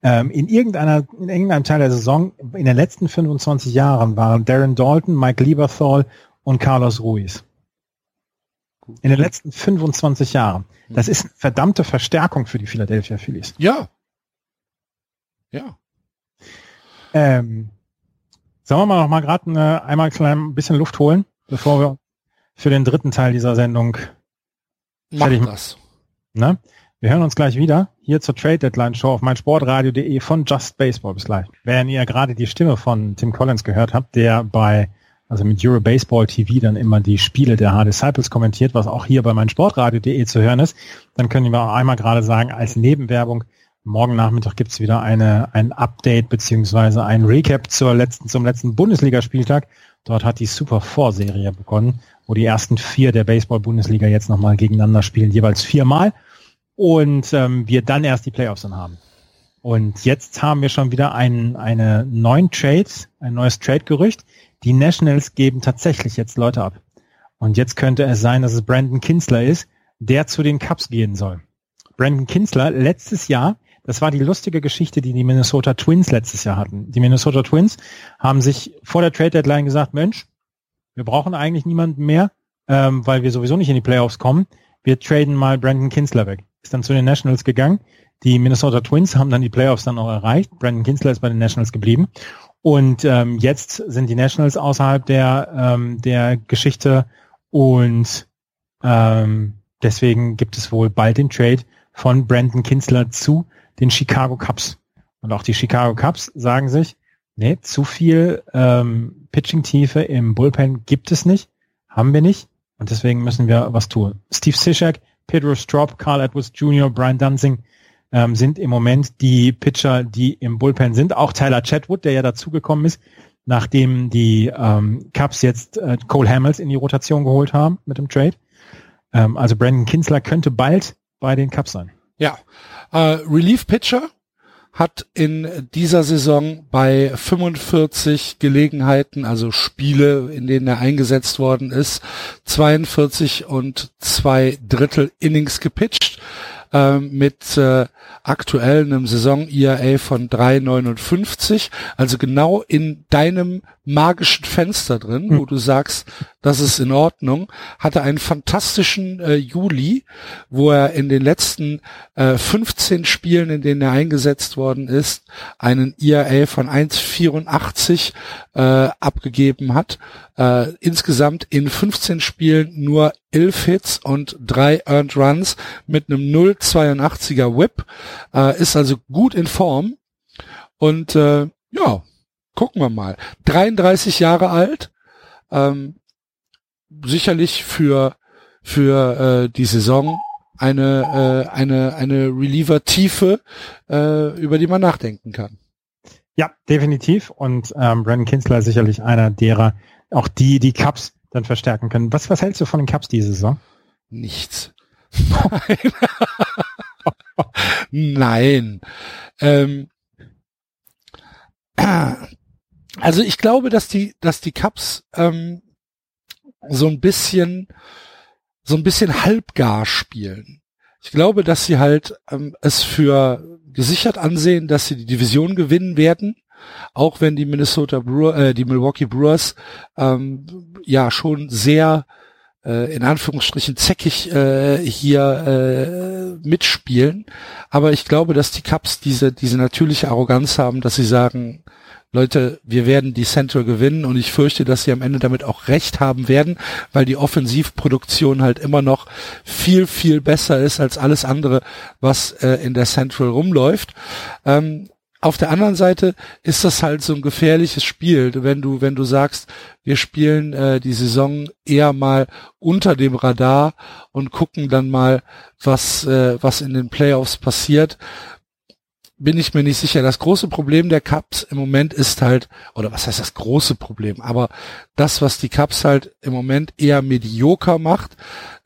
ähm, in irgendeiner, in irgendeinem Teil der Saison, in den letzten 25 Jahren waren Darren Dalton, Mike Lieberthal und Carlos Ruiz. In den letzten 25 Jahren. Das ist eine verdammte Verstärkung für die Philadelphia Phillies. Ja. Ja. Ähm, sollen wir mal noch mal gerade eine, einmal klein ein bisschen Luft holen, bevor wir für den dritten Teil dieser Sendung, Mach Fertig. das. Ne? Wir hören uns gleich wieder hier zur Trade Deadline Show auf meinsportradio.de von Just Baseball. Bis gleich. Wenn ihr gerade die Stimme von Tim Collins gehört habt, der bei, also mit Euro Baseball TV dann immer die Spiele der H-Disciples kommentiert, was auch hier bei meinsportradio.de zu hören ist, dann können wir auch einmal gerade sagen, als Nebenwerbung, morgen Nachmittag gibt's wieder eine, ein Update beziehungsweise ein Recap zur letzten, zum letzten Bundesligaspieltag. Dort hat die Super Four Serie begonnen, wo die ersten vier der Baseball-Bundesliga jetzt nochmal gegeneinander spielen, jeweils viermal. Und ähm, wir dann erst die Playoffs dann haben. Und jetzt haben wir schon wieder einen, eine neuen Trade, ein neues Trade-Gerücht. Die Nationals geben tatsächlich jetzt Leute ab. Und jetzt könnte es sein, dass es Brandon Kinsler ist, der zu den Cubs gehen soll. Brandon Kinsler letztes Jahr, das war die lustige Geschichte, die die Minnesota Twins letztes Jahr hatten. Die Minnesota Twins haben sich vor der Trade Deadline gesagt, Mensch, wir brauchen eigentlich niemanden mehr, ähm, weil wir sowieso nicht in die Playoffs kommen. Wir traden mal Brandon Kinsler weg. Ist dann zu den Nationals gegangen. Die Minnesota Twins haben dann die Playoffs dann auch erreicht. Brandon Kinsler ist bei den Nationals geblieben. Und ähm, jetzt sind die Nationals außerhalb der, ähm, der Geschichte und ähm, deswegen gibt es wohl bald den Trade von Brandon Kinsler zu den Chicago Cubs. Und auch die Chicago Cubs sagen sich, nee, zu viel ähm, Pitching-Tiefe im Bullpen gibt es nicht, haben wir nicht. Und deswegen müssen wir was tun. Steve Sischak, Pedro Strop, Carl Edwards Jr., Brian Dunsing ähm, sind im Moment die Pitcher, die im Bullpen sind. Auch Tyler Chatwood, der ja dazugekommen ist, nachdem die ähm, Cubs jetzt äh, Cole Hamels in die Rotation geholt haben mit dem Trade. Ähm, also Brandon Kinsler könnte bald bei den Cubs sein. Ja. Äh, Relief Pitcher hat in dieser Saison bei 45 Gelegenheiten, also Spiele, in denen er eingesetzt worden ist, 42 und zwei Drittel Innings gepitcht äh, mit äh, aktuell einem Saison-IAA von 3,59, also genau in deinem magischen Fenster drin, wo du sagst, das ist in Ordnung, hatte einen fantastischen äh, Juli, wo er in den letzten äh, 15 Spielen, in denen er eingesetzt worden ist, einen IAA von 1,84 äh, abgegeben hat. Äh, insgesamt in 15 Spielen nur 11 Hits und drei Earned Runs mit einem 0,82er Whip. Äh, ist also gut in Form. Und äh, ja, gucken wir mal. 33 Jahre alt. Ähm, sicherlich für für äh, die Saison eine äh, eine eine Reliever Tiefe, äh, über die man nachdenken kann. Ja, definitiv. Und ähm, Brandon Kinsler ist sicherlich einer derer, auch die die Cups dann verstärken können. Was, was hältst du von den Cups diese Saison? Nichts. Nein. Nein. Ähm, also ich glaube, dass die, dass die Cups ähm, so ein bisschen, so ein bisschen halbgar spielen. Ich glaube, dass sie halt ähm, es für gesichert ansehen, dass sie die Division gewinnen werden, auch wenn die Minnesota Brewer, äh, die Milwaukee Brewers ähm, ja schon sehr äh, in Anführungsstrichen zäckig äh, hier äh, mitspielen. Aber ich glaube, dass die Cups diese diese natürliche Arroganz haben, dass sie sagen, Leute, wir werden die Central gewinnen und ich fürchte, dass sie am Ende damit auch recht haben werden, weil die Offensivproduktion halt immer noch viel, viel besser ist als alles andere, was äh, in der Central rumläuft. Ähm, auf der anderen Seite ist das halt so ein gefährliches Spiel, wenn du, wenn du sagst, wir spielen äh, die Saison eher mal unter dem Radar und gucken dann mal, was, äh, was in den Playoffs passiert bin ich mir nicht sicher. Das große Problem der Cups im Moment ist halt, oder was heißt das große Problem? Aber das, was die Cups halt im Moment eher medioker macht,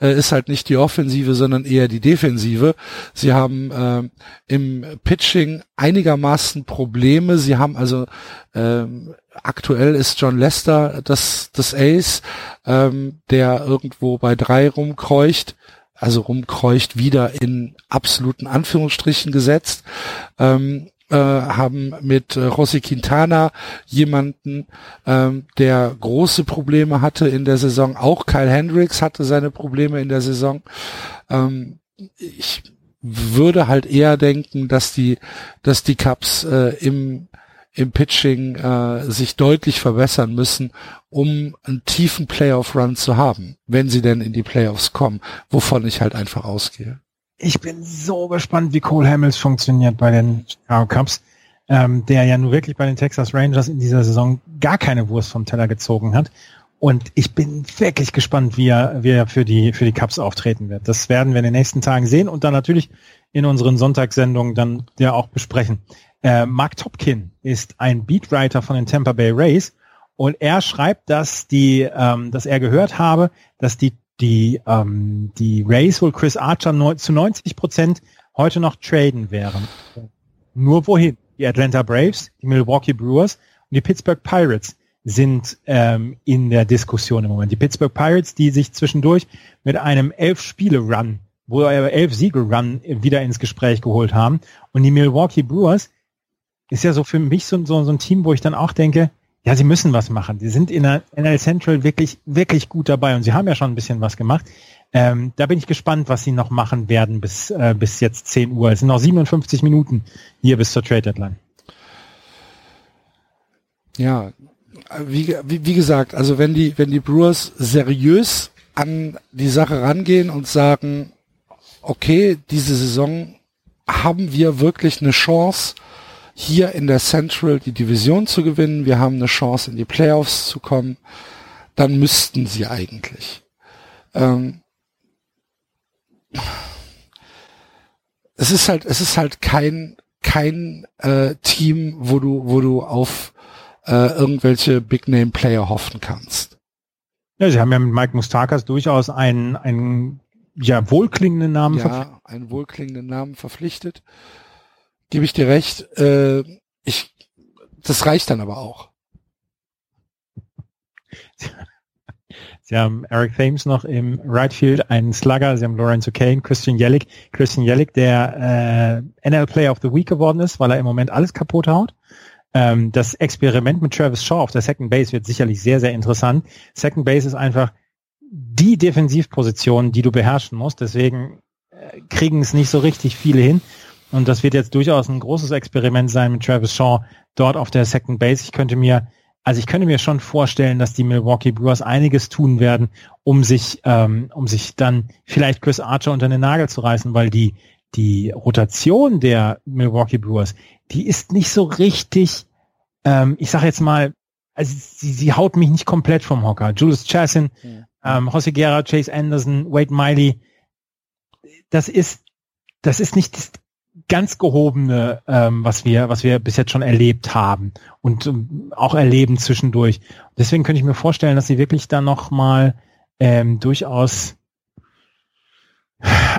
äh, ist halt nicht die Offensive, sondern eher die Defensive. Sie haben äh, im Pitching einigermaßen Probleme. Sie haben also ähm, aktuell ist John Lester das, das Ace, ähm, der irgendwo bei drei rumkreucht also rumkreucht, wieder in absoluten Anführungsstrichen gesetzt. Ähm, äh, haben mit äh, Rossi Quintana jemanden, ähm, der große Probleme hatte in der Saison. Auch Kyle Hendricks hatte seine Probleme in der Saison. Ähm, ich würde halt eher denken, dass die, dass die Cups äh, im im Pitching äh, sich deutlich verbessern müssen, um einen tiefen Playoff-Run zu haben, wenn sie denn in die Playoffs kommen, wovon ich halt einfach ausgehe. Ich bin so gespannt, wie Cole Hamels funktioniert bei den Chicago Cubs, ähm, der ja nur wirklich bei den Texas Rangers in dieser Saison gar keine Wurst vom Teller gezogen hat. Und ich bin wirklich gespannt, wie er, wie er für die, für die Cubs auftreten wird. Das werden wir in den nächsten Tagen sehen und dann natürlich in unseren Sonntagssendungen dann ja auch besprechen. Äh, Mark Topkin ist ein Beatwriter von den Tampa Bay Rays und er schreibt, dass die, ähm, dass er gehört habe, dass die die ähm, die Rays wohl Chris Archer neun, zu 90 Prozent heute noch traden wären. Nur wohin? Die Atlanta Braves, die Milwaukee Brewers und die Pittsburgh Pirates sind ähm, in der Diskussion im Moment. Die Pittsburgh Pirates, die sich zwischendurch mit einem elf Spiele Run, wo er elf Siege Run wieder ins Gespräch geholt haben und die Milwaukee Brewers, ist ja so für mich so, so, so ein Team, wo ich dann auch denke, ja, sie müssen was machen. Die sind in der NL Central wirklich, wirklich gut dabei und sie haben ja schon ein bisschen was gemacht. Ähm, da bin ich gespannt, was sie noch machen werden bis, äh, bis jetzt 10 Uhr. Es sind noch 57 Minuten hier bis zur Trade Deadline. Ja, wie, wie, wie gesagt, also wenn die, wenn die Brewers seriös an die Sache rangehen und sagen, okay, diese Saison haben wir wirklich eine Chance, hier in der Central die Division zu gewinnen, wir haben eine Chance in die Playoffs zu kommen, dann müssten sie eigentlich. Ähm, es ist halt, es ist halt kein kein äh, Team, wo du wo du auf äh, irgendwelche Big Name Player hoffen kannst. Ja, sie haben ja mit Mike Mustakas durchaus einen einen ja wohlklingenden Namen ja, einen wohlklingenden Namen verpflichtet gebe ich dir recht. Äh, ich, das reicht dann aber auch. Sie haben Eric Thames noch im Right Field, einen Slugger. Sie haben Lorenzo Kane, Christian Jellick. Christian Jellick, der äh, NL Player of the Week geworden ist, weil er im Moment alles kaputt haut. Ähm, das Experiment mit Travis Shaw auf der Second Base wird sicherlich sehr, sehr interessant. Second Base ist einfach die Defensivposition, die du beherrschen musst. Deswegen äh, kriegen es nicht so richtig viele hin. Und das wird jetzt durchaus ein großes Experiment sein mit Travis Shaw dort auf der Second Base. Ich könnte mir, also ich könnte mir schon vorstellen, dass die Milwaukee Brewers einiges tun werden, um sich, ähm, um sich dann vielleicht Chris Archer unter den Nagel zu reißen, weil die, die Rotation der Milwaukee Brewers, die ist nicht so richtig, ähm, ich sage jetzt mal, also sie, sie haut mich nicht komplett vom Hocker. Julius Chassin, mhm. ähm, Jose Guerra, Chase Anderson, Wade Miley, das ist, das ist nicht ganz gehobene, ähm, was wir, was wir bis jetzt schon erlebt haben und ähm, auch erleben zwischendurch. Deswegen könnte ich mir vorstellen, dass sie wirklich dann noch mal ähm, durchaus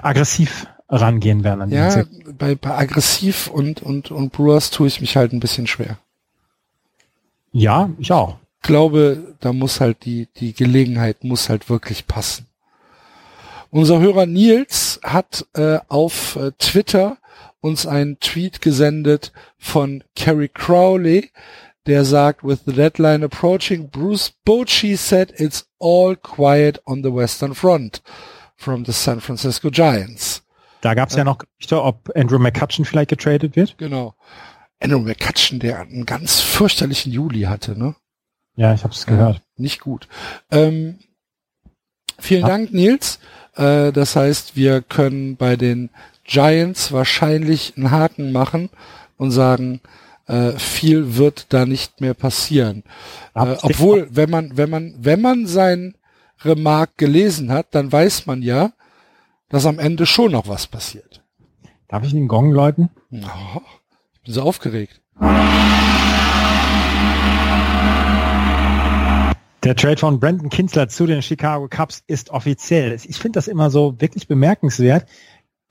aggressiv rangehen werden. An ja, bei, bei aggressiv und, und, und Brewers tue ich mich halt ein bisschen schwer. Ja, ich auch. Ich glaube, da muss halt die, die Gelegenheit muss halt wirklich passen. Unser Hörer Nils hat äh, auf äh, Twitter uns einen Tweet gesendet von Kerry Crowley, der sagt, with the deadline approaching, Bruce Bochy said it's all quiet on the Western Front from the San Francisco Giants. Da gab es ja noch Gerüchte, ob Andrew McCutcheon vielleicht getradet wird. Genau. Andrew McCutcheon, der einen ganz fürchterlichen Juli hatte, ne? Ja, ich habe es gehört. Ja, nicht gut. Ähm, vielen ja. Dank, Nils. Äh, das heißt, wir können bei den Giants wahrscheinlich einen Haken machen und sagen, äh, viel wird da nicht mehr passieren. Äh, obwohl, wenn man, wenn man, wenn man sein Remark gelesen hat, dann weiß man ja, dass am Ende schon noch was passiert. Darf ich den Gong läuten? Oh, ich bin so aufgeregt. Der Trade von Brandon Kinsler zu den Chicago Cubs ist offiziell. Ich finde das immer so wirklich bemerkenswert.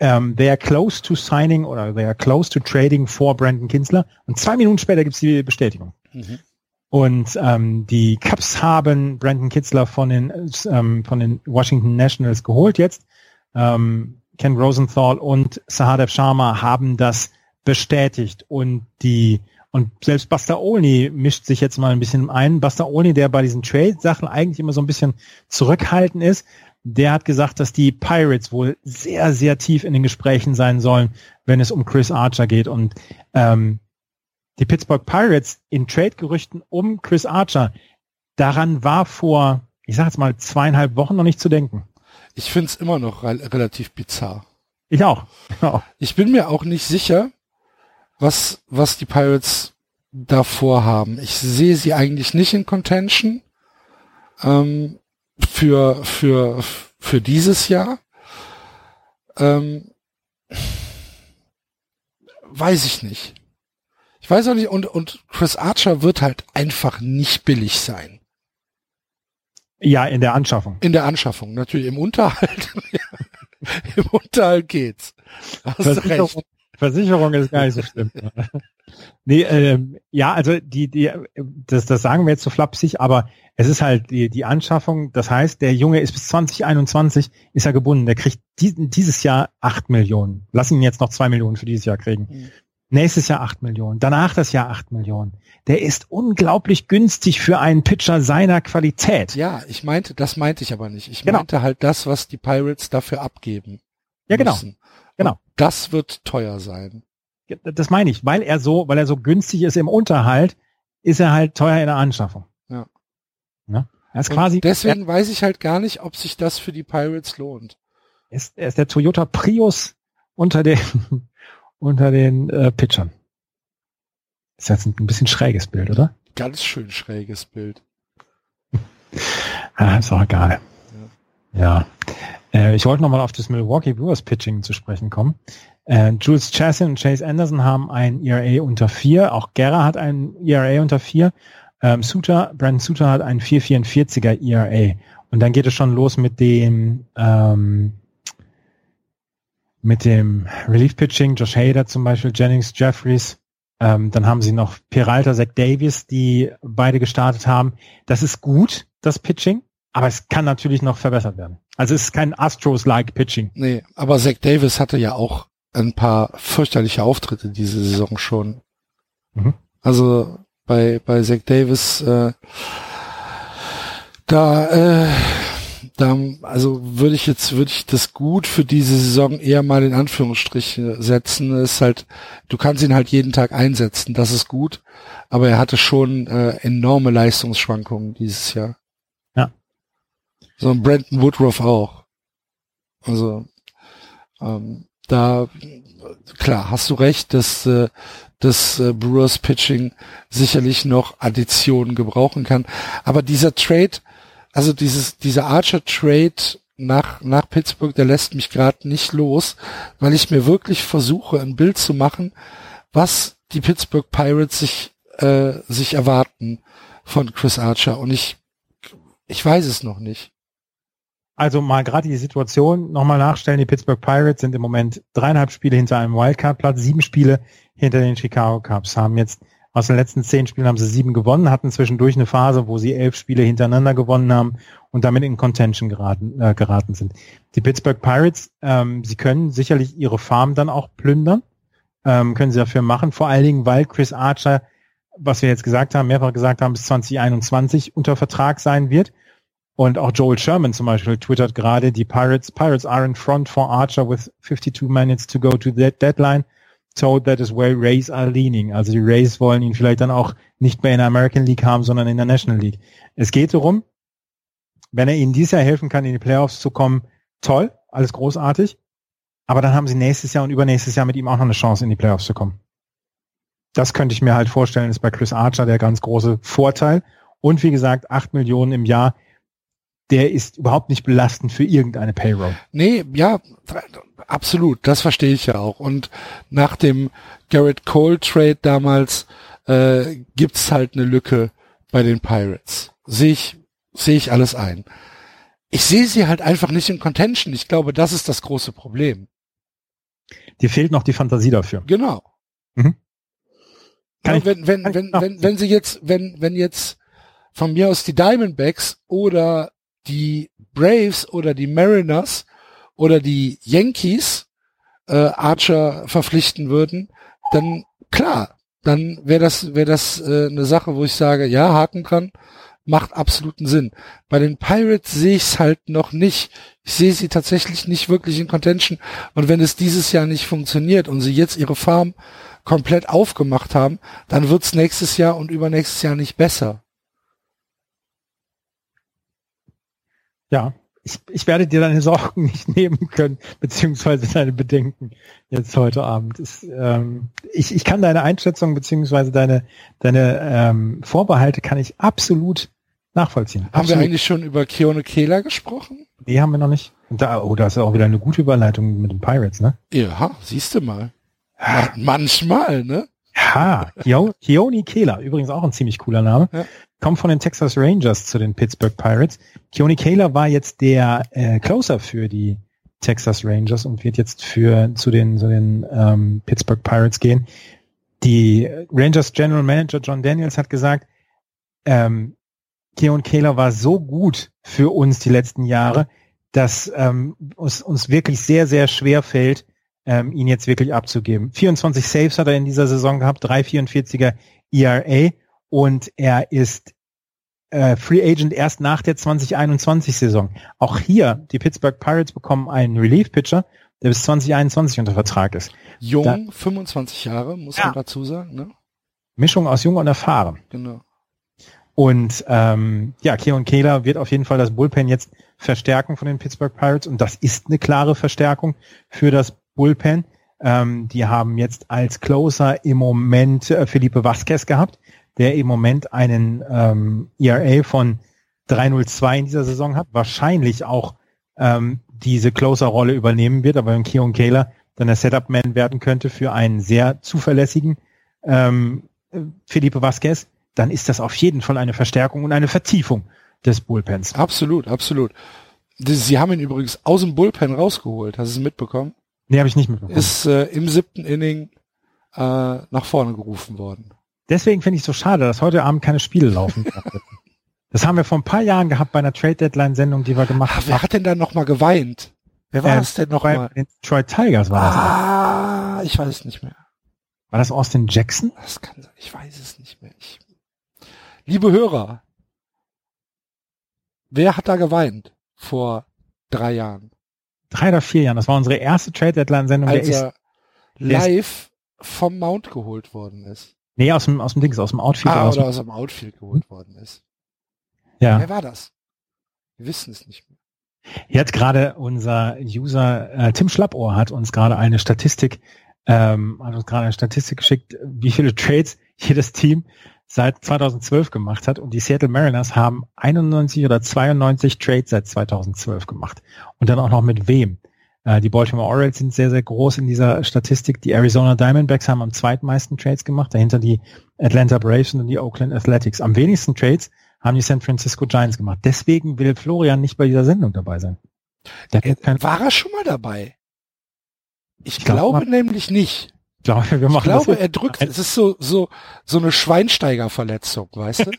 Um, ähm, they are close to signing oder they are close to trading for Brandon Kinsler. Und zwei Minuten später gibt es die Bestätigung. Mhm. Und ähm, die Cubs haben Brandon Kinsler von den ähm, von den Washington Nationals geholt jetzt. Ähm, Ken Rosenthal und Sahadev Sharma haben das bestätigt und die und selbst Buster Olney mischt sich jetzt mal ein bisschen ein. Buster Olney, der bei diesen Trade-Sachen eigentlich immer so ein bisschen zurückhaltend ist, der hat gesagt, dass die Pirates wohl sehr, sehr tief in den Gesprächen sein sollen, wenn es um Chris Archer geht. Und ähm, die Pittsburgh Pirates in Trade-Gerüchten um Chris Archer, daran war vor, ich sag jetzt mal, zweieinhalb Wochen noch nicht zu denken. Ich finde es immer noch re relativ bizarr. Ich auch. ja. Ich bin mir auch nicht sicher, was, was die Pirates davor haben. Ich sehe sie eigentlich nicht in Contention ähm, für, für, für dieses Jahr. Ähm, weiß ich nicht. Ich weiß auch nicht, und, und Chris Archer wird halt einfach nicht billig sein. Ja, in der Anschaffung. In der Anschaffung, natürlich. Im Unterhalt. Im Unterhalt geht's. Versicherung. Versicherung ist gar nicht so schlimm. nee, ähm, ja, also die, die, das, das sagen wir jetzt so flapsig, aber es ist halt die, die Anschaffung. Das heißt, der Junge ist bis 2021 ist er gebunden. Der kriegt die, dieses Jahr acht Millionen. Lass ihn jetzt noch zwei Millionen für dieses Jahr kriegen. Mhm. Nächstes Jahr acht Millionen. Danach das Jahr acht Millionen. Der ist unglaublich günstig für einen Pitcher seiner Qualität. Ja, ich meinte, das meinte ich aber nicht. Ich genau. meinte halt das, was die Pirates dafür abgeben. Ja, genau. Müssen. Genau. Das wird teuer sein. Das meine ich, weil er so, weil er so günstig ist im Unterhalt, ist er halt teuer in der Anschaffung. Ja. ja? Er ist quasi. Deswegen er, weiß ich halt gar nicht, ob sich das für die Pirates lohnt. Er ist, er ist der Toyota Prius unter den unter den äh, Pitchern. Ist jetzt ein, ein bisschen schräges Bild, oder? Ganz schön schräges Bild. ah, ist auch egal. Ja. ja. Äh, ich wollte nochmal auf das Milwaukee Brewers Pitching zu sprechen kommen. Äh, Jules Chassin und Chase Anderson haben ein ERA unter vier. Auch Guerra hat ein ERA unter vier. Ähm, Suter, Brandon Suter hat ein 4,44er ERA. Und dann geht es schon los mit dem ähm, mit dem Relief Pitching, Josh Hader zum Beispiel, Jennings, Jeffries. Ähm, dann haben sie noch Peralta, Zach Davis, die beide gestartet haben. Das ist gut, das Pitching. Aber es kann natürlich noch verbessert werden. Also es ist kein Astros-like Pitching. Nee, aber Zach Davis hatte ja auch ein paar fürchterliche Auftritte diese Saison schon. Mhm. Also bei, bei Zach Davis, äh, da, äh, da, also würde ich jetzt, würde ich das gut für diese Saison eher mal in Anführungsstriche setzen. Ist halt, du kannst ihn halt jeden Tag einsetzen, das ist gut. Aber er hatte schon äh, enorme Leistungsschwankungen dieses Jahr. So ein Brandon Woodruff auch. Also ähm, da klar hast du recht, dass äh, das äh, Brewers Pitching sicherlich noch Additionen gebrauchen kann. Aber dieser Trade, also dieses dieser Archer Trade nach, nach Pittsburgh, der lässt mich gerade nicht los, weil ich mir wirklich versuche, ein Bild zu machen, was die Pittsburgh Pirates sich, äh, sich erwarten von Chris Archer. Und ich, ich weiß es noch nicht. Also mal gerade die Situation nochmal nachstellen. Die Pittsburgh Pirates sind im Moment dreieinhalb Spiele hinter einem Wildcard-Platz, sieben Spiele hinter den Chicago Cubs, haben jetzt aus den letzten zehn Spielen haben sie sieben gewonnen, hatten zwischendurch eine Phase, wo sie elf Spiele hintereinander gewonnen haben und damit in Contention geraten, äh, geraten sind. Die Pittsburgh Pirates, ähm, sie können sicherlich ihre Farm dann auch plündern, ähm, können sie dafür machen, vor allen Dingen, weil Chris Archer, was wir jetzt gesagt haben, mehrfach gesagt haben, bis 2021 unter Vertrag sein wird. Und auch Joel Sherman zum Beispiel twittert gerade, die Pirates, Pirates are in front for Archer with 52 minutes to go to the deadline told that is where Rays are leaning. Also die Rays wollen ihn vielleicht dann auch nicht mehr in der American League haben, sondern in der National League. Es geht darum, wenn er ihnen dieses Jahr helfen kann, in die Playoffs zu kommen, toll, alles großartig. Aber dann haben sie nächstes Jahr und übernächstes Jahr mit ihm auch noch eine Chance, in die Playoffs zu kommen. Das könnte ich mir halt vorstellen, ist bei Chris Archer der ganz große Vorteil. Und wie gesagt, acht Millionen im Jahr, der ist überhaupt nicht belastend für irgendeine Payroll. Nee, ja, absolut, das verstehe ich ja auch. Und nach dem Garrett Cole Trade damals äh, gibt's halt eine Lücke bei den Pirates. Sehe ich, sehe ich alles ein. Ich sehe sie halt einfach nicht in Contention. Ich glaube, das ist das große Problem. Dir fehlt noch die Fantasie dafür. Genau. Mhm. Kann ja, wenn, wenn, wenn, wenn, wenn sie jetzt, wenn, wenn jetzt von mir aus die Diamondbacks oder die Braves oder die Mariners oder die Yankees äh, Archer verpflichten würden, dann klar, dann wäre das wäre das äh, eine Sache, wo ich sage, ja, Haken dran, macht absoluten Sinn. Bei den Pirates sehe ich es halt noch nicht. Ich sehe sie tatsächlich nicht wirklich in Contention. Und wenn es dieses Jahr nicht funktioniert und sie jetzt ihre Farm komplett aufgemacht haben, dann wird's nächstes Jahr und übernächstes Jahr nicht besser. Ja, ich, ich werde dir deine Sorgen nicht nehmen können, beziehungsweise deine Bedenken jetzt heute Abend. Ist, ähm, ich, ich kann deine Einschätzung beziehungsweise deine, deine ähm, Vorbehalte kann ich absolut nachvollziehen. Haben absolut. wir eigentlich schon über Keone Kehler gesprochen? Nee, haben wir noch nicht. Und da, oh, da ist ja auch wieder eine gute Überleitung mit den Pirates, ne? Ja, siehst du mal. Ja. Manchmal, ne? Ja, Keone Kehler, übrigens auch ein ziemlich cooler Name. Ja kommt von den Texas Rangers zu den Pittsburgh Pirates. Keone Kaler war jetzt der äh, Closer für die Texas Rangers und wird jetzt für zu den zu den ähm, Pittsburgh Pirates gehen. Die Rangers General Manager John Daniels hat gesagt, ähm, Keon Kaler war so gut für uns die letzten Jahre, dass ähm, uns, uns wirklich sehr, sehr schwer fällt, ähm, ihn jetzt wirklich abzugeben. 24 Saves hat er in dieser Saison gehabt, 3,44er ERA und er ist äh, Free Agent erst nach der 2021-Saison. Auch hier, die Pittsburgh Pirates bekommen einen Relief-Pitcher, der bis 2021 unter Vertrag ist. Jung, da, 25 Jahre, muss ja. man dazu sagen. Ne? Mischung aus jung und erfahren. Genau. Und ähm, ja, Keon Kehler wird auf jeden Fall das Bullpen jetzt verstärken von den Pittsburgh Pirates und das ist eine klare Verstärkung für das Bullpen. Ähm, die haben jetzt als Closer im Moment äh, Felipe Vasquez gehabt, der im Moment einen ähm, ERA von 302 in dieser Saison hat, wahrscheinlich auch ähm, diese Closer-Rolle übernehmen wird, aber wenn Keon Kayler dann der Setup-Man werden könnte für einen sehr zuverlässigen ähm, Felipe Vasquez, dann ist das auf jeden Fall eine Verstärkung und eine Vertiefung des Bullpens. Absolut, absolut. Sie haben ihn übrigens aus dem Bullpen rausgeholt. Hast du es mitbekommen? Nee, habe ich nicht mitbekommen. Ist äh, im siebten Inning äh, nach vorne gerufen worden. Deswegen finde ich es so schade, dass heute Abend keine Spiele laufen. das haben wir vor ein paar Jahren gehabt bei einer Trade Deadline Sendung, die wir gemacht haben. Wer hat denn da noch mal geweint? Wer war äh, das denn noch bei mal? Den Detroit Tigers war das. Ah, ich weiß es nicht mehr. War das Austin Jackson? Das kann sein. Ich weiß es nicht mehr. Ich... Liebe Hörer, wer hat da geweint vor drei Jahren? Drei oder vier Jahren. Das war unsere erste Trade Deadline Sendung. Als er live vom Mount geholt worden ist. Nee, aus dem, aus dem Dings, aus dem Outfield. Ah, oder aus dem Outfield geholt worden ist. Ja. Wer war das? Wir wissen es nicht mehr. Jetzt gerade unser User äh, Tim Schlappohr hat uns gerade eine Statistik, ähm, hat uns gerade eine Statistik geschickt, wie viele Trades jedes Team seit 2012 gemacht hat und die Seattle Mariners haben 91 oder 92 Trades seit 2012 gemacht. Und dann auch noch mit wem? Äh, die Baltimore Orioles sind sehr, sehr groß in dieser Statistik. Die Arizona Diamondbacks haben am zweitmeisten Trades gemacht, dahinter die Atlanta Braves und die Oakland Athletics. Am wenigsten Trades haben die San Francisco Giants gemacht. Deswegen will Florian nicht bei dieser Sendung dabei sein. Äh, war er schon mal dabei? Ich, ich glaube glaub, nämlich nicht. Ich glaube, wir machen ich glaube er drückt, es ist so, so, so eine Schweinsteigerverletzung, weißt du?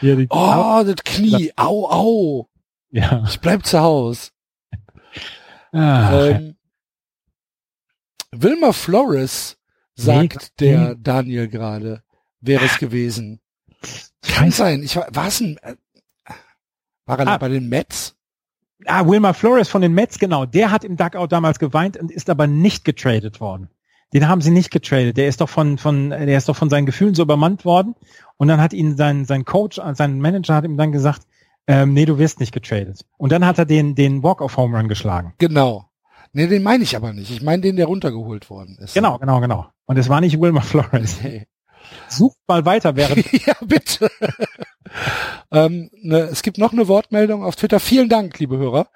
oh, das Knie, au, au. Ja. Ich bleib zu Hause. Ah. Ähm, Wilma Flores sagt nee, der nee. Daniel gerade, wäre es gewesen. Kann sein. Ich war, war es ein, äh, war er ah. bei den Mets? Ah, Wilma Flores von den Mets, genau. Der hat im Duckout damals geweint und ist aber nicht getradet worden. Den haben sie nicht getradet. Der ist doch von, von, der ist doch von seinen Gefühlen so übermannt worden. Und dann hat ihn sein, sein Coach, sein Manager hat ihm dann gesagt, ähm, nee, du wirst nicht getradet. Und dann hat er den, den Walk-of-Home Run geschlagen. Genau. Nee, den meine ich aber nicht. Ich meine den, der runtergeholt worden ist. Genau, genau, genau. Und es war nicht Wilma Flores. Nee. Sucht mal weiter während. ja, bitte. ähm, ne, es gibt noch eine Wortmeldung auf Twitter. Vielen Dank, liebe Hörer,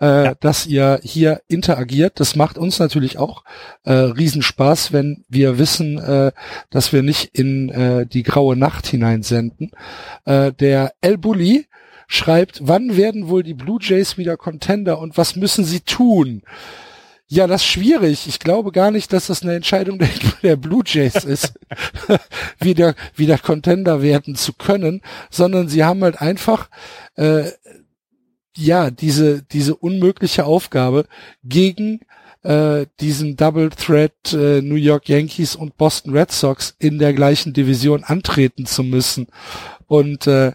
äh, ja. dass ihr hier interagiert. Das macht uns natürlich auch äh, Riesenspaß, wenn wir wissen, äh, dass wir nicht in äh, die graue Nacht hineinsenden. Äh, der El Bulli schreibt, wann werden wohl die Blue Jays wieder Contender und was müssen sie tun? Ja, das ist schwierig. Ich glaube gar nicht, dass das eine Entscheidung der, Blue Jays ist, wieder, wieder Contender werden zu können, sondern sie haben halt einfach, äh, ja, diese, diese unmögliche Aufgabe gegen äh, diesen Double Threat äh, New York Yankees und Boston Red Sox in der gleichen Division antreten zu müssen. Und äh,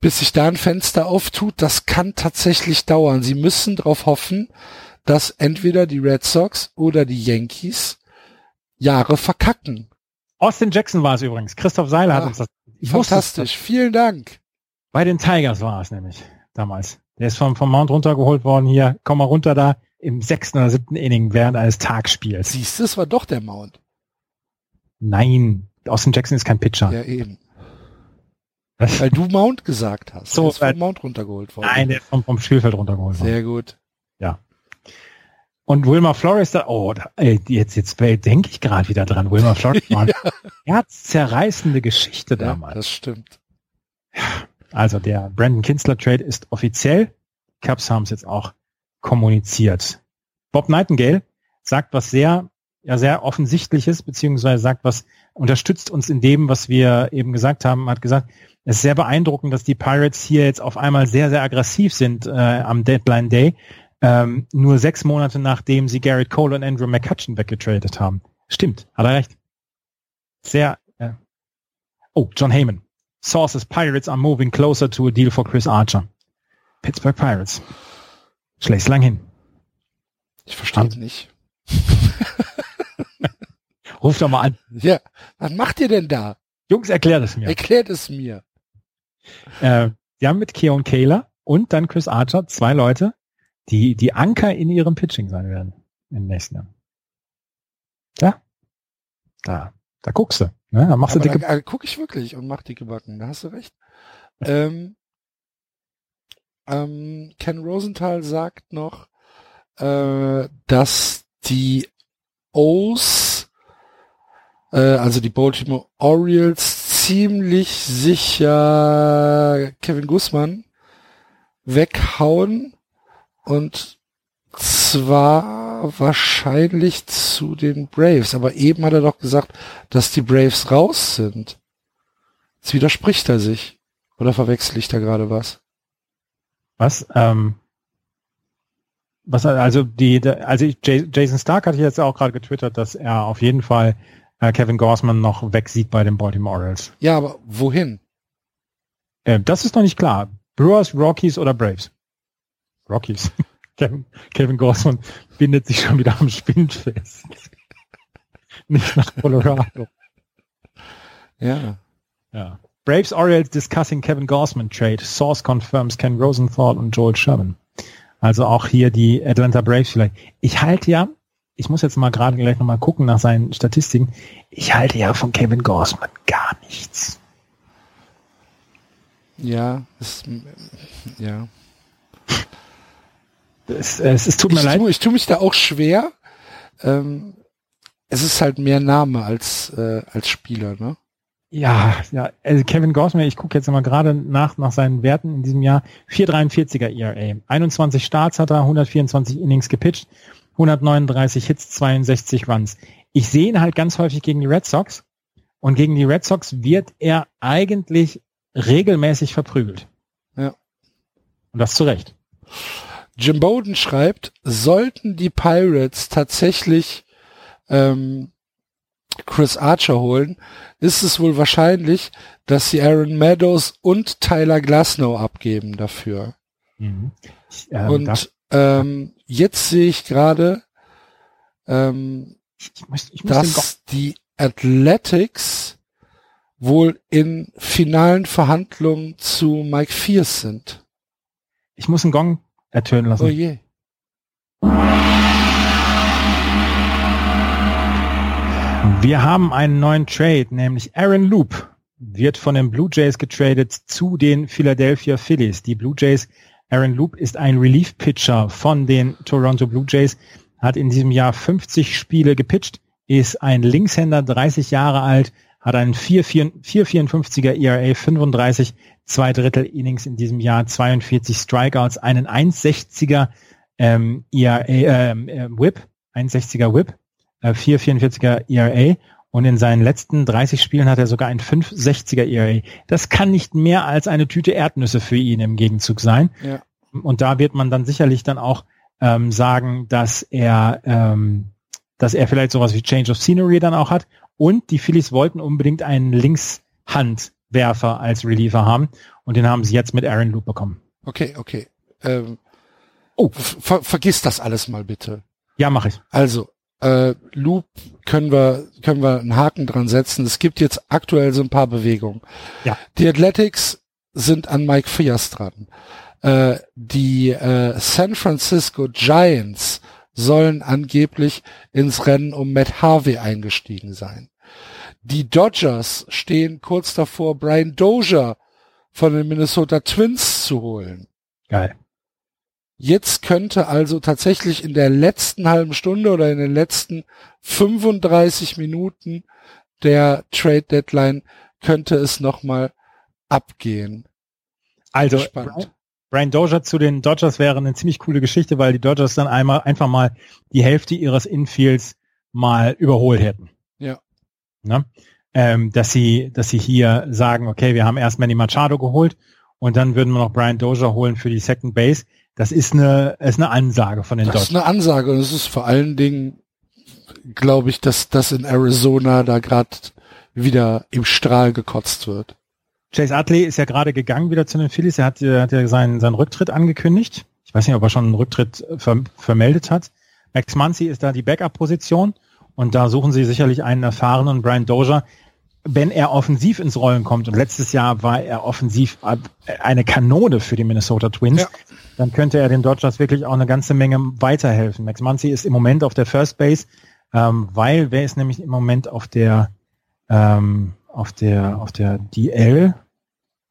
bis sich da ein Fenster auftut, das kann tatsächlich dauern. Sie müssen darauf hoffen, dass entweder die Red Sox oder die Yankees Jahre verkacken. Austin Jackson war es übrigens. Christoph Seiler ja, hat uns das. Ich fantastisch, vielen Dank. Bei den Tigers war es nämlich damals. Der ist vom, vom Mount runtergeholt worden hier. Komm mal runter da im sechsten oder siebten Inning während eines Tagspiels. Siehst du, es war doch der Mount. Nein, Austin Jackson ist kein Pitcher. Ja, eben. Weil du Mount gesagt hast. So, ist vom Mount runtergeholt worden. Nein, der ist vom, vom Spielfeld runtergeholt worden. Sehr gut. Ja. Und Wilma Flores, da, oh, ey, jetzt, jetzt denke ich gerade wieder dran. Wilma Flores war eine ja. herzzerreißende Geschichte damals. Ja, das stimmt. Also der Brandon Kinsler Trade ist offiziell. Cubs haben es jetzt auch kommuniziert. Bob Nightingale sagt was sehr, ja, sehr offensichtliches, beziehungsweise sagt was, unterstützt uns in dem, was wir eben gesagt haben, hat gesagt, es ist sehr beeindruckend, dass die Pirates hier jetzt auf einmal sehr, sehr aggressiv sind äh, am Deadline Day, ähm, nur sechs Monate nachdem sie Garrett Cole und Andrew McCutcheon weggetradet haben. Stimmt, hat er recht. Sehr. Äh oh, John Heyman. Sources Pirates are moving closer to a deal for Chris Archer. Pittsburgh Pirates. Schlägst lang hin. Ich verstehe es nicht. Ruf doch mal an. Ja, was macht ihr denn da? Jungs, erklärt es mir. Erklärt es mir. Äh, die haben mit Keon Kayler und dann Chris Archer zwei Leute, die die Anker in ihrem Pitching sein werden im nächsten Jahr. Ja, da, da guckst du. Ne? Da machst Aber du dicke. Da, da guck ich wirklich und mach dicke Backen. Da hast du recht. ähm, ähm, Ken Rosenthal sagt noch, äh, dass die O's, äh, also die Baltimore Orioles, ziemlich sicher Kevin Gussmann weghauen und zwar wahrscheinlich zu den Braves. Aber eben hat er doch gesagt, dass die Braves raus sind. Jetzt widerspricht er sich. Oder verwechsel ich da gerade was? Was? Ähm, was also die, also Jason Stark hatte jetzt auch gerade getwittert, dass er auf jeden Fall äh, Kevin Gorsman noch wegsieht bei den Baltimore Orioles. Ja, aber wohin? Äh, das ist noch nicht klar. Brewers, Rockies oder Braves? Rockies. Kevin, Kevin Gorsman bindet sich schon wieder am Spind fest. nicht nach Colorado. Ja. Ja. Braves Orioles discussing Kevin Gorsman trade. Source confirms Ken Rosenthal und Joel Sherman. Also auch hier die Atlanta Braves vielleicht. Ich halte ja ich muss jetzt mal gerade gleich nochmal gucken nach seinen Statistiken. Ich halte ja von Kevin Gorsman gar nichts. Ja, es, ja. Es, es, es tut mir ich leid. Tu, ich tue mich da auch schwer. Ähm, es ist halt mehr Name als, äh, als Spieler, ne? Ja, ja, also Kevin Gosman, ich gucke jetzt mal gerade nach, nach seinen Werten in diesem Jahr. 4,43er ERA. 21 Starts hat er, 124 Innings gepitcht, 139 Hits, 62 Runs. Ich sehe ihn halt ganz häufig gegen die Red Sox und gegen die Red Sox wird er eigentlich regelmäßig verprügelt. Ja. Und das zu Recht. Jim Bowden schreibt, sollten die Pirates tatsächlich ähm, Chris Archer holen, ist es wohl wahrscheinlich, dass sie Aaron Meadows und Tyler Glasnow abgeben dafür. Mhm. Ich, ähm, und ähm, jetzt sehe ich gerade, ähm, ich muss, ich muss dass die Athletics wohl in finalen Verhandlungen zu Mike Fierce sind. Ich muss einen Gong ertönen lassen. Oh je. Wir haben einen neuen Trade, nämlich Aaron Loop wird von den Blue Jays getradet zu den Philadelphia Phillies. Die Blue Jays, Aaron Loop ist ein Relief-Pitcher von den Toronto Blue Jays, hat in diesem Jahr 50 Spiele gepitcht, ist ein Linkshänder, 30 Jahre alt, hat einen 4,54er ERA, 35 zwei Drittel Innings in diesem Jahr, 42 Strikeouts, einen 1,60er ähm, ERA, ähm, äh, Whip, 1,60er Whip, äh, 4,44er ERA und in seinen letzten 30 Spielen hat er sogar ein 5,60er ERA. Das kann nicht mehr als eine Tüte Erdnüsse für ihn im Gegenzug sein. Ja. Und da wird man dann sicherlich dann auch ähm, sagen, dass er, ähm, dass er vielleicht sowas wie Change of Scenery dann auch hat. Und die Phillies wollten unbedingt einen Linkshandwerfer als Reliever haben und den haben sie jetzt mit Aaron Loop bekommen. Okay, okay. Ähm, oh, ver vergiss das alles mal bitte. Ja, mache ich. Also, äh, Loop können wir, können wir einen Haken dran setzen. Es gibt jetzt aktuell so ein paar Bewegungen. Ja. Die Athletics sind an Mike Fiers dran. Äh, die äh, San Francisco Giants sollen angeblich ins Rennen um Matt Harvey eingestiegen sein. Die Dodgers stehen kurz davor, Brian Dozier von den Minnesota Twins zu holen. Geil. Jetzt könnte also tatsächlich in der letzten halben Stunde oder in den letzten 35 Minuten der Trade Deadline könnte es nochmal abgehen. Also Spannend. Brian Dozier zu den Dodgers wäre eine ziemlich coole Geschichte, weil die Dodgers dann einmal einfach mal die Hälfte ihres Infields mal überholt hätten. Ja. Ne? Ähm, dass sie, dass sie hier sagen, okay, wir haben erst Manny Machado geholt und dann würden wir noch Brian Dozier holen für die Second Base. Das ist eine, ist eine Ansage von den Das Dodgers. ist eine Ansage und es ist vor allen Dingen, glaube ich, dass das in Arizona da gerade wieder im Strahl gekotzt wird. Chase Utley ist ja gerade gegangen wieder zu den Phillies. Er hat, er hat ja seinen, seinen Rücktritt angekündigt. Ich weiß nicht, ob er schon einen Rücktritt ver vermeldet hat. Max Muncy ist da die Backup-Position und da suchen sie sicherlich einen erfahrenen Brian Dozier. Wenn er offensiv ins Rollen kommt und letztes Jahr war er offensiv eine Kanone für die Minnesota Twins, Ja. dann könnte er den Dodgers wirklich auch eine ganze Menge weiterhelfen. Max Muncy ist im Moment auf der First Base, ähm, weil wer ist nämlich im Moment auf der ähm, auf der auf der DL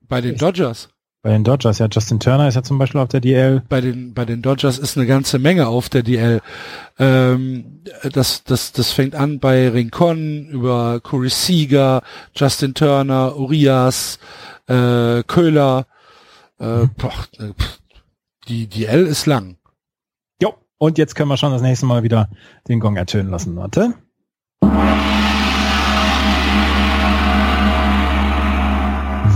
Bei den Dodgers. Bei den Dodgers? Ja, Justin Turner ist ja zum Beispiel auf der DL. Bei den, bei den Dodgers ist eine ganze Menge auf der DL. Ähm, das, das, das fängt an bei Rincon über Corey Seager, Justin Turner, Urias, äh, Köhler. Äh, boah, äh, die DL ist lang. Jo. Und jetzt können wir schon das nächste Mal wieder den Gong ertönen lassen. Warte.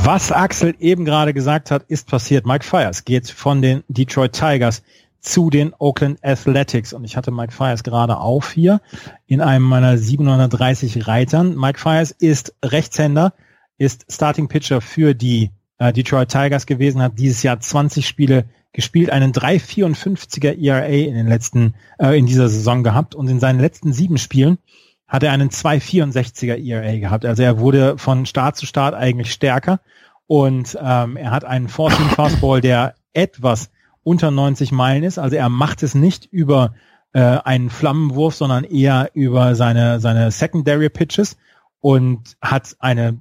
Was Axel eben gerade gesagt hat, ist passiert. Mike Fires geht von den Detroit Tigers zu den Oakland Athletics. Und ich hatte Mike Fires gerade auf hier in einem meiner 730 Reitern. Mike Fires ist Rechtshänder, ist Starting Pitcher für die äh, Detroit Tigers gewesen, hat dieses Jahr 20 Spiele gespielt, einen 3,54er ERA in den letzten, äh, in dieser Saison gehabt und in seinen letzten sieben Spielen hat er einen 2,64er ERA gehabt. Also er wurde von Start zu Start eigentlich stärker und ähm, er hat einen 14 Fastball, der etwas unter 90 Meilen ist. Also er macht es nicht über äh, einen Flammenwurf, sondern eher über seine, seine Secondary Pitches und hat eine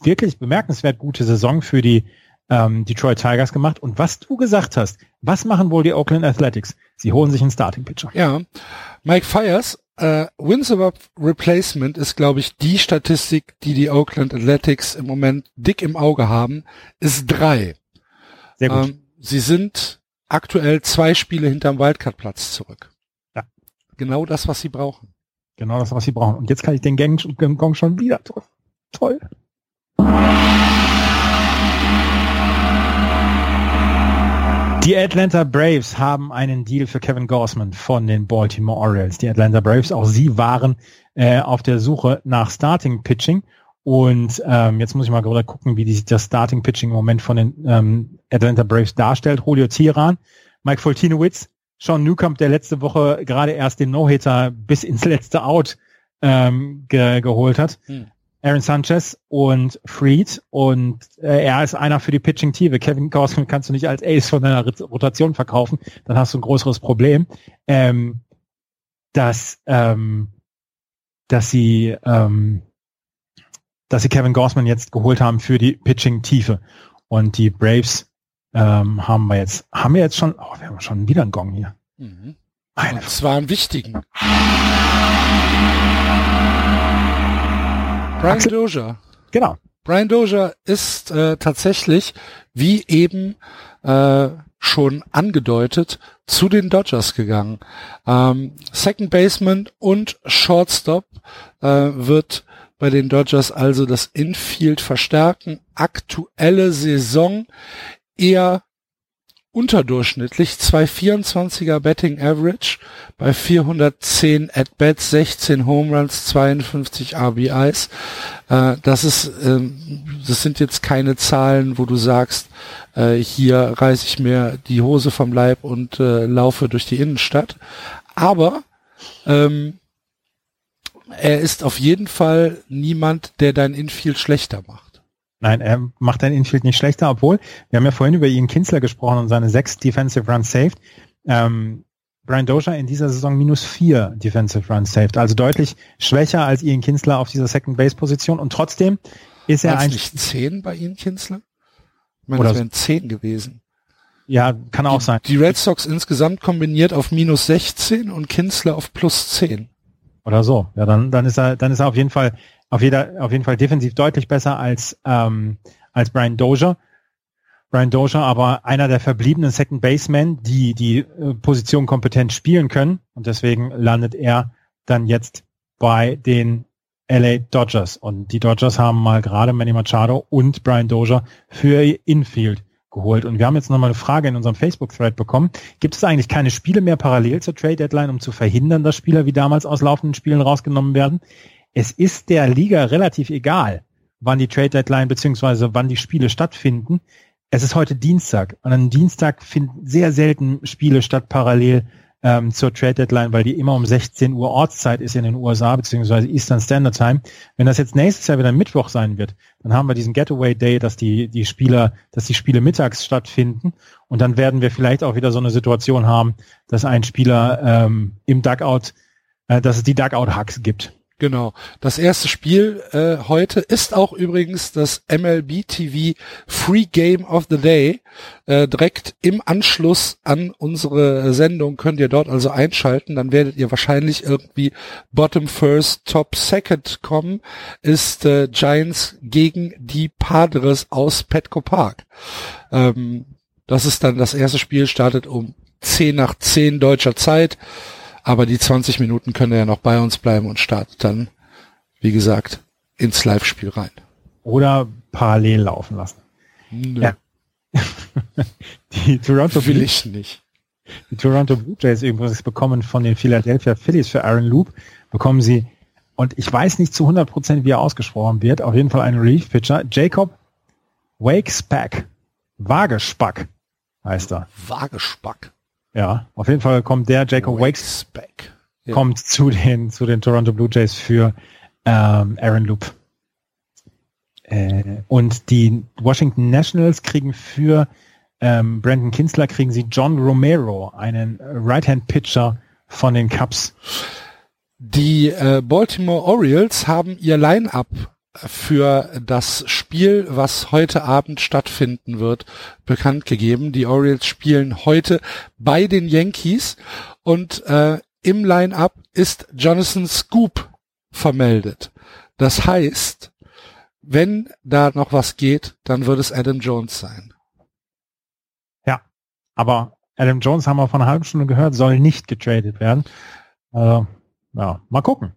wirklich bemerkenswert gute Saison für die ähm, Detroit Tigers gemacht. Und was du gesagt hast, was machen wohl die Oakland Athletics? Sie holen sich einen Starting Pitcher. Ja, Mike Fires, äh, Wins above Replacement ist, glaube ich, die Statistik, die die Oakland Athletics im Moment dick im Auge haben, ist drei. Sehr gut. Ähm, sie sind aktuell zwei Spiele hinterm Wildcard-Platz zurück. Ja. Genau das, was sie brauchen. Genau das, was sie brauchen. Und jetzt kann ich den Gang, Gong schon wieder drücken. Toll. Die Atlanta Braves haben einen Deal für Kevin Gorsman von den Baltimore Orioles. Die Atlanta Braves, auch sie waren äh, auf der Suche nach Starting Pitching. Und ähm, jetzt muss ich mal gerade gucken, wie sich das Starting Pitching im Moment von den ähm, Atlanta Braves darstellt. Julio Tiran, Mike Fultinowitz, Sean Newcomb, der letzte Woche gerade erst den No-Hitter bis ins letzte Out ähm, ge geholt hat. Hm. Aaron Sanchez und Freed und äh, er ist einer für die Pitching-Tiefe. Kevin Gausman kannst du nicht als Ace von deiner Rotation verkaufen, dann hast du ein größeres Problem. Ähm, dass, ähm, dass sie ähm, dass sie Kevin Gausman jetzt geholt haben für die Pitching-Tiefe. Und die Braves ähm, haben wir jetzt, haben wir jetzt schon, oh, wir haben schon wieder einen Gong hier. Mhm. Eine. Das war ein wichtigen. Brian Dozier. Genau. Brian Dozier ist äh, tatsächlich, wie eben äh, schon angedeutet, zu den Dodgers gegangen. Ähm, Second Baseman und Shortstop äh, wird bei den Dodgers also das Infield verstärken. Aktuelle Saison eher unterdurchschnittlich, 224er Betting Average bei 410 At-Bats, 16 Home Runs, 52 RBIs. Äh, das ist, ähm, das sind jetzt keine Zahlen, wo du sagst, äh, hier reiße ich mir die Hose vom Leib und äh, laufe durch die Innenstadt. Aber ähm, er ist auf jeden Fall niemand, der dein Infield schlechter macht. Nein, er macht dein Infield nicht schlechter, obwohl, wir haben ja vorhin über Ian Kinsler gesprochen und seine sechs Defensive Runs saved. Ähm, Brian Dozier in dieser Saison minus vier Defensive Runs saved, also deutlich schwächer als Ian Kinsler auf dieser Second Base Position und trotzdem ist er ein nicht zehn bei Ian Kinsler? Ich meine, Oder das wären zehn gewesen. Ja, kann auch die, sein. Die Red Sox insgesamt kombiniert auf minus 16 und Kinsler auf plus 10. Oder so. Ja, dann, dann ist er, dann ist er auf jeden Fall auf, jeder, auf jeden Fall defensiv deutlich besser als, ähm, als Brian Dozier. Brian Dozier aber einer der verbliebenen Second Basemen, die die äh, Position kompetent spielen können. Und deswegen landet er dann jetzt bei den LA Dodgers. Und die Dodgers haben mal gerade Manny Machado und Brian Dozier für ihr Infield geholt. Und wir haben jetzt nochmal eine Frage in unserem Facebook-Thread bekommen. Gibt es eigentlich keine Spiele mehr parallel zur Trade-Deadline, um zu verhindern, dass Spieler wie damals aus laufenden Spielen rausgenommen werden? es ist der Liga relativ egal, wann die Trade Deadline beziehungsweise wann die Spiele stattfinden. Es ist heute Dienstag und am Dienstag finden sehr selten Spiele statt parallel ähm, zur Trade Deadline, weil die immer um 16 Uhr Ortszeit ist in den USA beziehungsweise Eastern Standard Time. Wenn das jetzt nächstes Jahr wieder Mittwoch sein wird, dann haben wir diesen Getaway Day, dass die die Spieler, dass die Spiele mittags stattfinden und dann werden wir vielleicht auch wieder so eine Situation haben, dass ein Spieler ähm, im Dugout, äh, dass es die Dugout Hacks gibt. Genau. Das erste Spiel äh, heute ist auch übrigens das MLB TV Free Game of the Day. Äh, direkt im Anschluss an unsere Sendung könnt ihr dort also einschalten. Dann werdet ihr wahrscheinlich irgendwie Bottom First, Top Second kommen. Ist äh, Giants gegen die Padres aus Petco Park. Ähm, das ist dann das erste Spiel, startet um 10 nach 10 deutscher Zeit. Aber die 20 Minuten können ja noch bei uns bleiben und startet dann, wie gesagt, ins Live-Spiel rein. Oder parallel laufen lassen. Nö. Ja. die Toronto Will ich nicht. Die Toronto Blue Jays übrigens bekommen von den Philadelphia Phillies für Aaron Loop, bekommen sie, und ich weiß nicht zu 100 Prozent, wie er ausgesprochen wird, auf jeden Fall einen Relief-Pitcher, Jacob Wakespack. Wagespack heißt er. Wagespack. Ja, auf jeden Fall kommt der Jacob Wakes back. Ja. kommt zu den zu den Toronto Blue Jays für ähm, Aaron Loop. Äh, und die Washington Nationals kriegen für ähm, Brandon Kinsler kriegen sie John Romero, einen Right-Hand-Pitcher von den Cubs. Die äh, Baltimore Orioles haben ihr Line-up für das Spiel, was heute Abend stattfinden wird, bekannt gegeben. Die Orioles spielen heute bei den Yankees und äh, im Line-up ist Jonathan Scoop vermeldet. Das heißt, wenn da noch was geht, dann wird es Adam Jones sein. Ja, aber Adam Jones haben wir vor einer halben Stunde gehört, soll nicht getradet werden. Also, ja, mal gucken,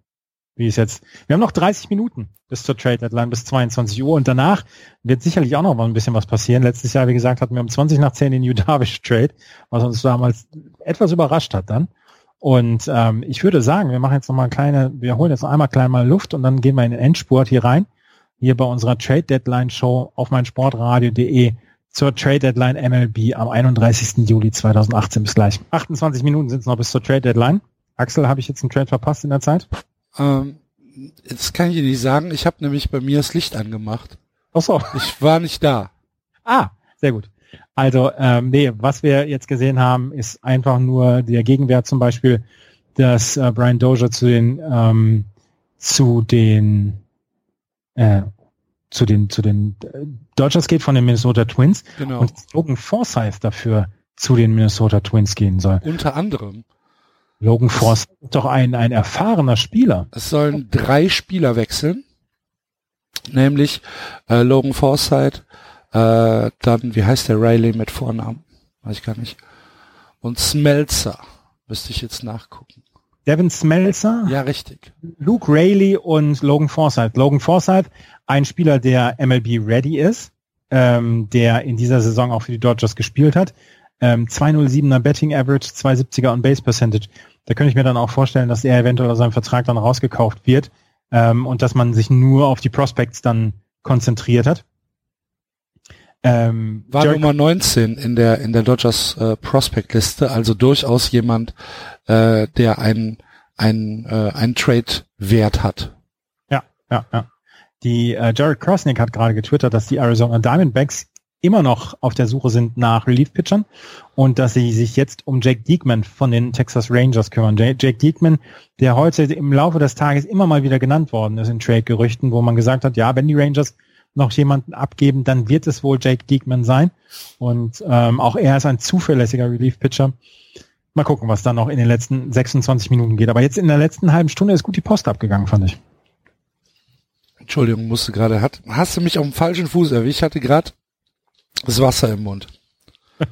wie es jetzt. Wir haben noch 30 Minuten bis zur Trade Deadline bis 22 Uhr und danach wird sicherlich auch noch mal ein bisschen was passieren. Letztes Jahr, wie gesagt, hatten wir um 20 nach 10 den New Darvish Trade, was uns damals etwas überrascht hat dann. Und ähm, ich würde sagen, wir machen jetzt noch mal kleine, wir holen jetzt noch einmal klein mal Luft und dann gehen wir in den Endspurt hier rein. Hier bei unserer Trade Deadline Show auf meinsportradio.de zur Trade Deadline MLB am 31. Juli 2018. Bis gleich. 28 Minuten sind es noch bis zur Trade Deadline. Axel, habe ich jetzt einen Trade verpasst in der Zeit? Ähm, das kann ich dir nicht sagen. Ich habe nämlich bei mir das Licht angemacht. Ach so. Ich war nicht da. Ah, sehr gut. Also, ähm, nee, was wir jetzt gesehen haben, ist einfach nur der Gegenwert zum Beispiel, dass äh, Brian Dozier zu den ähm, zu den äh, zu den zu den äh, Dodgers geht von den Minnesota Twins Genau. und Logan Forsyth dafür zu den Minnesota Twins gehen soll. Unter anderem. Logan Forsyth ist doch ein ein erfahrener Spieler. Es sollen drei Spieler wechseln. Nämlich äh, Logan Forsythe, äh, dann, wie heißt der Riley mit Vornamen? Weiß ich gar nicht. Und Smelzer. Müsste ich jetzt nachgucken. Devin Smeltzer, Ja, richtig. Luke Rayleigh und Logan Forsythe. Logan Forsythe, ein Spieler, der MLB ready ist, ähm, der in dieser Saison auch für die Dodgers gespielt hat. Ähm, 207er Betting Average, 270er on Base Percentage. Da könnte ich mir dann auch vorstellen, dass er eventuell aus seinem Vertrag dann rausgekauft wird ähm, und dass man sich nur auf die Prospects dann konzentriert hat. Ähm, War Jared- Nummer 19 in der, in der Dodgers äh, Prospect-Liste, also durchaus jemand, äh, der einen, einen, äh, einen Trade-Wert hat. Ja, ja, ja. Die äh, Jared Krosnick hat gerade getwittert, dass die Arizona Diamondbacks immer noch auf der Suche sind nach Relief-Pitchern und dass sie sich jetzt um Jake Diekman von den Texas Rangers kümmern. Ja- Jake Diekman, der heute im Laufe des Tages immer mal wieder genannt worden ist in Trade-Gerüchten, wo man gesagt hat, ja, wenn die Rangers noch jemanden abgeben, dann wird es wohl Jake Diekman sein. Und ähm, auch er ist ein zuverlässiger Relief-Pitcher. Mal gucken, was dann noch in den letzten 26 Minuten geht. Aber jetzt in der letzten halben Stunde ist gut die Post abgegangen, fand ich. Entschuldigung, musste gerade, hat, hast du mich auf dem falschen Fuß erwischt? Ich hatte gerade das Wasser im Mund.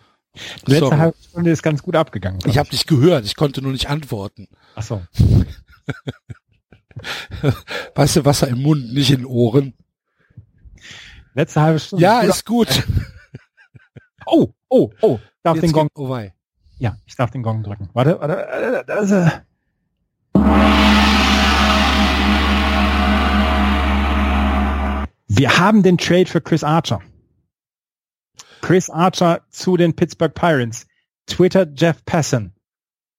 Die letzte halbe Stunde ist ganz gut abgegangen. Ich habe dich gehört, ich konnte nur nicht antworten. Ach so. Weißt du, Wasser im Mund, nicht in den Ohren. Letzte halbe Stunde. Ja, gut ist gut. Oh, oh, oh. Darf Jetzt den Gong. Oh wei. Ja, ich darf den Gong drücken. Warte, warte, warte da ist er. Wir haben den Trade für Chris Archer. Chris Archer zu den Pittsburgh Pirates. Twitter Jeff Passan.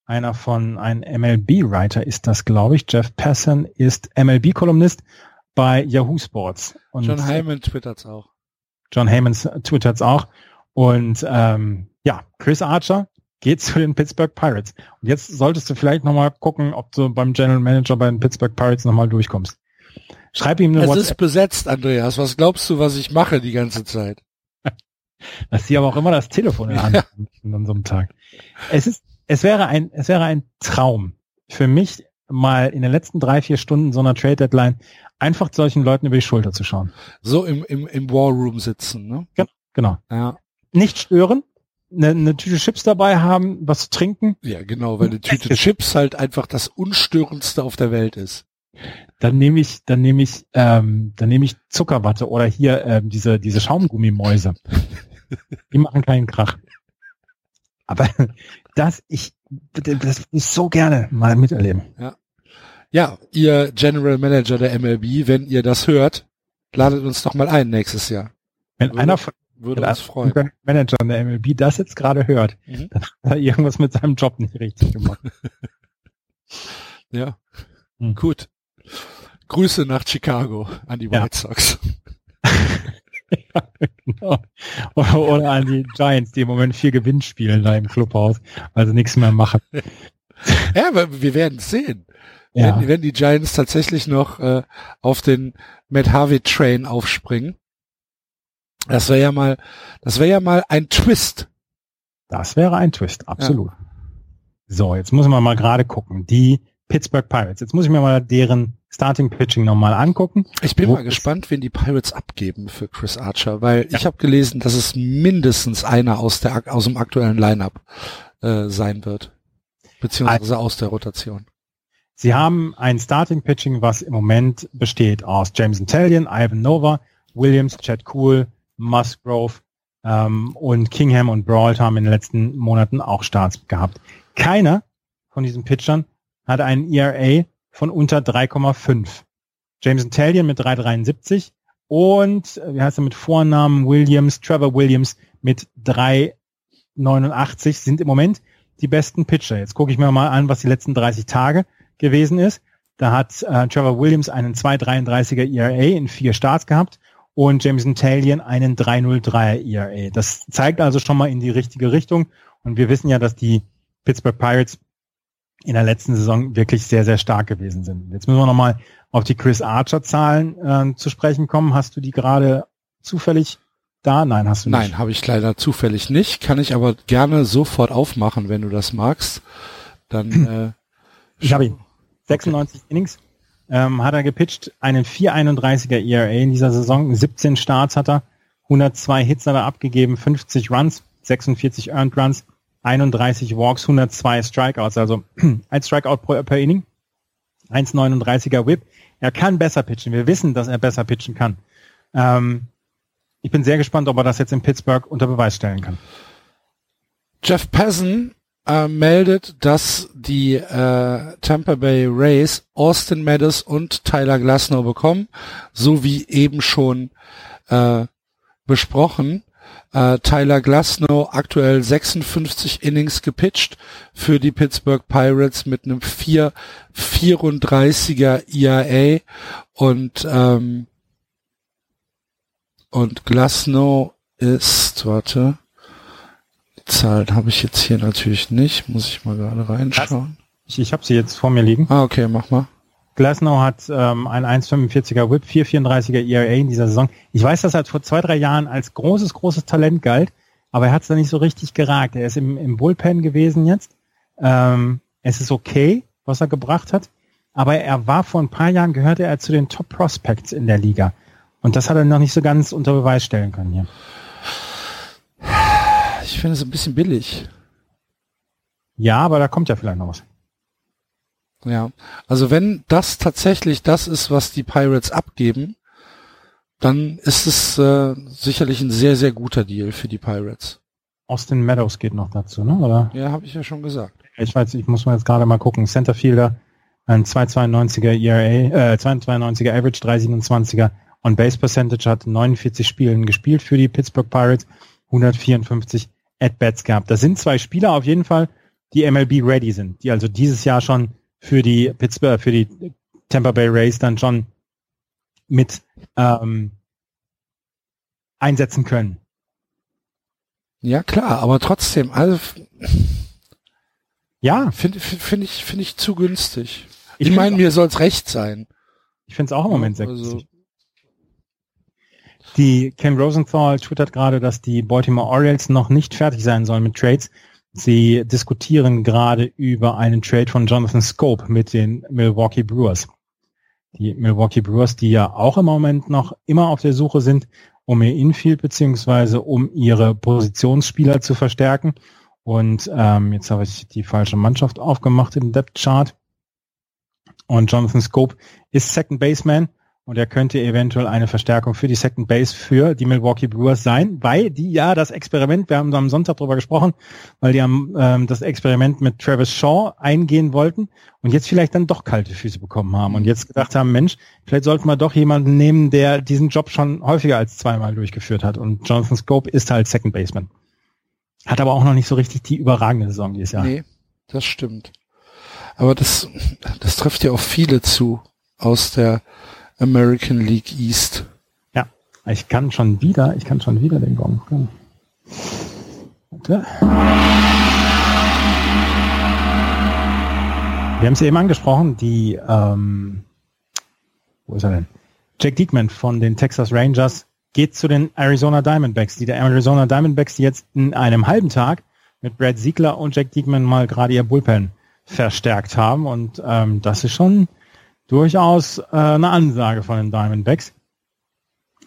Einer von einem MLB-Writer ist das, glaube ich. Jeff Passan ist MLB-Kolumnist bei Yahoo Sports. Und John Hyman twittert's auch. John Hammons twittert auch. Und ähm, ja, Chris Archer geht zu den Pittsburgh Pirates. Und jetzt solltest du vielleicht nochmal gucken, ob du beim General Manager bei den Pittsburgh Pirates nochmal durchkommst. Schreib ihm eine Es ist WhatsApp, besetzt, Andreas. Was glaubst du, was ich mache die ganze Zeit? Dass sie aber auch immer das Telefon in der Hand haben an so einem Tag. Es ist, es wäre ein, es wäre ein Traum für mich, mal in den letzten drei, vier Stunden so einer Trade Deadline einfach solchen Leuten über die Schulter zu schauen. So im, im, im War Room sitzen, ne? Genau. Ja. Nicht stören, eine, eine Tüte Chips dabei haben, was zu trinken, Ja, genau, weil eine Tüte Chips halt einfach das unstörendste auf der Welt ist. Dann nehme ich, dann nehme ich, ähm, dann nehme ich Zuckerwatte oder hier ähm, diese diese Schaumgummimäuse. Die machen keinen Krach. Aber das ich das will ich so gerne mal miterleben. Ja, ihr General Manager der MLB, wenn ihr das hört, ladet uns doch mal ein nächstes Jahr. Wenn Würde- einer von Würde uns freuen. Managern der MLB das jetzt gerade hört, Mhm. dann hat er irgendwas mit seinem Job nicht richtig gemacht. Ja. Hm. Gut. Grüße nach Chicago an die Ja. White Sox. Genau. Oder, oder an die Giants, die im Moment vier Gewinn spielen da im Clubhaus, also nichts mehr machen. ja, aber wir werden es sehen. Ja. Wenn, wenn die Giants tatsächlich noch äh, auf den Matt Harvey Train aufspringen. Das wäre ja mal, das wäre ja mal ein Twist. Das wäre ein Twist, absolut. Ja. So, jetzt muss man mal gerade gucken. Die Pittsburgh Pirates. Jetzt muss ich mir mal deren Starting Pitching nochmal angucken. Ich bin mal gespannt, wen die Pirates abgeben für Chris Archer, weil ja. ich habe gelesen, dass es mindestens einer aus der aus dem aktuellen Lineup äh, sein wird, beziehungsweise aus der Rotation. Sie haben ein Starting Pitching, was im Moment besteht aus Jameson Talion, Ivan Nova, Williams, Chad Cool, Musgrove ähm, und Kingham und Brault haben in den letzten Monaten auch Starts gehabt. Keiner von diesen Pitchern hat einen ERA von unter 3,5. Jameson Talion mit 3,73 und äh, wie heißt er mit Vornamen Williams, Trevor Williams mit 3,89 sind im Moment die besten Pitcher. Jetzt gucke ich mir mal an, was die letzten 30 Tage gewesen ist. Da hat äh, Trevor Williams einen 2,33er ERA in vier Starts gehabt und Jameson Talion einen 3,03er ERA. Das zeigt also schon mal in die richtige Richtung. Und wir wissen ja, dass die Pittsburgh Pirates in der letzten Saison wirklich sehr, sehr stark gewesen sind. Jetzt müssen wir nochmal auf die Chris Archer-Zahlen äh, zu sprechen kommen. Hast du die gerade zufällig da? Nein, hast du nicht. Nein, habe ich leider zufällig nicht. Kann ich aber gerne sofort aufmachen, wenn du das magst. Dann äh, ich habe ihn. 96 okay. Innings ähm, hat er gepitcht, einen 431er ERA in dieser Saison, 17 Starts hat er, 102 Hits hat er abgegeben, 50 Runs, 46 Earned Runs, 31 Walks, 102 Strikeouts, also ein Strikeout per, per Inning, 1,39er Whip. Er kann besser pitchen. Wir wissen, dass er besser pitchen kann. Ähm, ich bin sehr gespannt, ob er das jetzt in Pittsburgh unter Beweis stellen kann. Jeff Pessen äh, meldet, dass die äh, Tampa Bay Rays Austin Meadows und Tyler Glasnow bekommen, so wie eben schon äh, besprochen. Äh, Tyler Glasnow aktuell 56 Innings gepitcht für die Pittsburgh Pirates mit einem 4, 34er ERA und ähm, und Glasnow ist, warte, die Zahlen habe ich jetzt hier natürlich nicht, muss ich mal gerade reinschauen. Ich, ich habe sie jetzt vor mir liegen. Ah, okay, mach mal. Glasnow hat ähm, ein 1,45er Whip, 4,34er ERA in dieser Saison. Ich weiß, dass er vor zwei, drei Jahren als großes, großes Talent galt, aber er hat es da nicht so richtig geragt. Er ist im, im Bullpen gewesen jetzt. Ähm, es ist okay, was er gebracht hat, aber er war vor ein paar Jahren, gehörte er zu den Top Prospects in der Liga. Und das hat er noch nicht so ganz unter Beweis stellen können hier. Ich finde es ein bisschen billig. Ja, aber da kommt ja vielleicht noch was. Ja, also wenn das tatsächlich das ist, was die Pirates abgeben, dann ist es äh, sicherlich ein sehr, sehr guter Deal für die Pirates. Austin Meadows geht noch dazu, ne? Oder? Ja, habe ich ja schon gesagt. Ich weiß, ich muss mal jetzt gerade mal gucken. Centerfielder, ein 2,92er ERA, äh, 2,92er Average, 3,27er On-Base Percentage, hat 49 Spielen gespielt für die Pittsburgh Pirates, 154 At-Bats gehabt. Das sind zwei Spieler auf jeden Fall, die MLB ready sind, die also dieses Jahr schon für die Pittsburgh, für die Tampa Bay Rays dann schon mit ähm, einsetzen können. Ja klar, aber trotzdem, also ja, finde find ich finde ich zu günstig. Ich, ich meine, mir soll's recht sein. Ich finde es auch im Moment sehr also, günstig. Die Ken Rosenthal twittert gerade, dass die Baltimore Orioles noch nicht fertig sein sollen mit Trades. Sie diskutieren gerade über einen Trade von Jonathan Scope mit den Milwaukee Brewers. Die Milwaukee Brewers, die ja auch im Moment noch immer auf der Suche sind, um ihr Infield beziehungsweise um ihre Positionsspieler zu verstärken. Und ähm, jetzt habe ich die falsche Mannschaft aufgemacht im Depth Chart. Und Jonathan Scope ist Second Baseman und er könnte eventuell eine Verstärkung für die Second Base für die Milwaukee Brewers sein, weil die ja das Experiment, wir haben am Sonntag drüber gesprochen, weil die haben ähm, das Experiment mit Travis Shaw eingehen wollten und jetzt vielleicht dann doch kalte Füße bekommen haben und jetzt gedacht haben, Mensch, vielleicht sollten wir doch jemanden nehmen, der diesen Job schon häufiger als zweimal durchgeführt hat und Jonathan Scope ist halt Second Baseman. Hat aber auch noch nicht so richtig die überragende Saison dieses Jahr. Nee, das stimmt. Aber das, das trifft ja auch viele zu aus der American League East. Ja, ich kann schon wieder, ich kann schon wieder den Gong. Warte. Wir haben es eben angesprochen, die, ähm, wo ist er denn? Jack Diekman von den Texas Rangers geht zu den Arizona Diamondbacks. Die der Arizona Diamondbacks, jetzt in einem halben Tag mit Brad Siegler und Jack Diekman mal gerade ihr Bullpen verstärkt haben. Und ähm, das ist schon durchaus äh, eine Ansage von den Diamondbacks,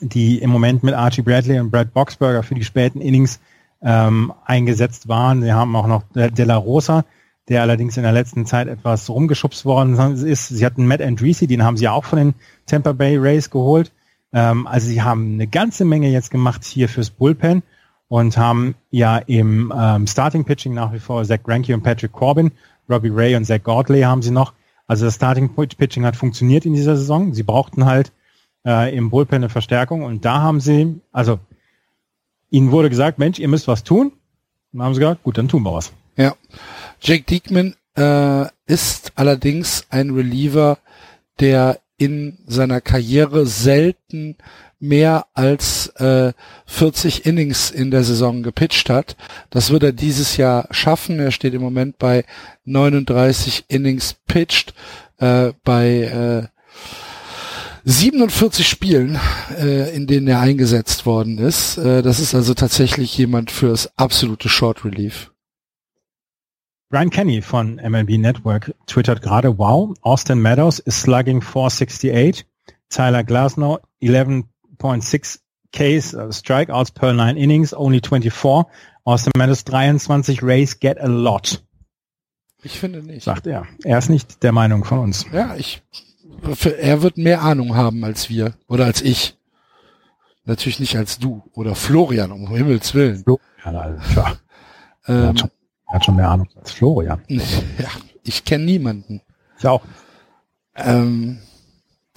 die im Moment mit Archie Bradley und Brad Boxberger für die späten Innings ähm, eingesetzt waren. Sie haben auch noch De La Rosa, der allerdings in der letzten Zeit etwas rumgeschubst worden ist. Sie hatten Matt Andreessi, den haben sie auch von den Tampa Bay Rays geholt. Ähm, also sie haben eine ganze Menge jetzt gemacht hier fürs Bullpen und haben ja im ähm, Starting Pitching nach wie vor Zach Greinke und Patrick Corbin, Robbie Ray und Zach Gordley haben sie noch. Also das Starting Pitching hat funktioniert in dieser Saison. Sie brauchten halt äh, im Bullpen eine Verstärkung und da haben sie, also ihnen wurde gesagt, Mensch, ihr müsst was tun. Und haben sie gesagt, gut, dann tun wir was. Ja. Jake Diekman äh, ist allerdings ein Reliever, der in seiner Karriere selten mehr als äh, 40 Innings in der Saison gepitcht hat. Das wird er dieses Jahr schaffen. Er steht im Moment bei 39 Innings pitched, äh, bei äh, 47 Spielen, äh, in denen er eingesetzt worden ist. Äh, das ist also tatsächlich jemand fürs absolute Short Relief. Brian Kenny von MLB Network twittert gerade, wow, Austin Meadows is slugging 468, Tyler Glasnow 11.6 Ks, uh, strikeouts per nine innings, only 24. Austin Meadows 23, Rays get a lot. Ich finde nicht. Sagt er. Er ist nicht der Meinung von uns. Ja, ich, er wird mehr Ahnung haben als wir oder als ich. Natürlich nicht als du oder Florian, um Himmels Willen. Florian, also, ja. Ähm, er hat schon mehr Ahnung als Florian. Ja, ich kenne niemanden. Ich auch. Ähm,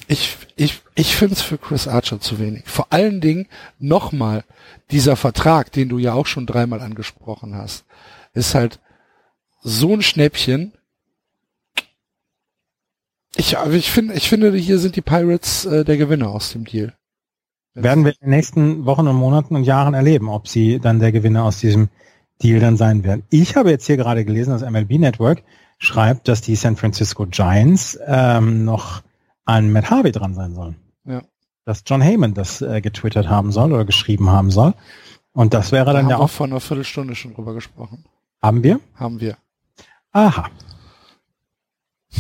ich ich, ich finde es für Chris Archer zu wenig. Vor allen Dingen nochmal dieser Vertrag, den du ja auch schon dreimal angesprochen hast, ist halt so ein Schnäppchen. Ich, ich finde, ich finde, hier sind die Pirates äh, der Gewinner aus dem Deal. Werden wir in den nächsten Wochen und Monaten und Jahren erleben, ob sie dann der Gewinner aus diesem Deal dann sein werden. Ich habe jetzt hier gerade gelesen, dass MLB Network schreibt, dass die San Francisco Giants ähm, noch an Matt Harvey dran sein sollen. Ja. Dass John Heyman das äh, getwittert haben soll oder geschrieben haben soll. Und das wäre dann da ja auch. vor einer Viertelstunde schon drüber gesprochen. Haben wir? Haben wir. Aha. ich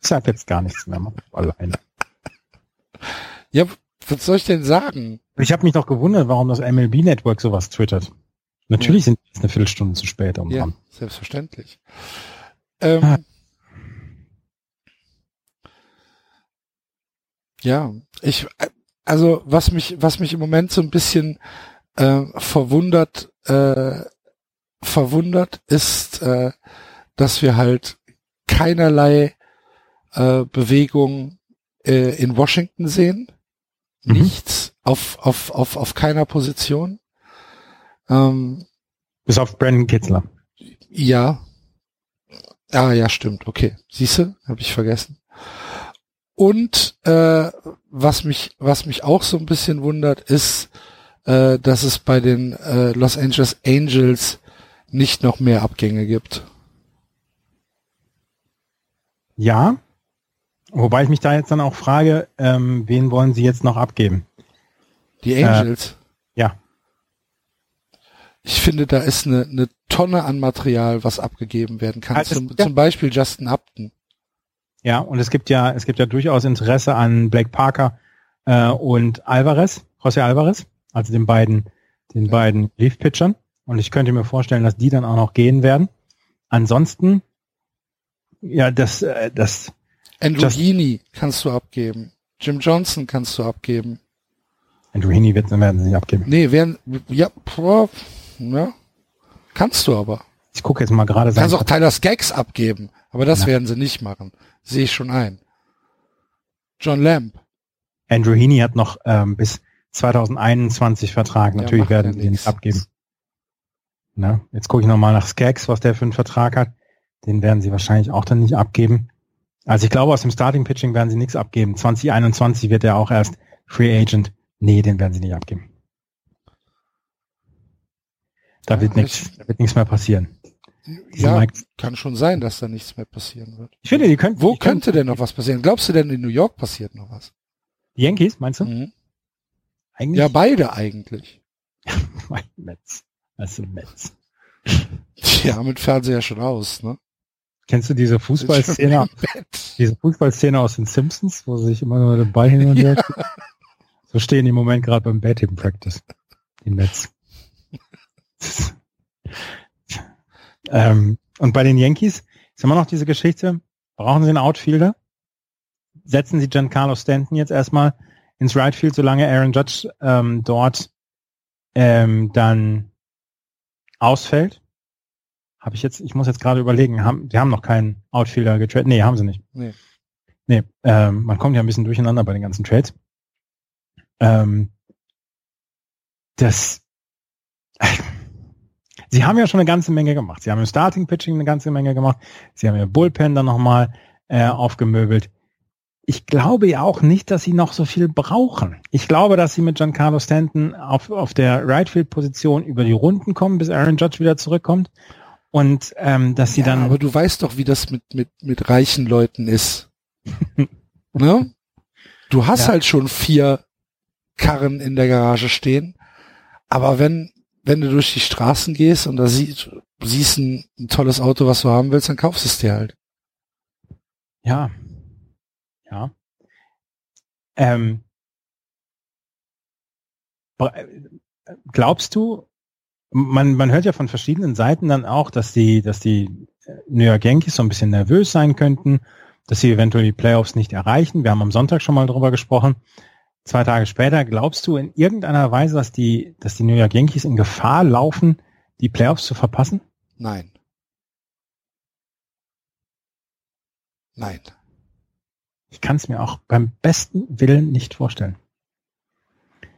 sag jetzt gar nichts mehr, mach alleine. Ja, was soll ich denn sagen? Ich habe mich doch gewundert, warum das MLB Network sowas twittert. Natürlich ja. sind wir jetzt eine Viertelstunde zu spät am Ja, selbstverständlich. Ähm, ah. Ja, ich, also was mich, was mich im Moment so ein bisschen äh, verwundert, äh, verwundert ist, äh, dass wir halt keinerlei äh, Bewegung äh, in Washington sehen. Mhm. Nichts auf, auf, auf, auf keiner Position. Ähm, Bis auf Brandon Kitzler. Ja. Ah, ja, stimmt. Okay. Siehste, habe ich vergessen. Und äh, was mich, was mich auch so ein bisschen wundert, ist, äh, dass es bei den äh, Los Angeles Angels nicht noch mehr Abgänge gibt. Ja, wobei ich mich da jetzt dann auch frage, ähm, wen wollen Sie jetzt noch abgeben? Die Angels. Äh, ja. Ich finde, da ist eine, eine Tonne an Material, was abgegeben werden kann. Also, zum, ja. zum Beispiel Justin Upton. Ja, und es gibt ja, es gibt ja durchaus Interesse an Blake Parker äh, und Alvarez, José Alvarez, also den beiden, den ja. beiden Leaf-Pitchern. Und ich könnte mir vorstellen, dass die dann auch noch gehen werden. Ansonsten, ja, das, äh, das. Andrew Heaney kannst du abgeben. Jim Johnson kannst du abgeben. Andrew Heaney wird, werden sie nicht abgeben. Nee, werden, ja, boah, ja, kannst du aber. Ich gucke jetzt mal gerade. Kannst auch Tyler Skaggs abgeben, aber das ja. werden sie nicht machen. Sehe ich schon ein. John Lamb. Andrew Heaney hat noch ähm, bis 2021 Vertrag. Natürlich ja, werden sie ihn nicht abgeben. Na, jetzt gucke ich nochmal nach Skaggs, was der für einen Vertrag hat. Den werden sie wahrscheinlich auch dann nicht abgeben. Also ich glaube, aus dem Starting Pitching werden sie nichts abgeben. 2021 wird er auch erst Free Agent. Nee, den werden sie nicht abgeben. Da wird nichts, da wird nichts mehr passieren. Ja, kann schon sein, dass da nichts mehr passieren wird. Ich finde, die könnten. Wo die könnte denn noch was passieren? Glaubst du denn, in New York passiert noch was? Die Yankees, meinst du? Mhm. Eigentlich? Ja, beide eigentlich. Mein Mets. Also. Die haben mit Fernseher schon aus, ne? Kennst du diese Fußballszene, diese Fußballszene aus den Simpsons, wo sie sich immer nur den Ball hin und her schieben? So stehen die im Moment gerade beim Batting Practice. Die Mets. ähm, und bei den Yankees ist immer noch diese Geschichte, brauchen sie einen Outfielder? Setzen sie Giancarlo Stanton jetzt erstmal ins Right Field, solange Aaron Judge ähm, dort ähm, dann ausfällt? Habe ich jetzt, ich muss jetzt gerade überlegen, haben, die haben noch keinen Outfielder getradet. Nee, haben sie nicht. Nee. Nee, ähm, man kommt ja ein bisschen durcheinander bei den ganzen Trades. Ähm, das, sie haben ja schon eine ganze Menge gemacht. Sie haben im Starting Pitching eine ganze Menge gemacht. Sie haben ihr Bullpen dann nochmal äh, aufgemöbelt. Ich glaube ja auch nicht, dass sie noch so viel brauchen. Ich glaube, dass sie mit Giancarlo Stanton auf, auf der Right Field Position über die Runden kommen, bis Aaron Judge wieder zurückkommt. Und ähm, dass sie ja, dann aber du weißt doch, wie das mit, mit, mit reichen Leuten ist. ne? Du hast Ja. halt schon vier Karren in der Garage stehen, aber wenn, wenn du durch die Straßen gehst und da siehst, siehst ein, ein tolles Auto, was du haben willst, dann kaufst du es dir halt. Ja. Ja. Ähm, äh, glaubst du, man, man hört ja von verschiedenen Seiten dann auch, dass die, dass die äh, New York Yankees so ein bisschen nervös sein könnten, dass sie eventuell die Playoffs nicht erreichen. Wir haben am Sonntag schon mal drüber gesprochen. Zwei Tage später, glaubst du in irgendeiner Weise, dass die, dass die New York Yankees in Gefahr laufen, die Playoffs zu verpassen? Nein. Nein. Ich kann es mir auch beim besten Willen nicht vorstellen.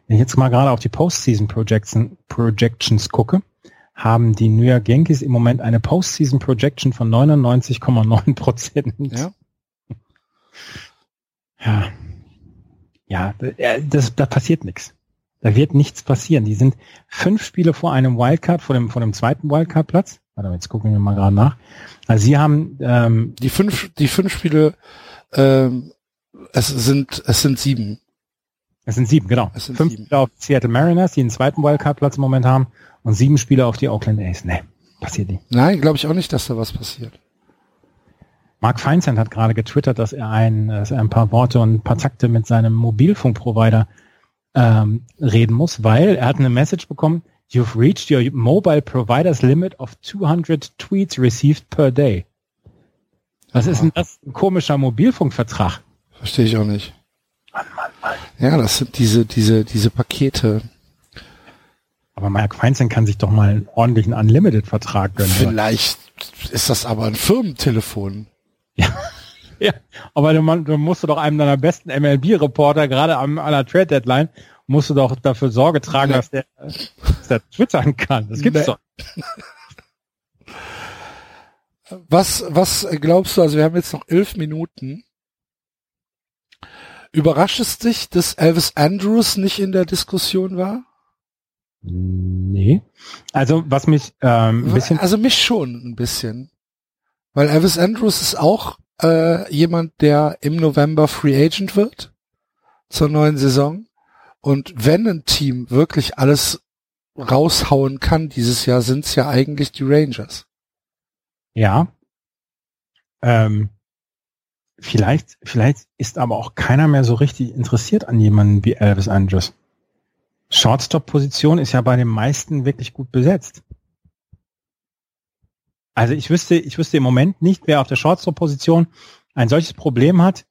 Wenn ich jetzt mal gerade auf die Postseason Projection, Projections gucke, haben die New York Yankees im Moment eine Postseason Projection von 99,9 Prozent. Ja? Ja, ja äh, das, da passiert nichts. Da wird nichts passieren. Die sind fünf Spiele vor einem Wildcard, vor dem, vor dem zweiten Wildcard-Platz. Warte, jetzt gucken wir mal gerade nach. Also sie haben ähm, Die fünf, die fünf Spiele, ähm, es sind, es sind sieben. Es sind sieben, genau. Es sind Fünf sieben. Spieler auf die Seattle Mariners, die den zweiten Wildcard-Platz im Moment haben, und sieben Spieler auf die Oakland A's. Nee, passiert nicht. Nein, glaube ich auch nicht, dass da was passiert. Mark Feinsand hat gerade getwittert, dass er ein, dass er ein paar Worte und ein paar Takte mit seinem Mobilfunkprovider ähm, reden muss, weil er hat eine Message bekommen, You've reached your mobile provider's limit of 200 tweets received per day. Was ist denn das? Ein komischer Mobilfunkvertrag. Verstehe ich auch nicht. Mann, Mann, Mann. Ja, das sind diese, diese, diese Pakete. Aber Mark Feinsand kann sich doch mal einen ordentlichen Unlimited-Vertrag gönnen. Vielleicht ist das aber ein Firmentelefon. Ja, aber du, man- du musst du doch einem deiner besten MLB-Reporter gerade am an der Trade Deadline musst du doch dafür Sorge tragen, Nee. dass der, dass der twittern kann. Das gibt's Nee. doch. Was, was glaubst du, also wir haben jetzt noch elf Minuten. Überrascht es dich, dass Elvis Andrews nicht in der Diskussion war? Nee. Also was mich ähm, ein bisschen Also mich schon ein bisschen. Weil Elvis Andrews ist auch äh, jemand, der im November Free Agent wird zur neuen Saison. Und wenn ein Team wirklich alles raushauen kann dieses Jahr, sind es ja eigentlich die Rangers. ja. Ähm, vielleicht, vielleicht ist aber auch keiner mehr so richtig interessiert an jemanden wie Elvis Andrews. Shortstop-Position ist ja bei den meisten wirklich gut besetzt. Also ich wüsste, ich wüsste im Moment nicht, wer auf der Shortstop-Position ein solches Problem hat.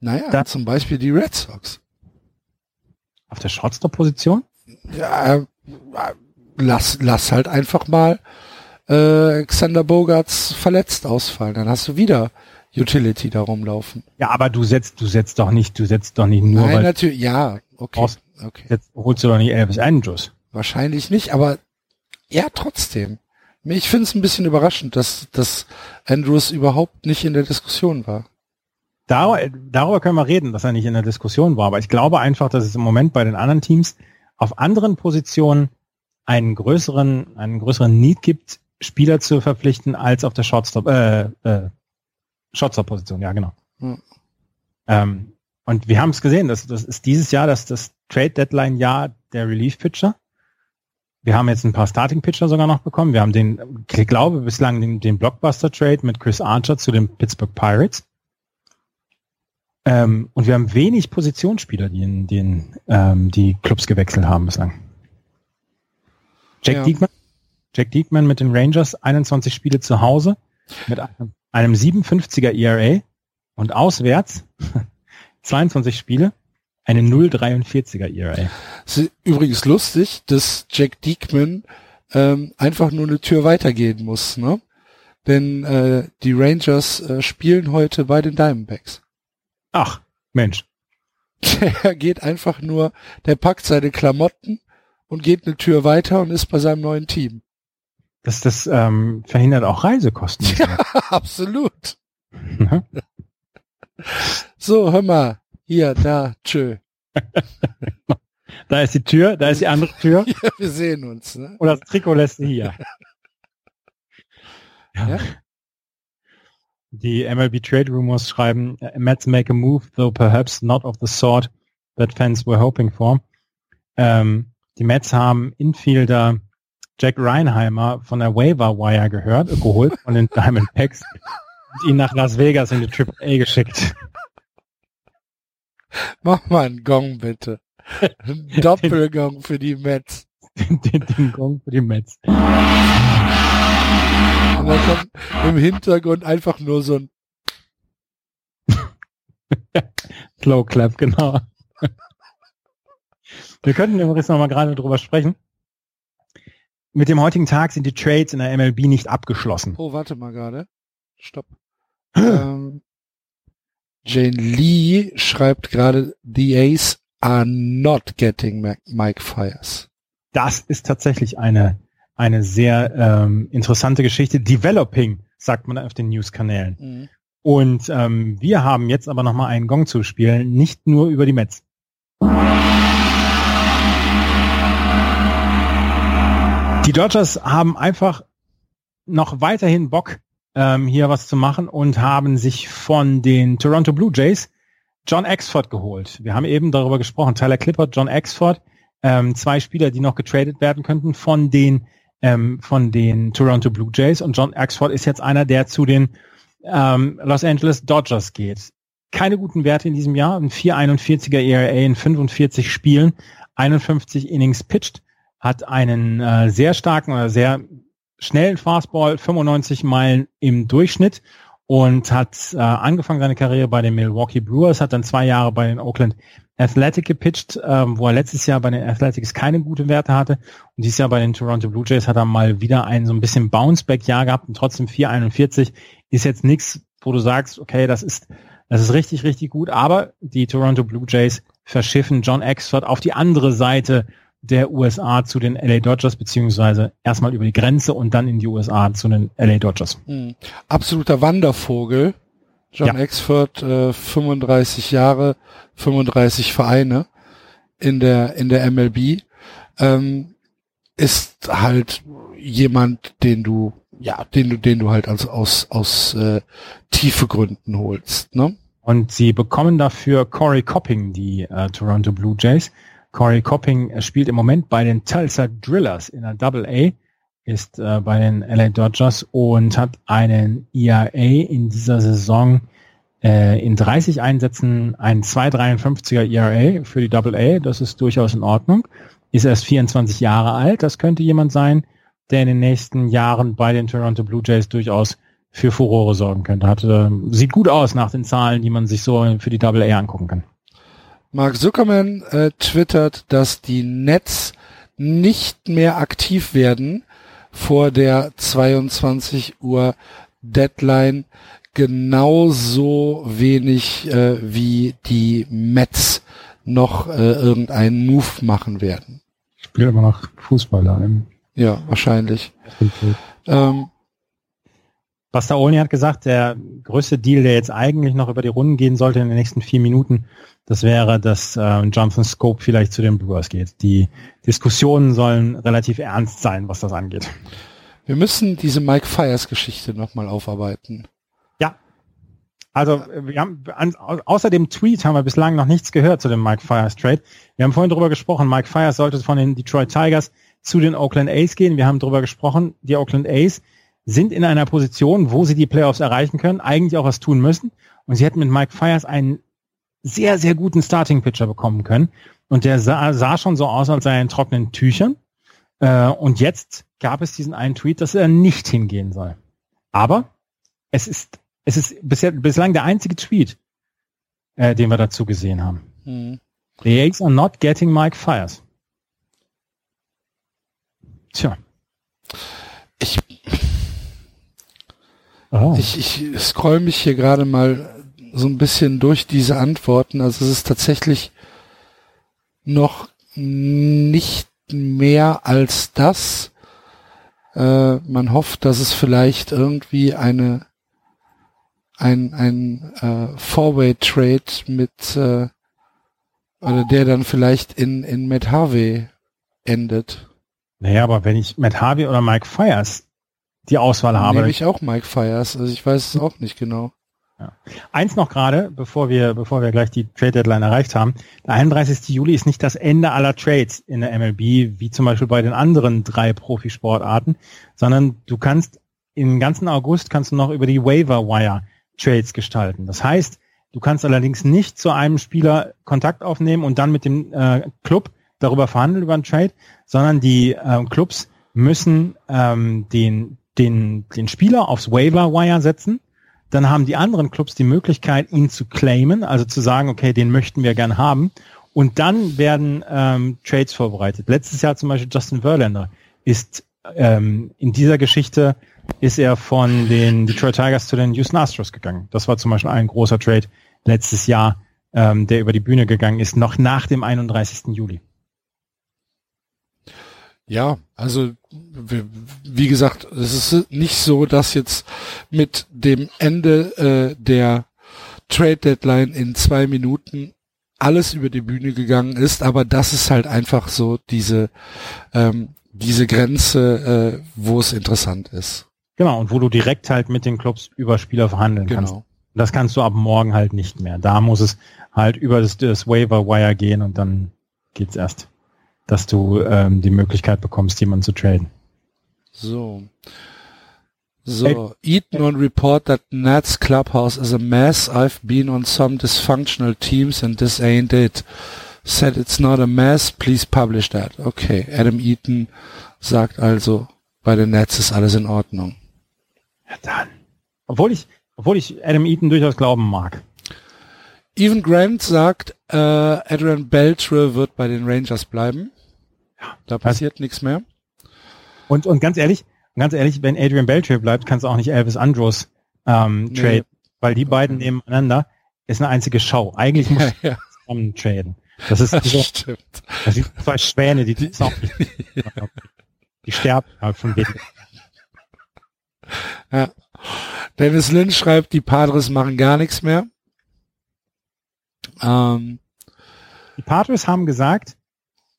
Naja, Da- zum Beispiel die Red Sox. Auf der Shortstop-Position? Ja, äh, lass, lass halt einfach mal äh, Xander Bogarts verletzt ausfallen. Dann hast du wieder Utility da rumlaufen. Ja, aber du setzt, du setzt doch nicht, du setzt doch nicht nur, Nein, natürlich, ja, okay. Aus- okay. jetzt holst du doch nicht Elvis Andrews. Wahrscheinlich nicht, aber ja, trotzdem. Ich finde es ein bisschen überraschend, dass, dass Andrews überhaupt nicht in der Diskussion war. Darüber, darüber können wir reden, dass er nicht in der Diskussion war, aber ich glaube einfach, dass es im Moment bei den anderen Teams auf anderen Positionen einen größeren, einen größeren Need gibt, Spieler zu verpflichten als auf der Shortstop, äh, äh, Shortstop-Position, ja genau. Hm. Ähm, und wir haben es gesehen, das, das ist dieses Jahr das, das Trade-Deadline-Jahr der Relief-Pitcher. Wir haben jetzt ein paar Starting-Pitcher sogar noch bekommen. Wir haben den, ich glaube, bislang den, den Blockbuster-Trade mit Chris Archer zu den Pittsburgh Pirates. Ähm, und wir haben wenig Positionsspieler, die in den ähm, die Clubs gewechselt haben bislang. Jack ja. Diekman, Jack Diekman mit den Rangers, 21 Spiele zu Hause mit einem, einem 57er ERA und auswärts 22 Spiele, eine 0,43er ERA. Es ist übrigens lustig, dass Jack Diekman ähm, einfach nur eine Tür weitergehen muss, ne? Denn äh, die Rangers äh, spielen heute bei den Diamondbacks. Ach, Mensch. Der geht einfach nur, der packt seine Klamotten und geht eine Tür weiter und ist bei seinem neuen Team. Das, das ähm, verhindert auch Reisekosten. Ja, absolut. so, hör mal, hier, da, tschö. da ist die Tür, da ist die andere Tür. Ja, wir sehen uns. Ne? Und das Trikot lässt du hier. ja. ja. Die MLB Trade Rumors schreiben, Mets make a move, though perhaps not of the sort that fans were hoping for. Ähm, die Mets haben Infielder Jack Reinheimer von der Waiver Wire gehört, geholt von den Diamondbacks und ihn nach Las Vegas in die Triple A geschickt. Mach mal einen Gong bitte. Ein Doppelgong für die Mets. Den, den, Gong für die Mets. Und dann kommt im Hintergrund einfach nur so ein Slow Clap, genau. Wir könnten übrigens noch mal gerade drüber sprechen. Mit dem heutigen Tag sind die Trades in der MLB nicht abgeschlossen. Oh, warte mal gerade. Stopp. ähm, Jane Lee schreibt gerade, the Ace are not getting Mike Fires. Das ist tatsächlich eine eine sehr ähm, interessante Geschichte. Developing, sagt man auf den News-Kanälen. Mhm. Und ähm, wir haben jetzt aber nochmal einen Gong zu spielen, nicht nur über die Mets. Die Dodgers haben einfach noch weiterhin Bock, ähm, hier was zu machen und haben sich von den Toronto Blue Jays John Exford geholt. Wir haben eben darüber gesprochen. Tyler Clippert, John Exford, ähm, zwei Spieler, die noch getradet werden könnten von den ähm, von den Toronto Blue Jays und John Axford ist jetzt einer, der zu den ähm, Los Angeles Dodgers geht. Keine guten Werte in diesem Jahr, ein 4,41er ERA in 45 Spielen, 51 Innings pitched, hat einen äh, sehr starken oder sehr schnellen Fastball, 95 Meilen im Durchschnitt und hat äh, angefangen seine Karriere bei den Milwaukee Brewers, hat dann zwei Jahre bei den Oakland Athletic gepitcht, ähm, wo er letztes Jahr bei den Athletics keine gute Werte hatte. Und dieses Jahr bei den Toronto Blue Jays hat er mal wieder ein so ein bisschen Bounceback-Jahr gehabt und trotzdem 4,41 ist jetzt nichts, wo du sagst, okay, das ist, das ist richtig, richtig gut. Aber die Toronto Blue Jays verschiffen John Exford auf die andere Seite der USA zu den LA Dodgers, beziehungsweise erstmal über die Grenze und dann in die USA zu den LA Dodgers. Mhm. Absoluter Wandervogel. John ja. Exford, äh, 35 Jahre, 35 Vereine in der, in der MLB, ähm, ist halt jemand, den du, ja, den du, den du halt als, aus, aus, äh, tiefe Gründen holst, ne? Und sie bekommen dafür Corey Copping, die äh, Toronto Blue Jays. Corey Copping äh, spielt im Moment bei den Tulsa Drillers in der Double A, ist äh, bei den LA Dodgers und hat einen ERA in dieser Saison äh, in 30 Einsätzen ein 2,53er ERA für die Double A. Das ist durchaus in Ordnung. Ist erst 24 Jahre alt. Das könnte jemand sein, der in den nächsten Jahren bei den Toronto Blue Jays durchaus für Furore sorgen könnte. Hat, äh, sieht gut aus nach den Zahlen, die man sich so für die Double A angucken kann. Mark Zuckerman äh, twittert, dass die Nets nicht mehr aktiv werden vor der 22 Uhr Deadline genauso wenig äh, wie die Mets noch äh, irgendeinen Move machen werden. Spielt immer noch Fußball da. Ja, wahrscheinlich. Ähm, Basta Olni hat gesagt, der größte Deal, der jetzt eigentlich noch über die Runden gehen sollte in den nächsten vier Minuten, das wäre, dass äh, Jonathan Scope vielleicht zu den Brewers geht. Die Diskussionen sollen relativ ernst sein, was das angeht. Wir müssen diese Mike Fires Geschichte nochmal aufarbeiten. Ja. Also wir haben an, außer dem Tweet haben wir bislang noch nichts gehört zu dem Mike Fires Trade. Wir haben vorhin darüber gesprochen, Mike Fires sollte von den Detroit Tigers zu den Oakland A's gehen. Wir haben darüber gesprochen, die Oakland A's sind in einer Position, wo sie die Playoffs erreichen können, eigentlich auch was tun müssen. Und sie hätten mit Mike Fires einen sehr, sehr guten Starting-Pitcher bekommen können. Und der sah, sah schon so aus, als sei er in trockenen Tüchern. Äh, und jetzt gab es diesen einen Tweet, dass er nicht hingehen soll. Aber es ist, es ist bisher, bislang der einzige Tweet, äh, den wir dazu gesehen haben. Mhm. The A's are not getting Mike Fires. Tja. Ich, oh. ich, ich scroll mich hier gerade mal so ein bisschen durch diese Antworten. Also es ist tatsächlich noch nicht mehr als das. Äh, man hofft, dass es vielleicht irgendwie eine ein, ein äh, Four-Way-Trade mit äh, oder der dann vielleicht in, in Matt Harvey endet. Naja, aber wenn ich Matt Harvey oder Mike Fires die Auswahl habe. Nehme ich auch Mike Fires, also ich weiß es auch nicht genau. Ja. Eins noch gerade, bevor wir, bevor wir gleich die Trade Deadline erreicht haben. Der 31. Juli ist nicht das Ende aller Trades in der MLB, wie zum Beispiel bei den anderen drei Profisportarten, sondern du kannst im ganzen August kannst du noch über die Waiver Wire Trades gestalten. Das heißt, du kannst allerdings nicht zu einem Spieler Kontakt aufnehmen und dann mit dem äh, Club darüber verhandeln über einen Trade, sondern die äh, Clubs müssen ähm, den, den, den Spieler aufs Waiver Wire setzen dann haben die anderen Clubs die Möglichkeit, ihn zu claimen, also zu sagen, okay, den möchten wir gern haben. Und dann werden ähm, Trades vorbereitet. Letztes Jahr zum Beispiel Justin Verlander ist ähm, in dieser Geschichte ist er von den Detroit Tigers zu den Houston Astros gegangen. Das war zum Beispiel ein großer Trade letztes Jahr, ähm, der über die Bühne gegangen ist, noch nach dem 31. Juli. Ja, also wie gesagt, es ist nicht so, dass jetzt mit dem Ende äh, der Trade Deadline in zwei Minuten alles über die Bühne gegangen ist, aber das ist halt einfach so diese ähm, diese Grenze, äh, wo es interessant ist. Genau, und wo du direkt halt mit den Clubs über Spieler verhandeln genau. kannst. Das kannst du ab morgen halt nicht mehr. Da muss es halt über das, das Waiver Wire gehen und dann geht's erst dass du ähm, die Möglichkeit bekommst, jemanden zu traden. So. So, Eaton on report that Nats clubhouse is a mess. I've been on some dysfunctional teams and this ain't it. Said it's not a mess, please publish that. Okay, Adam Eaton sagt also, bei den Nets ist alles in Ordnung. Ja dann. Obwohl ich, obwohl ich Adam Eaton durchaus glauben mag. Evan Grant sagt, äh, Adrian Beltre wird bei den Rangers bleiben. Ja, da passiert also, nichts mehr. Und, und ganz ehrlich, ganz ehrlich, wenn Adrian Beltre bleibt, kannst du auch nicht Elvis Andros ähm, nee. traden, weil die beiden nebeneinander ist eine einzige Show. Eigentlich muss ja, ja. zusammen traden. Das ist das so, stimmt. Das sind zwei Schwäne, die die, die sterben halt von wegen. Ja. Dennis Lynn schreibt, die Padres machen gar nichts mehr. Ähm, die Padres haben gesagt,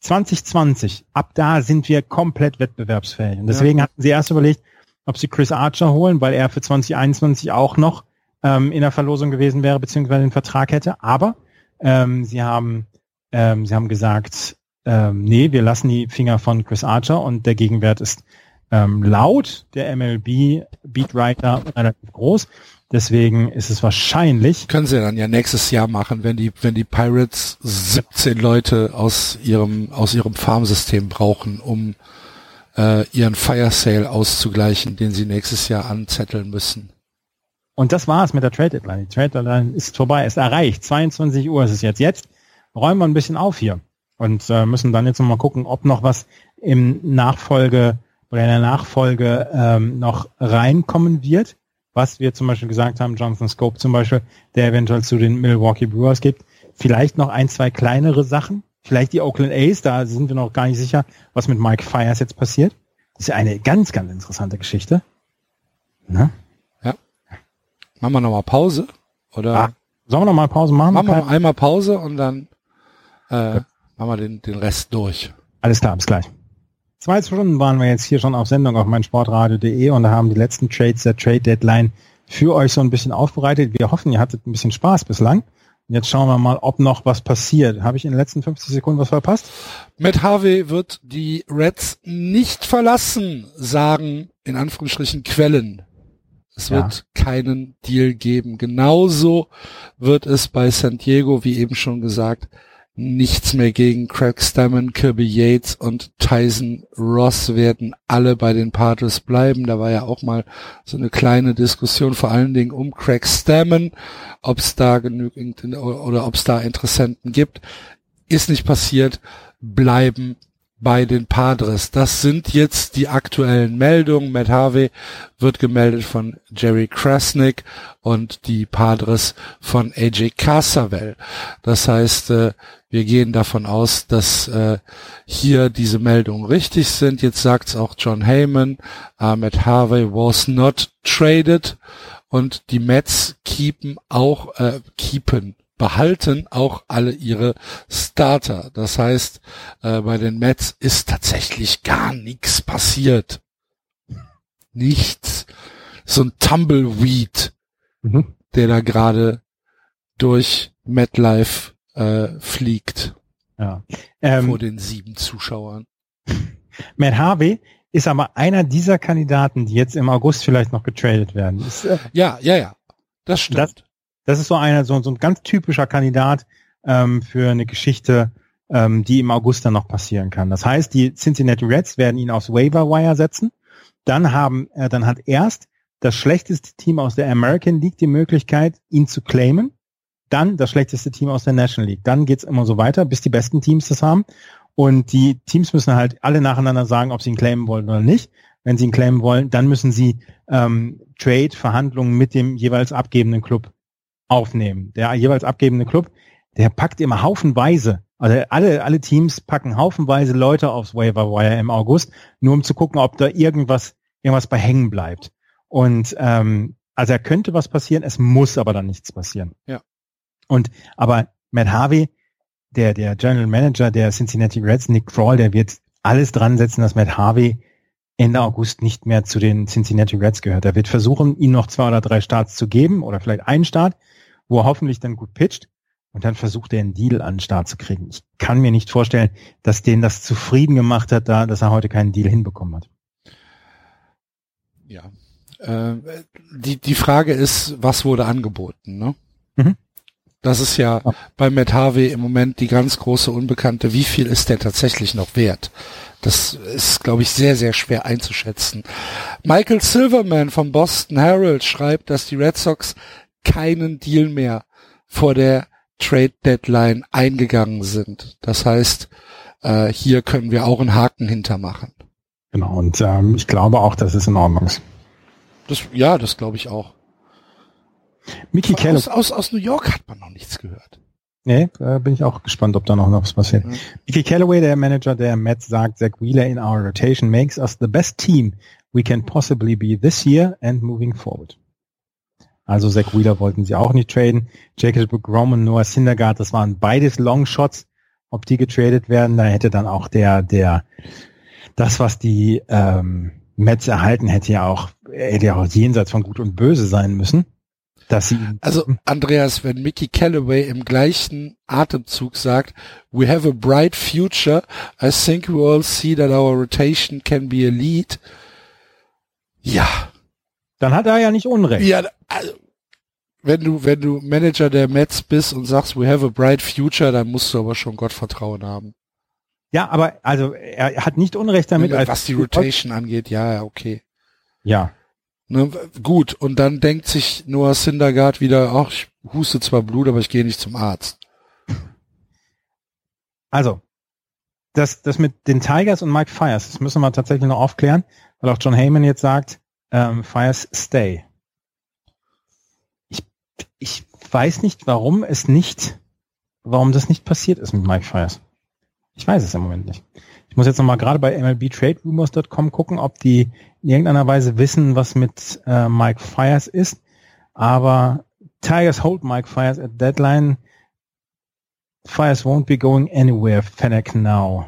2020, ab da sind wir komplett wettbewerbsfähig. Und deswegen ja. hatten sie erst überlegt, ob sie Chris Archer holen, weil er für 2021 auch noch ähm, in der Verlosung gewesen wäre, beziehungsweise den Vertrag hätte. Aber ähm, sie haben ähm, sie haben gesagt, ähm, nee, wir lassen die Finger von Chris Archer und der Gegenwert ist ähm, laut der MLB Beatwriter relativ groß. Deswegen ist es wahrscheinlich. Können sie dann ja nächstes Jahr machen, wenn die, wenn die Pirates 17 Leute aus ihrem, aus ihrem Farmsystem brauchen, um äh, ihren Fire Sale auszugleichen, den sie nächstes Jahr anzetteln müssen. Und das war's mit der Trade Deadline. Die Trade Deadline ist vorbei, ist erreicht. 22 Uhr ist es jetzt. Jetzt räumen wir ein bisschen auf hier und äh, müssen dann jetzt nochmal gucken, ob noch was im Nachfolge oder in der Nachfolge ähm, noch reinkommen wird was wir zum Beispiel gesagt haben, Jonathan Scope zum Beispiel, der eventuell zu den Milwaukee Brewers gibt. Vielleicht noch ein, zwei kleinere Sachen. Vielleicht die Oakland A's, da sind wir noch gar nicht sicher, was mit Mike Fires jetzt passiert. Das ist ja eine ganz, ganz interessante Geschichte. Ne? Ja. Machen wir nochmal Pause? Oder? Ah, sollen wir nochmal Pause machen? Machen wir einmal Pause und dann äh, ja. machen wir den, den Rest durch. Alles klar, bis gleich. Zwei Stunden waren wir jetzt hier schon auf Sendung auf meinsportradio.de und da haben die letzten Trades der Trade Deadline für euch so ein bisschen aufbereitet. Wir hoffen, ihr hattet ein bisschen Spaß bislang. Jetzt schauen wir mal, ob noch was passiert. Habe ich in den letzten 50 Sekunden was verpasst? Matt Harvey wird die Reds nicht verlassen, sagen in Anführungsstrichen Quellen. Es ja. wird keinen Deal geben. Genauso wird es bei San Diego, wie eben schon gesagt, nichts mehr gegen Craig Stammen, Kirby Yates und Tyson Ross werden alle bei den Padres bleiben. Da war ja auch mal so eine kleine Diskussion, vor allen Dingen um Craig Stammen, ob es da genügend oder ob es da Interessenten gibt. Ist nicht passiert, bleiben bei den Padres. Das sind jetzt die aktuellen Meldungen. Matt Harvey wird gemeldet von Jerry Krasnick und die Padres von AJ Casavel. Das heißt, äh, wir gehen davon aus, dass äh, hier diese Meldungen richtig sind. Jetzt sagt es auch John Heyman, Matt Harvey was not traded und die Mets keepen auch äh, keepen behalten auch alle ihre Starter. Das heißt, äh, bei den Mets ist tatsächlich gar nichts passiert. Nichts. So ein Tumbleweed, mhm. der da gerade durch MetLife äh, fliegt. Ja. Ähm, vor den sieben Zuschauern. Matt Harvey ist aber einer dieser Kandidaten, die jetzt im August vielleicht noch getradet werden. Ist, äh, ja, ja, ja. Das stimmt. Das, das ist so einer, so, so ein ganz typischer Kandidat ähm, für eine Geschichte, ähm, die im August dann noch passieren kann. Das heißt, die Cincinnati Reds werden ihn aufs Waiver Wire setzen. Dann haben, äh, dann hat erst das schlechteste Team aus der American League die Möglichkeit, ihn zu claimen. Dann das schlechteste Team aus der National League. Dann geht's immer so weiter, bis die besten Teams das haben. Und die Teams müssen halt alle nacheinander sagen, ob sie ihn claimen wollen oder nicht. Wenn sie ihn claimen wollen, dann müssen sie ähm, Trade-Verhandlungen mit dem jeweils abgebenden Club aufnehmen. Der jeweils abgebende Club, der packt immer haufenweise, also alle, alle Teams packen haufenweise Leute aufs Waiver Wire im August, nur um zu gucken, ob da irgendwas, irgendwas bei hängen bleibt. Und ähm, also er könnte was passieren, es muss aber dann nichts passieren. Ja. Und aber Matt Harvey, der, der General Manager der Cincinnati Reds, Nick Kroll, der wird alles dran setzen, dass Matt Harvey Ende August nicht mehr zu den Cincinnati Reds gehört. Er wird versuchen, ihm noch zwei oder drei Starts zu geben oder vielleicht einen Start wo er hoffentlich dann gut pitcht und dann versucht er einen Deal an den Start zu kriegen. Ich kann mir nicht vorstellen, dass den das zufrieden gemacht hat, da, dass er heute keinen Deal hinbekommen hat. Ja. Äh, die, die Frage ist, was wurde angeboten, ne? Mhm. Das ist ja, ja bei Matt Harvey im Moment die ganz große Unbekannte. Wie viel ist der tatsächlich noch wert? Das ist, glaube ich, sehr, sehr schwer einzuschätzen. Michael Silverman vom Boston Herald schreibt, dass die Red Sox keinen Deal mehr vor der Trade Deadline eingegangen sind. Das heißt, äh, hier können wir auch einen Haken hintermachen. Genau, und ähm, ich glaube auch, dass es in Ordnung ist. Das, ja, das glaube ich auch. Mickey Callaway. Aus, aus, aus New York hat man noch nichts gehört. Nee, da bin ich auch gespannt, ob da noch was passiert. Mhm. Mickey Callaway, der Manager der Mets, sagt, Zach Wheeler in our rotation makes us the best team we can possibly be this year and moving forward. Also Zach Wheeler wollten sie auch nicht traden. Jacob Grom und Noah Syndergaard, das waren beides Longshots. Ob die getradet werden, da hätte dann auch der, der, das, was die ähm, Mets erhalten, hätte ja auch, hätte ja auch jenseits von Gut und Böse sein müssen. Dass sie also Andreas, wenn Mickey Callaway im gleichen Atemzug sagt, we have a bright future, I think we all see that our rotation can be a lead. Ja. Dann hat er ja nicht Unrecht. Ja, also, wenn du, wenn du Manager der Mets bist und sagst, we have a bright future, dann musst du aber schon Gottvertrauen haben. Ja, aber also er hat nicht Unrecht damit. Was die Rotation angeht, ja, okay. Ja. Ne, gut, und dann denkt sich Noah Syndergaard wieder, ach, ich huste zwar Blut, aber ich gehe nicht zum Arzt. Also, das, das mit den Tigers und Mike Fires, das müssen wir tatsächlich noch aufklären, weil auch John Heyman jetzt sagt, ähm, Fires stay ich weiß nicht, warum es nicht, warum das nicht passiert ist mit Mike Fires. Ich weiß es im Moment nicht. Ich muss jetzt nochmal gerade bei MLBTradeRumors.com gucken, ob die in irgendeiner Weise wissen, was mit äh, Mike Fires ist. Aber Tigers hold Mike Fires at deadline. Fires won't be going anywhere, Fennec now.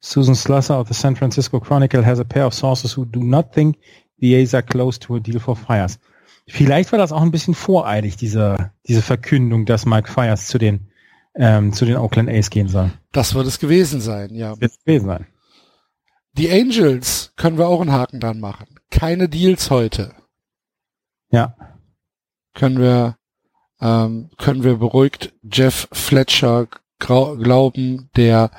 Susan Slusser of the San Francisco Chronicle has a pair of sources who do not think the A's are close to a deal for Fires. Vielleicht war das auch ein bisschen voreilig, diese, diese Verkündung, dass Mike Fires zu den, ähm, zu den Oakland A's gehen soll. Das wird es gewesen sein, ja. Wird es gewesen sein. Die Angels können wir auch einen Haken dran machen. Keine Deals heute. Ja. Können wir, ähm, können wir beruhigt Jeff Fletcher glauben, der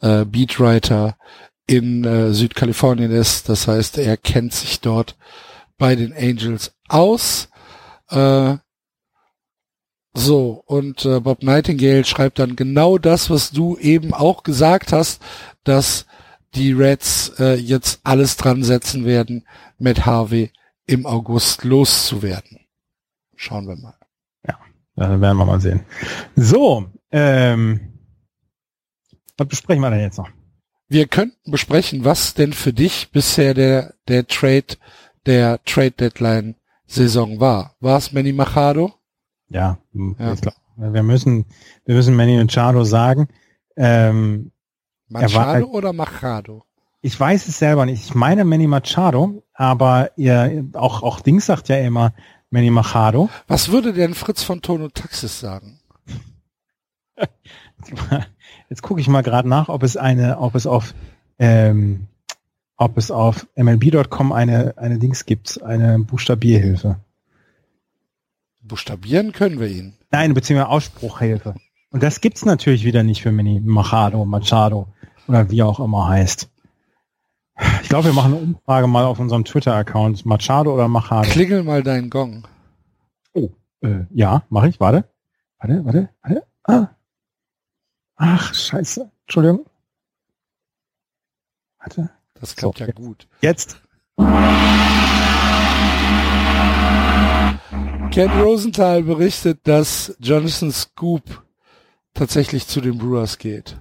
äh, Beatwriter in äh, Südkalifornien ist. Das heißt, er kennt sich dort bei den Angels aus. Äh, so, und äh, Bob Nightingale schreibt dann genau das, was du eben auch gesagt hast, dass die Reds äh, jetzt alles dran setzen werden, mit Harvey im August loszuwerden. Schauen wir mal. Ja, dann werden wir mal sehen. So, ähm, was besprechen wir denn jetzt noch? Wir könnten besprechen, was denn für dich bisher der, der Trade, der Trade Deadline Saison war. War es Manny Machado? Ja, ja. Glaub, wir müssen, wir müssen Manny Machado sagen. Ähm, Machado halt, oder Machado? Ich weiß es selber nicht. Ich meine Manny Machado, aber ihr, auch, auch Dings sagt ja immer Manny Machado. Was würde denn Fritz von Tono Taxis sagen? Jetzt gucke ich mal gerade nach, ob es eine, ob es auf, ähm, ob es auf MLB.com eine, eine Dings gibt, eine Buchstabierhilfe. Buchstabieren können wir ihn. Nein, beziehungsweise Ausspruchhilfe. Und das gibt's natürlich wieder nicht für Mini Machado, Machado oder wie auch immer heißt. Ich glaube, wir machen eine Umfrage mal auf unserem Twitter-Account. Machado oder Machado? Klingel mal deinen Gong. Oh, äh, ja, mache ich. Warte. Warte, warte, warte. Ah. Ach, scheiße. Entschuldigung. Warte. Das klappt so, ja gut. Jetzt. Ken Rosenthal berichtet, dass Jonathan Scoop tatsächlich zu den Brewers geht.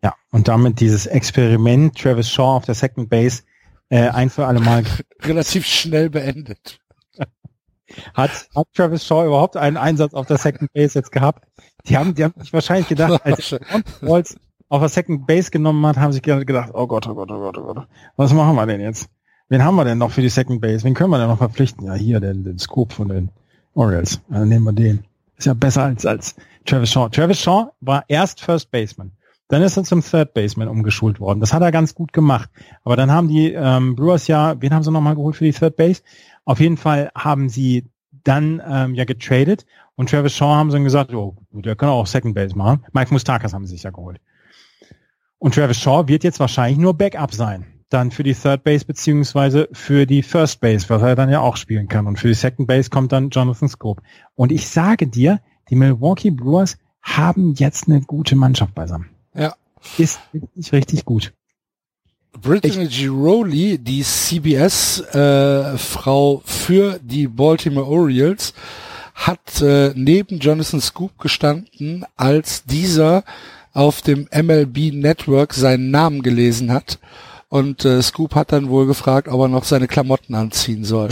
Ja, und damit dieses Experiment Travis Shaw auf der Second Base äh, ein für alle Mal relativ schnell beendet. Hat, hat Travis Shaw überhaupt einen Einsatz auf der Second Base jetzt gehabt? Die haben, die haben sich wahrscheinlich gedacht, als Waltz auf der Second Base genommen hat, haben sich gedacht, oh Gott, oh Gott, oh Gott, oh Gott, was machen wir denn jetzt? Wen haben wir denn noch für die Second Base? Wen können wir denn noch verpflichten? Ja, hier, den, den Scoop von den Orioles. Dann nehmen wir den. Ist ja besser als, als Travis Shaw. Travis Shaw war erst First Baseman. Dann ist er zum Third Baseman umgeschult worden. Das hat er ganz gut gemacht. Aber dann haben die ähm, Brewers ja, wen haben sie nochmal geholt für die Third Base? Auf jeden Fall haben sie dann ähm, ja getradet und Travis Shaw haben sie dann gesagt, oh, der kann auch Second Base machen. Mike Mustakas haben sie sich ja geholt. Und Travis Shaw wird jetzt wahrscheinlich nur Backup sein. Dann für die Third Base beziehungsweise für die First Base, was er dann ja auch spielen kann. Und für die Second Base kommt dann Jonathan Scope. Und ich sage dir, die Milwaukee Brewers haben jetzt eine gute Mannschaft beisammen. Ja. Ist richtig, richtig gut. Brittany Giroli, die CBS-Frau äh, für die Baltimore Orioles, hat äh, neben Jonathan Scoop gestanden, als dieser auf dem MLB Network seinen Namen gelesen hat. Und äh, Scoop hat dann wohl gefragt, ob er noch seine Klamotten anziehen soll.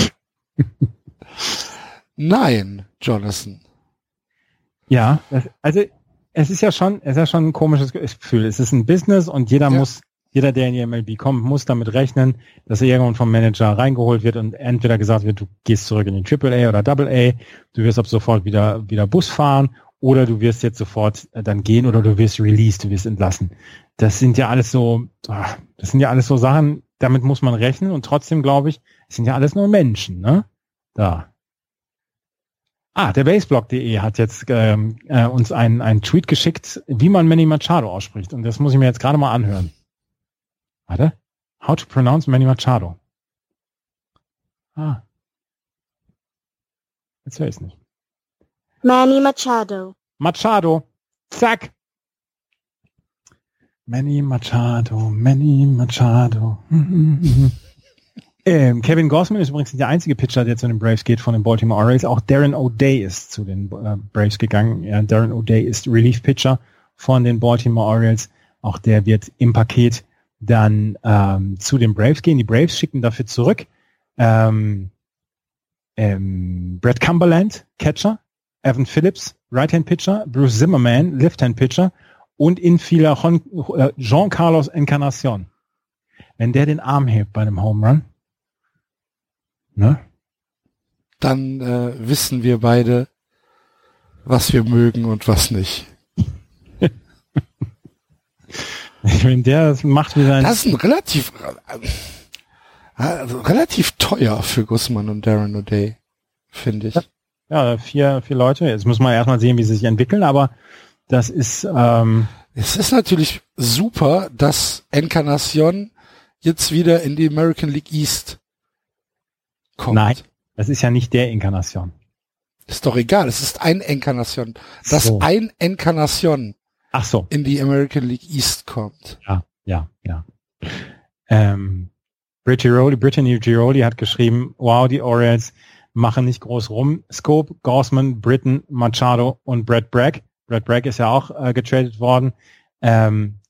Nein, Jonathan. Ja, das, also es ist ja schon, es ist ja schon ein komisches Gefühl. Es ist ein Business und jeder ja. muss, jeder, der in die MLB kommt, muss damit rechnen, dass er irgendwann vom Manager reingeholt wird und entweder gesagt wird, du gehst zurück in den AAA oder AA, du wirst ab sofort wieder, wieder Bus fahren oder du wirst jetzt sofort äh, dann gehen oder du wirst released, du wirst entlassen. Das sind ja alles so, ah, das sind ja alles so Sachen, damit muss man rechnen und trotzdem glaube ich, es sind ja alles nur Menschen, ne? Da. Ah, der Baseblog.de hat jetzt ähm, äh, uns einen, einen Tweet geschickt, wie man Manny Machado ausspricht. Und das muss ich mir jetzt gerade mal anhören. Warte. How to pronounce Manny Machado. Ah. Jetzt höre ich es nicht. Manny Machado. Machado. Zack. Manny Machado, Manny Machado. Ähm, Kevin Gossman ist übrigens der einzige Pitcher, der zu den Braves geht von den Baltimore Orioles. Auch Darren O'Day ist zu den äh, Braves gegangen. Ja, Darren O'Day ist Relief Pitcher von den Baltimore Orioles. Auch der wird im Paket dann ähm, zu den Braves gehen. Die Braves schicken dafür zurück ähm, ähm, Brett Cumberland, Catcher, Evan Phillips, Right-Hand Pitcher, Bruce Zimmerman, Left-Hand Pitcher und Infielder Jon- äh, Jean Carlos Encarnacion. Wenn der den Arm hebt bei einem Home Run, ne? Dann äh, wissen wir beide, was wir mögen und was nicht. Wenn der das macht wie sein, Das ist ein relativ also relativ teuer für Guzman und Darren O'Day, finde ich. Ja, vier, vier Leute. Jetzt muss man erstmal sehen, wie sie sich entwickeln, aber das ist, ähm, Es ist natürlich super, dass Encarnacion jetzt wieder in die American League East kommt. Nein. das ist ja nicht der Inkarnation. Ist doch egal, es ist ein Encarnacion. Dass So. ein Encarnacion Ach so. in die American League East kommt. Ja, ja, ja. Ähm, Brittany Giroli hat geschrieben, wow, die Orioles machen nicht groß rum. Scope, Gorsman, Britton, Machado und Brett Bragg. Brett Bragg ist ja auch äh, getradet worden. Ähm,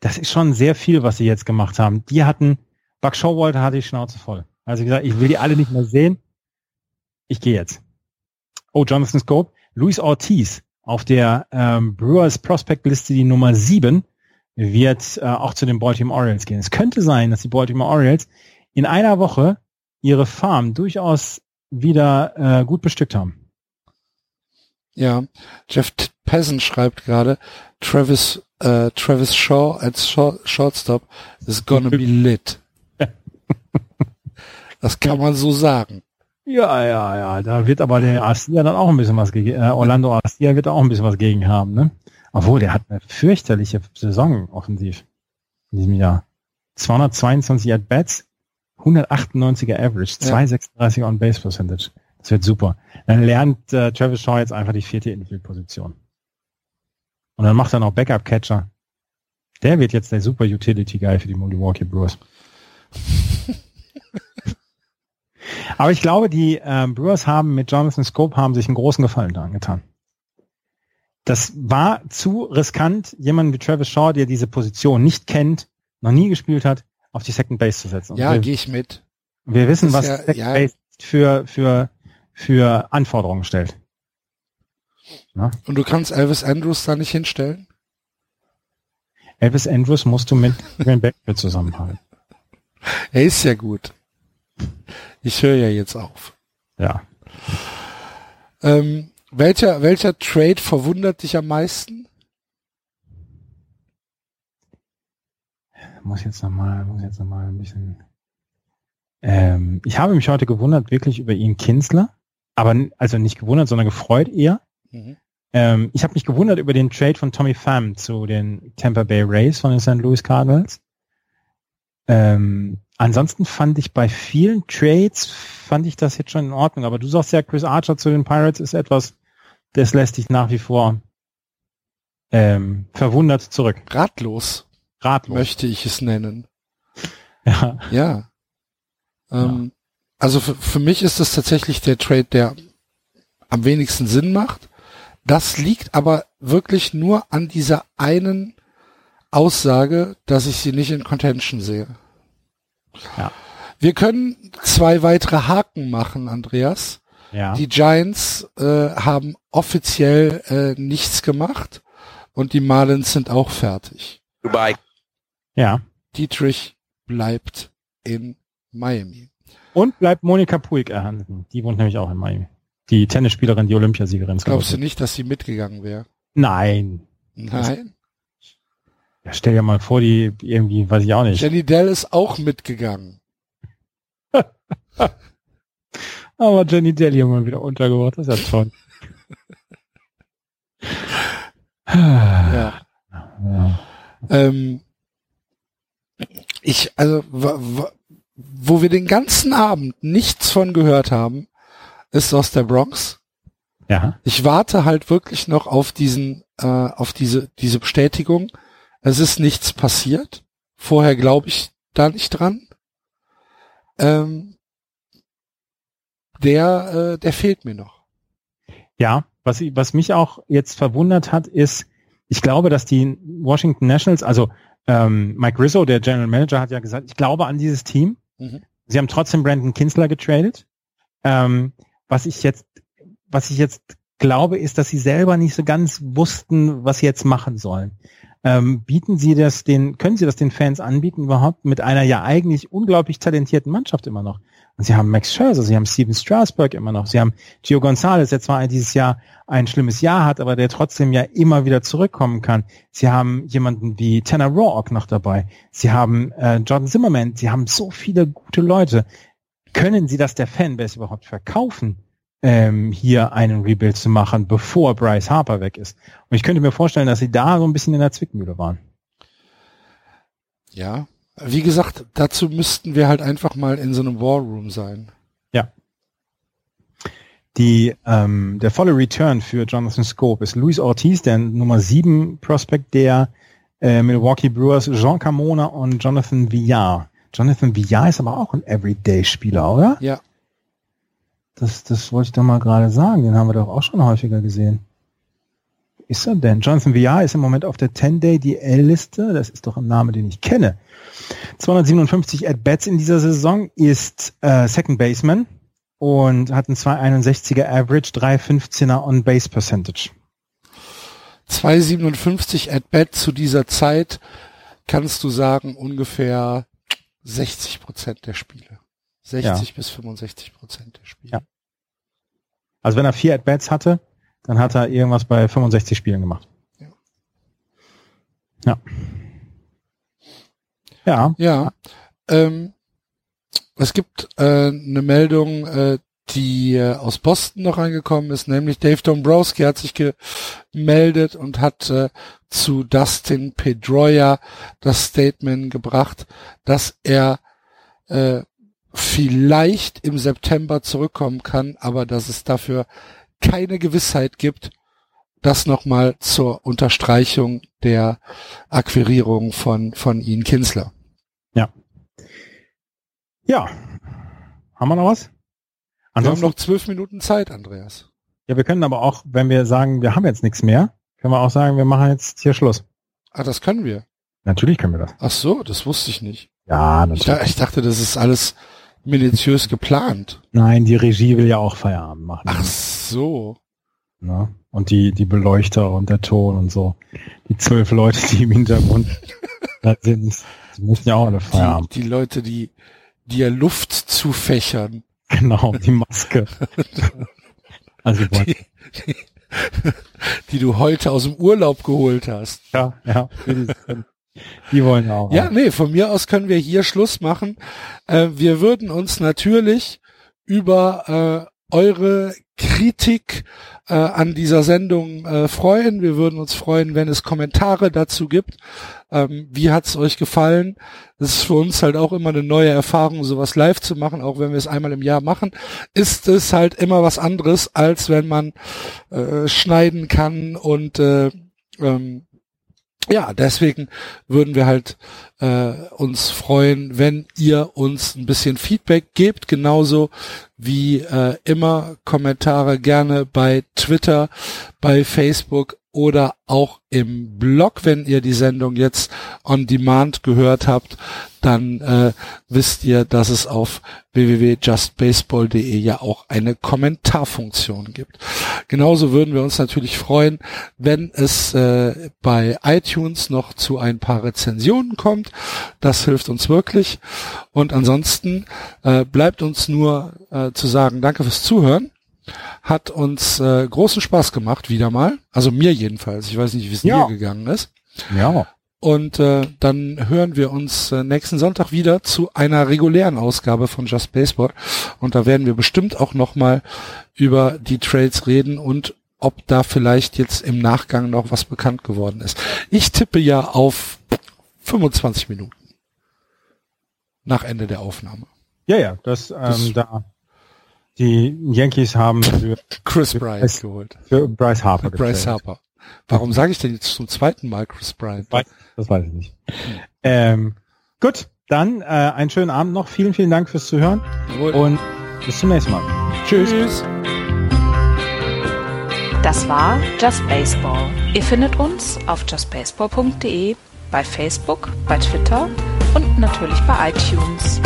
das ist schon sehr viel, was sie jetzt gemacht haben. Die hatten, Buck Showalter hatte die Schnauze voll. Also gesagt, ich will die alle nicht mehr sehen. Ich gehe jetzt. Oh, Jonathan Scope, Luis Ortiz auf der ähm, Brewers Prospect Liste die Nummer 7 wird äh, auch zu den Baltimore Orioles gehen. Es könnte sein, dass die Baltimore Orioles in einer Woche ihre Farm durchaus wieder äh, gut bestückt haben. Ja, Jeff Peasant schreibt gerade, Travis, äh, Travis Shaw als Shor- Shortstop is gonna be lit. Das kann man so sagen. Ja, ja, ja. Da wird aber der Arcia dann auch ein bisschen was gegen, äh, Orlando Arcia wird auch ein bisschen was gegen haben, ne? Obwohl, der hat eine fürchterliche Saison offensiv in diesem Jahr. 222 At-Bats, 198er Average, Ja. 236 On-Base Percentage. Das wird super. Dann lernt äh, Travis Shaw jetzt einfach die vierte Infield-Position. Und dann macht er noch Backup-Catcher. Der wird jetzt der super Utility-Guy für die Milwaukee Brewers. Aber ich glaube, die ähm, Brewers haben mit Jonathan Scope haben sich einen großen Gefallen daran getan. Das war zu riskant, jemanden wie Travis Shaw, der diese Position nicht kennt, noch nie gespielt hat, auf die Second Base zu setzen. Und Ja, gehe ich mit. wir wissen, was ja- Second ja. Base für, für, für Anforderungen stellt. Und du kannst Elvis Andrews da nicht hinstellen? Elvis Andrews musst du mit Green Backfield zusammenhalten. Er ist ja gut. Ich höre ja jetzt auf. Ja. Ähm, welcher, welcher Trade verwundert dich am meisten? Muss jetzt noch mal, muss jetzt noch mal ein bisschen. Ähm, ich habe mich heute gewundert wirklich über Ian Kinsler, aber also nicht gewundert, sondern gefreut eher. Mhm. Ähm, ich habe mich gewundert über den Trade von Tommy Pham zu den Tampa Bay Rays von den St. Louis Cardinals. Ähm, ansonsten fand ich bei vielen Trades fand ich das jetzt schon in Ordnung, aber du sagst ja, Chris Archer zu den Pirates ist etwas, das lässt dich nach wie vor ähm, verwundert zurück. Ratlos Ratlos. möchte ich es nennen. Ja. Ja. Ähm, Also für, für mich ist das tatsächlich der Trade, der am wenigsten Sinn macht. Das liegt aber wirklich nur an dieser einen Aussage, dass ich sie nicht in Contention sehe. Ja. Wir können zwei weitere Haken machen, Andreas. Ja. Die Giants äh, haben offiziell äh, nichts gemacht und die Marlins sind auch fertig. Goodbye. Ja. Dietrich bleibt in Miami. Und bleibt Monika Puig erhalten. Die wohnt nämlich auch in Miami. Die Tennisspielerin, die Olympiasiegerin. Glaubst du nicht, dass sie mitgegangen wäre? Nein. Nein. Ja, stell dir mal vor, die irgendwie, weiß ich auch nicht. Jenny Dell ist auch mitgegangen. Aber Jenny Daly haben wir wieder untergebracht. Das ist ja toll. Ja. ja. Ähm, ich, also, wo wir den ganzen Abend nichts von gehört haben, ist aus der Bronx. Ja. Ich warte halt wirklich noch auf diesen, äh, auf diese, diese Bestätigung. Es ist nichts passiert. Vorher glaube ich da nicht dran. Ähm, der, äh, der fehlt mir noch. Ja, was, ich- was mich auch jetzt verwundert hat, ist, ich glaube, dass die Washington Nationals, also ähm, Mike Rizzo, der General Manager, hat ja gesagt, ich glaube an dieses Team. Mhm. Sie haben trotzdem Brandon Kinsler getradet. Ähm, was ich jetzt, was ich jetzt glaube, ist, dass sie selber nicht so ganz wussten, was sie jetzt machen sollen. Ähm, bieten Sie das den, können Sie das den Fans anbieten überhaupt mit einer ja eigentlich unglaublich talentierten Mannschaft immer noch? Sie haben Max Scherzer, Sie haben Steven Strasberg immer noch, Sie haben Gio Gonzalez, der zwar dieses Jahr ein schlimmes Jahr hat, aber der trotzdem ja immer wieder zurückkommen kann. Sie haben jemanden wie Tanner Roark noch dabei. Sie haben äh, Jordan Zimmerman. Sie haben so viele gute Leute. Können Sie das der Fanbase überhaupt verkaufen? ähm, hier einen Rebuild zu machen, bevor Bryce Harper weg ist. Und ich könnte mir vorstellen, dass sie da so ein bisschen in der Zwickmühle waren. Ja, wie gesagt, dazu müssten wir halt einfach mal in so einem War Room sein. Ja. Die, ähm, der volle Return für Jonathan Scope ist Luis Ortiz, der Nummer 7 Prospect der äh, Milwaukee Brewers, Jean Carmona und Jonathan Villar. Jonathan Villar ist aber auch ein Everyday-Spieler, oder? Ja, Das, das wollte ich doch mal gerade sagen. Den haben wir doch auch schon häufiger gesehen. Ist er denn? Jonathan VR ist im Moment auf der 10-Day DL-Liste. Das ist doch ein Name, den ich kenne. 257 At-Bats in dieser Saison, ist äh, Second Baseman und hat einen 261er Average, 315er On-Base Percentage. 257 at bat zu dieser Zeit kannst du sagen ungefähr 60 Prozent der Spiele. 60 bis 65 Prozent der Spiele. Ja. Also wenn er vier At-Bats hatte, dann hat er irgendwas bei 65 Spielen gemacht. Ja. Ja. Ja. Ähm, es gibt äh, eine Meldung, äh, die äh, aus Boston noch reingekommen ist, nämlich Dave Dombrowski hat sich gemeldet und hat äh, zu Dustin Pedroia das Statement gebracht, dass er äh, vielleicht im September zurückkommen kann, aber dass es dafür keine Gewissheit gibt, das nochmal zur Unterstreichung der Akquirierung von, von Ian Kinsler. Ja. Haben wir noch was? Wir haben Ansonsten, noch zwölf Minuten Zeit, Andreas. ja, wir können aber auch, wenn wir sagen, wir haben jetzt nichts mehr, können wir auch sagen, wir machen jetzt hier Schluss. Ah, das können wir. Natürlich können wir das. Ach so, das wusste ich nicht. Ja, Ich, da, ich dachte, das ist alles minutiös geplant. Nein, die Regie will ja auch Feierabend machen. Ach so. Ne? Und die, die Beleuchter und der Ton und so. Die zwölf Leute, die im Hintergrund da sind, die müssen ja auch alle Die, Feierabend. die Leute, die dir Luft zufächern. Genau, die Maske. Also, wollen, Die, die du heute aus dem Urlaub geholt hast. ja, ja, die, wollen auch. Ja, nee, von mir aus können wir hier Schluss machen. Äh, wir würden uns natürlich über äh, eure Kritik äh, an dieser Sendung äh, freuen. Wir würden uns freuen, wenn es Kommentare dazu gibt. Ähm, wie hat's euch gefallen? Das ist für uns halt auch immer eine neue Erfahrung, sowas live zu machen, auch wenn wir es einmal im Jahr machen. Ist es halt immer was anderes, als wenn man äh, schneiden kann und äh, ähm, ja, deswegen würden wir halt äh, uns freuen, wenn ihr uns ein bisschen Feedback gebt, genauso wie äh, immer Kommentare gerne bei Twitter, bei Facebook oder auch im Blog, wenn ihr die Sendung jetzt on demand gehört habt, dann äh, wisst ihr, dass es auf www.justbaseball.de ja auch eine Kommentarfunktion gibt. Genauso würden wir uns natürlich freuen, wenn es äh, bei iTunes noch zu ein paar Rezensionen kommt. Das hilft uns wirklich. Und ansonsten äh, bleibt uns nur äh, zu sagen, danke fürs Zuhören. Hat uns äh, großen Spaß gemacht, wieder mal. Also mir jedenfalls. Ich weiß nicht, wie es Ja. dir gegangen ist. ja. Und äh, dann hören wir uns äh, nächsten Sonntag wieder zu einer regulären Ausgabe von Just Baseball. Und da werden wir bestimmt auch nochmal über die Trades reden und ob da vielleicht jetzt im Nachgang noch was bekannt geworden ist. Ich tippe ja auf 25 Minuten nach Ende der Aufnahme. Ja, ja, das, ähm, Das- da, die Yankees haben für, Chris Für Bryant Bryce- geholt. für Bryce Harper Bryce getradet. Harper. Warum sage ich denn jetzt zum zweiten Mal Chris Bryant? Das weiß ich nicht. Ähm, gut, dann äh, einen schönen Abend noch. Vielen, vielen Dank fürs Zuhören Jawohl. und bis zum nächsten Mal. Tschüss. Tschüss. Das war Just Baseball. Ihr findet uns auf justbaseball.de, bei Facebook, bei Twitter und natürlich bei iTunes.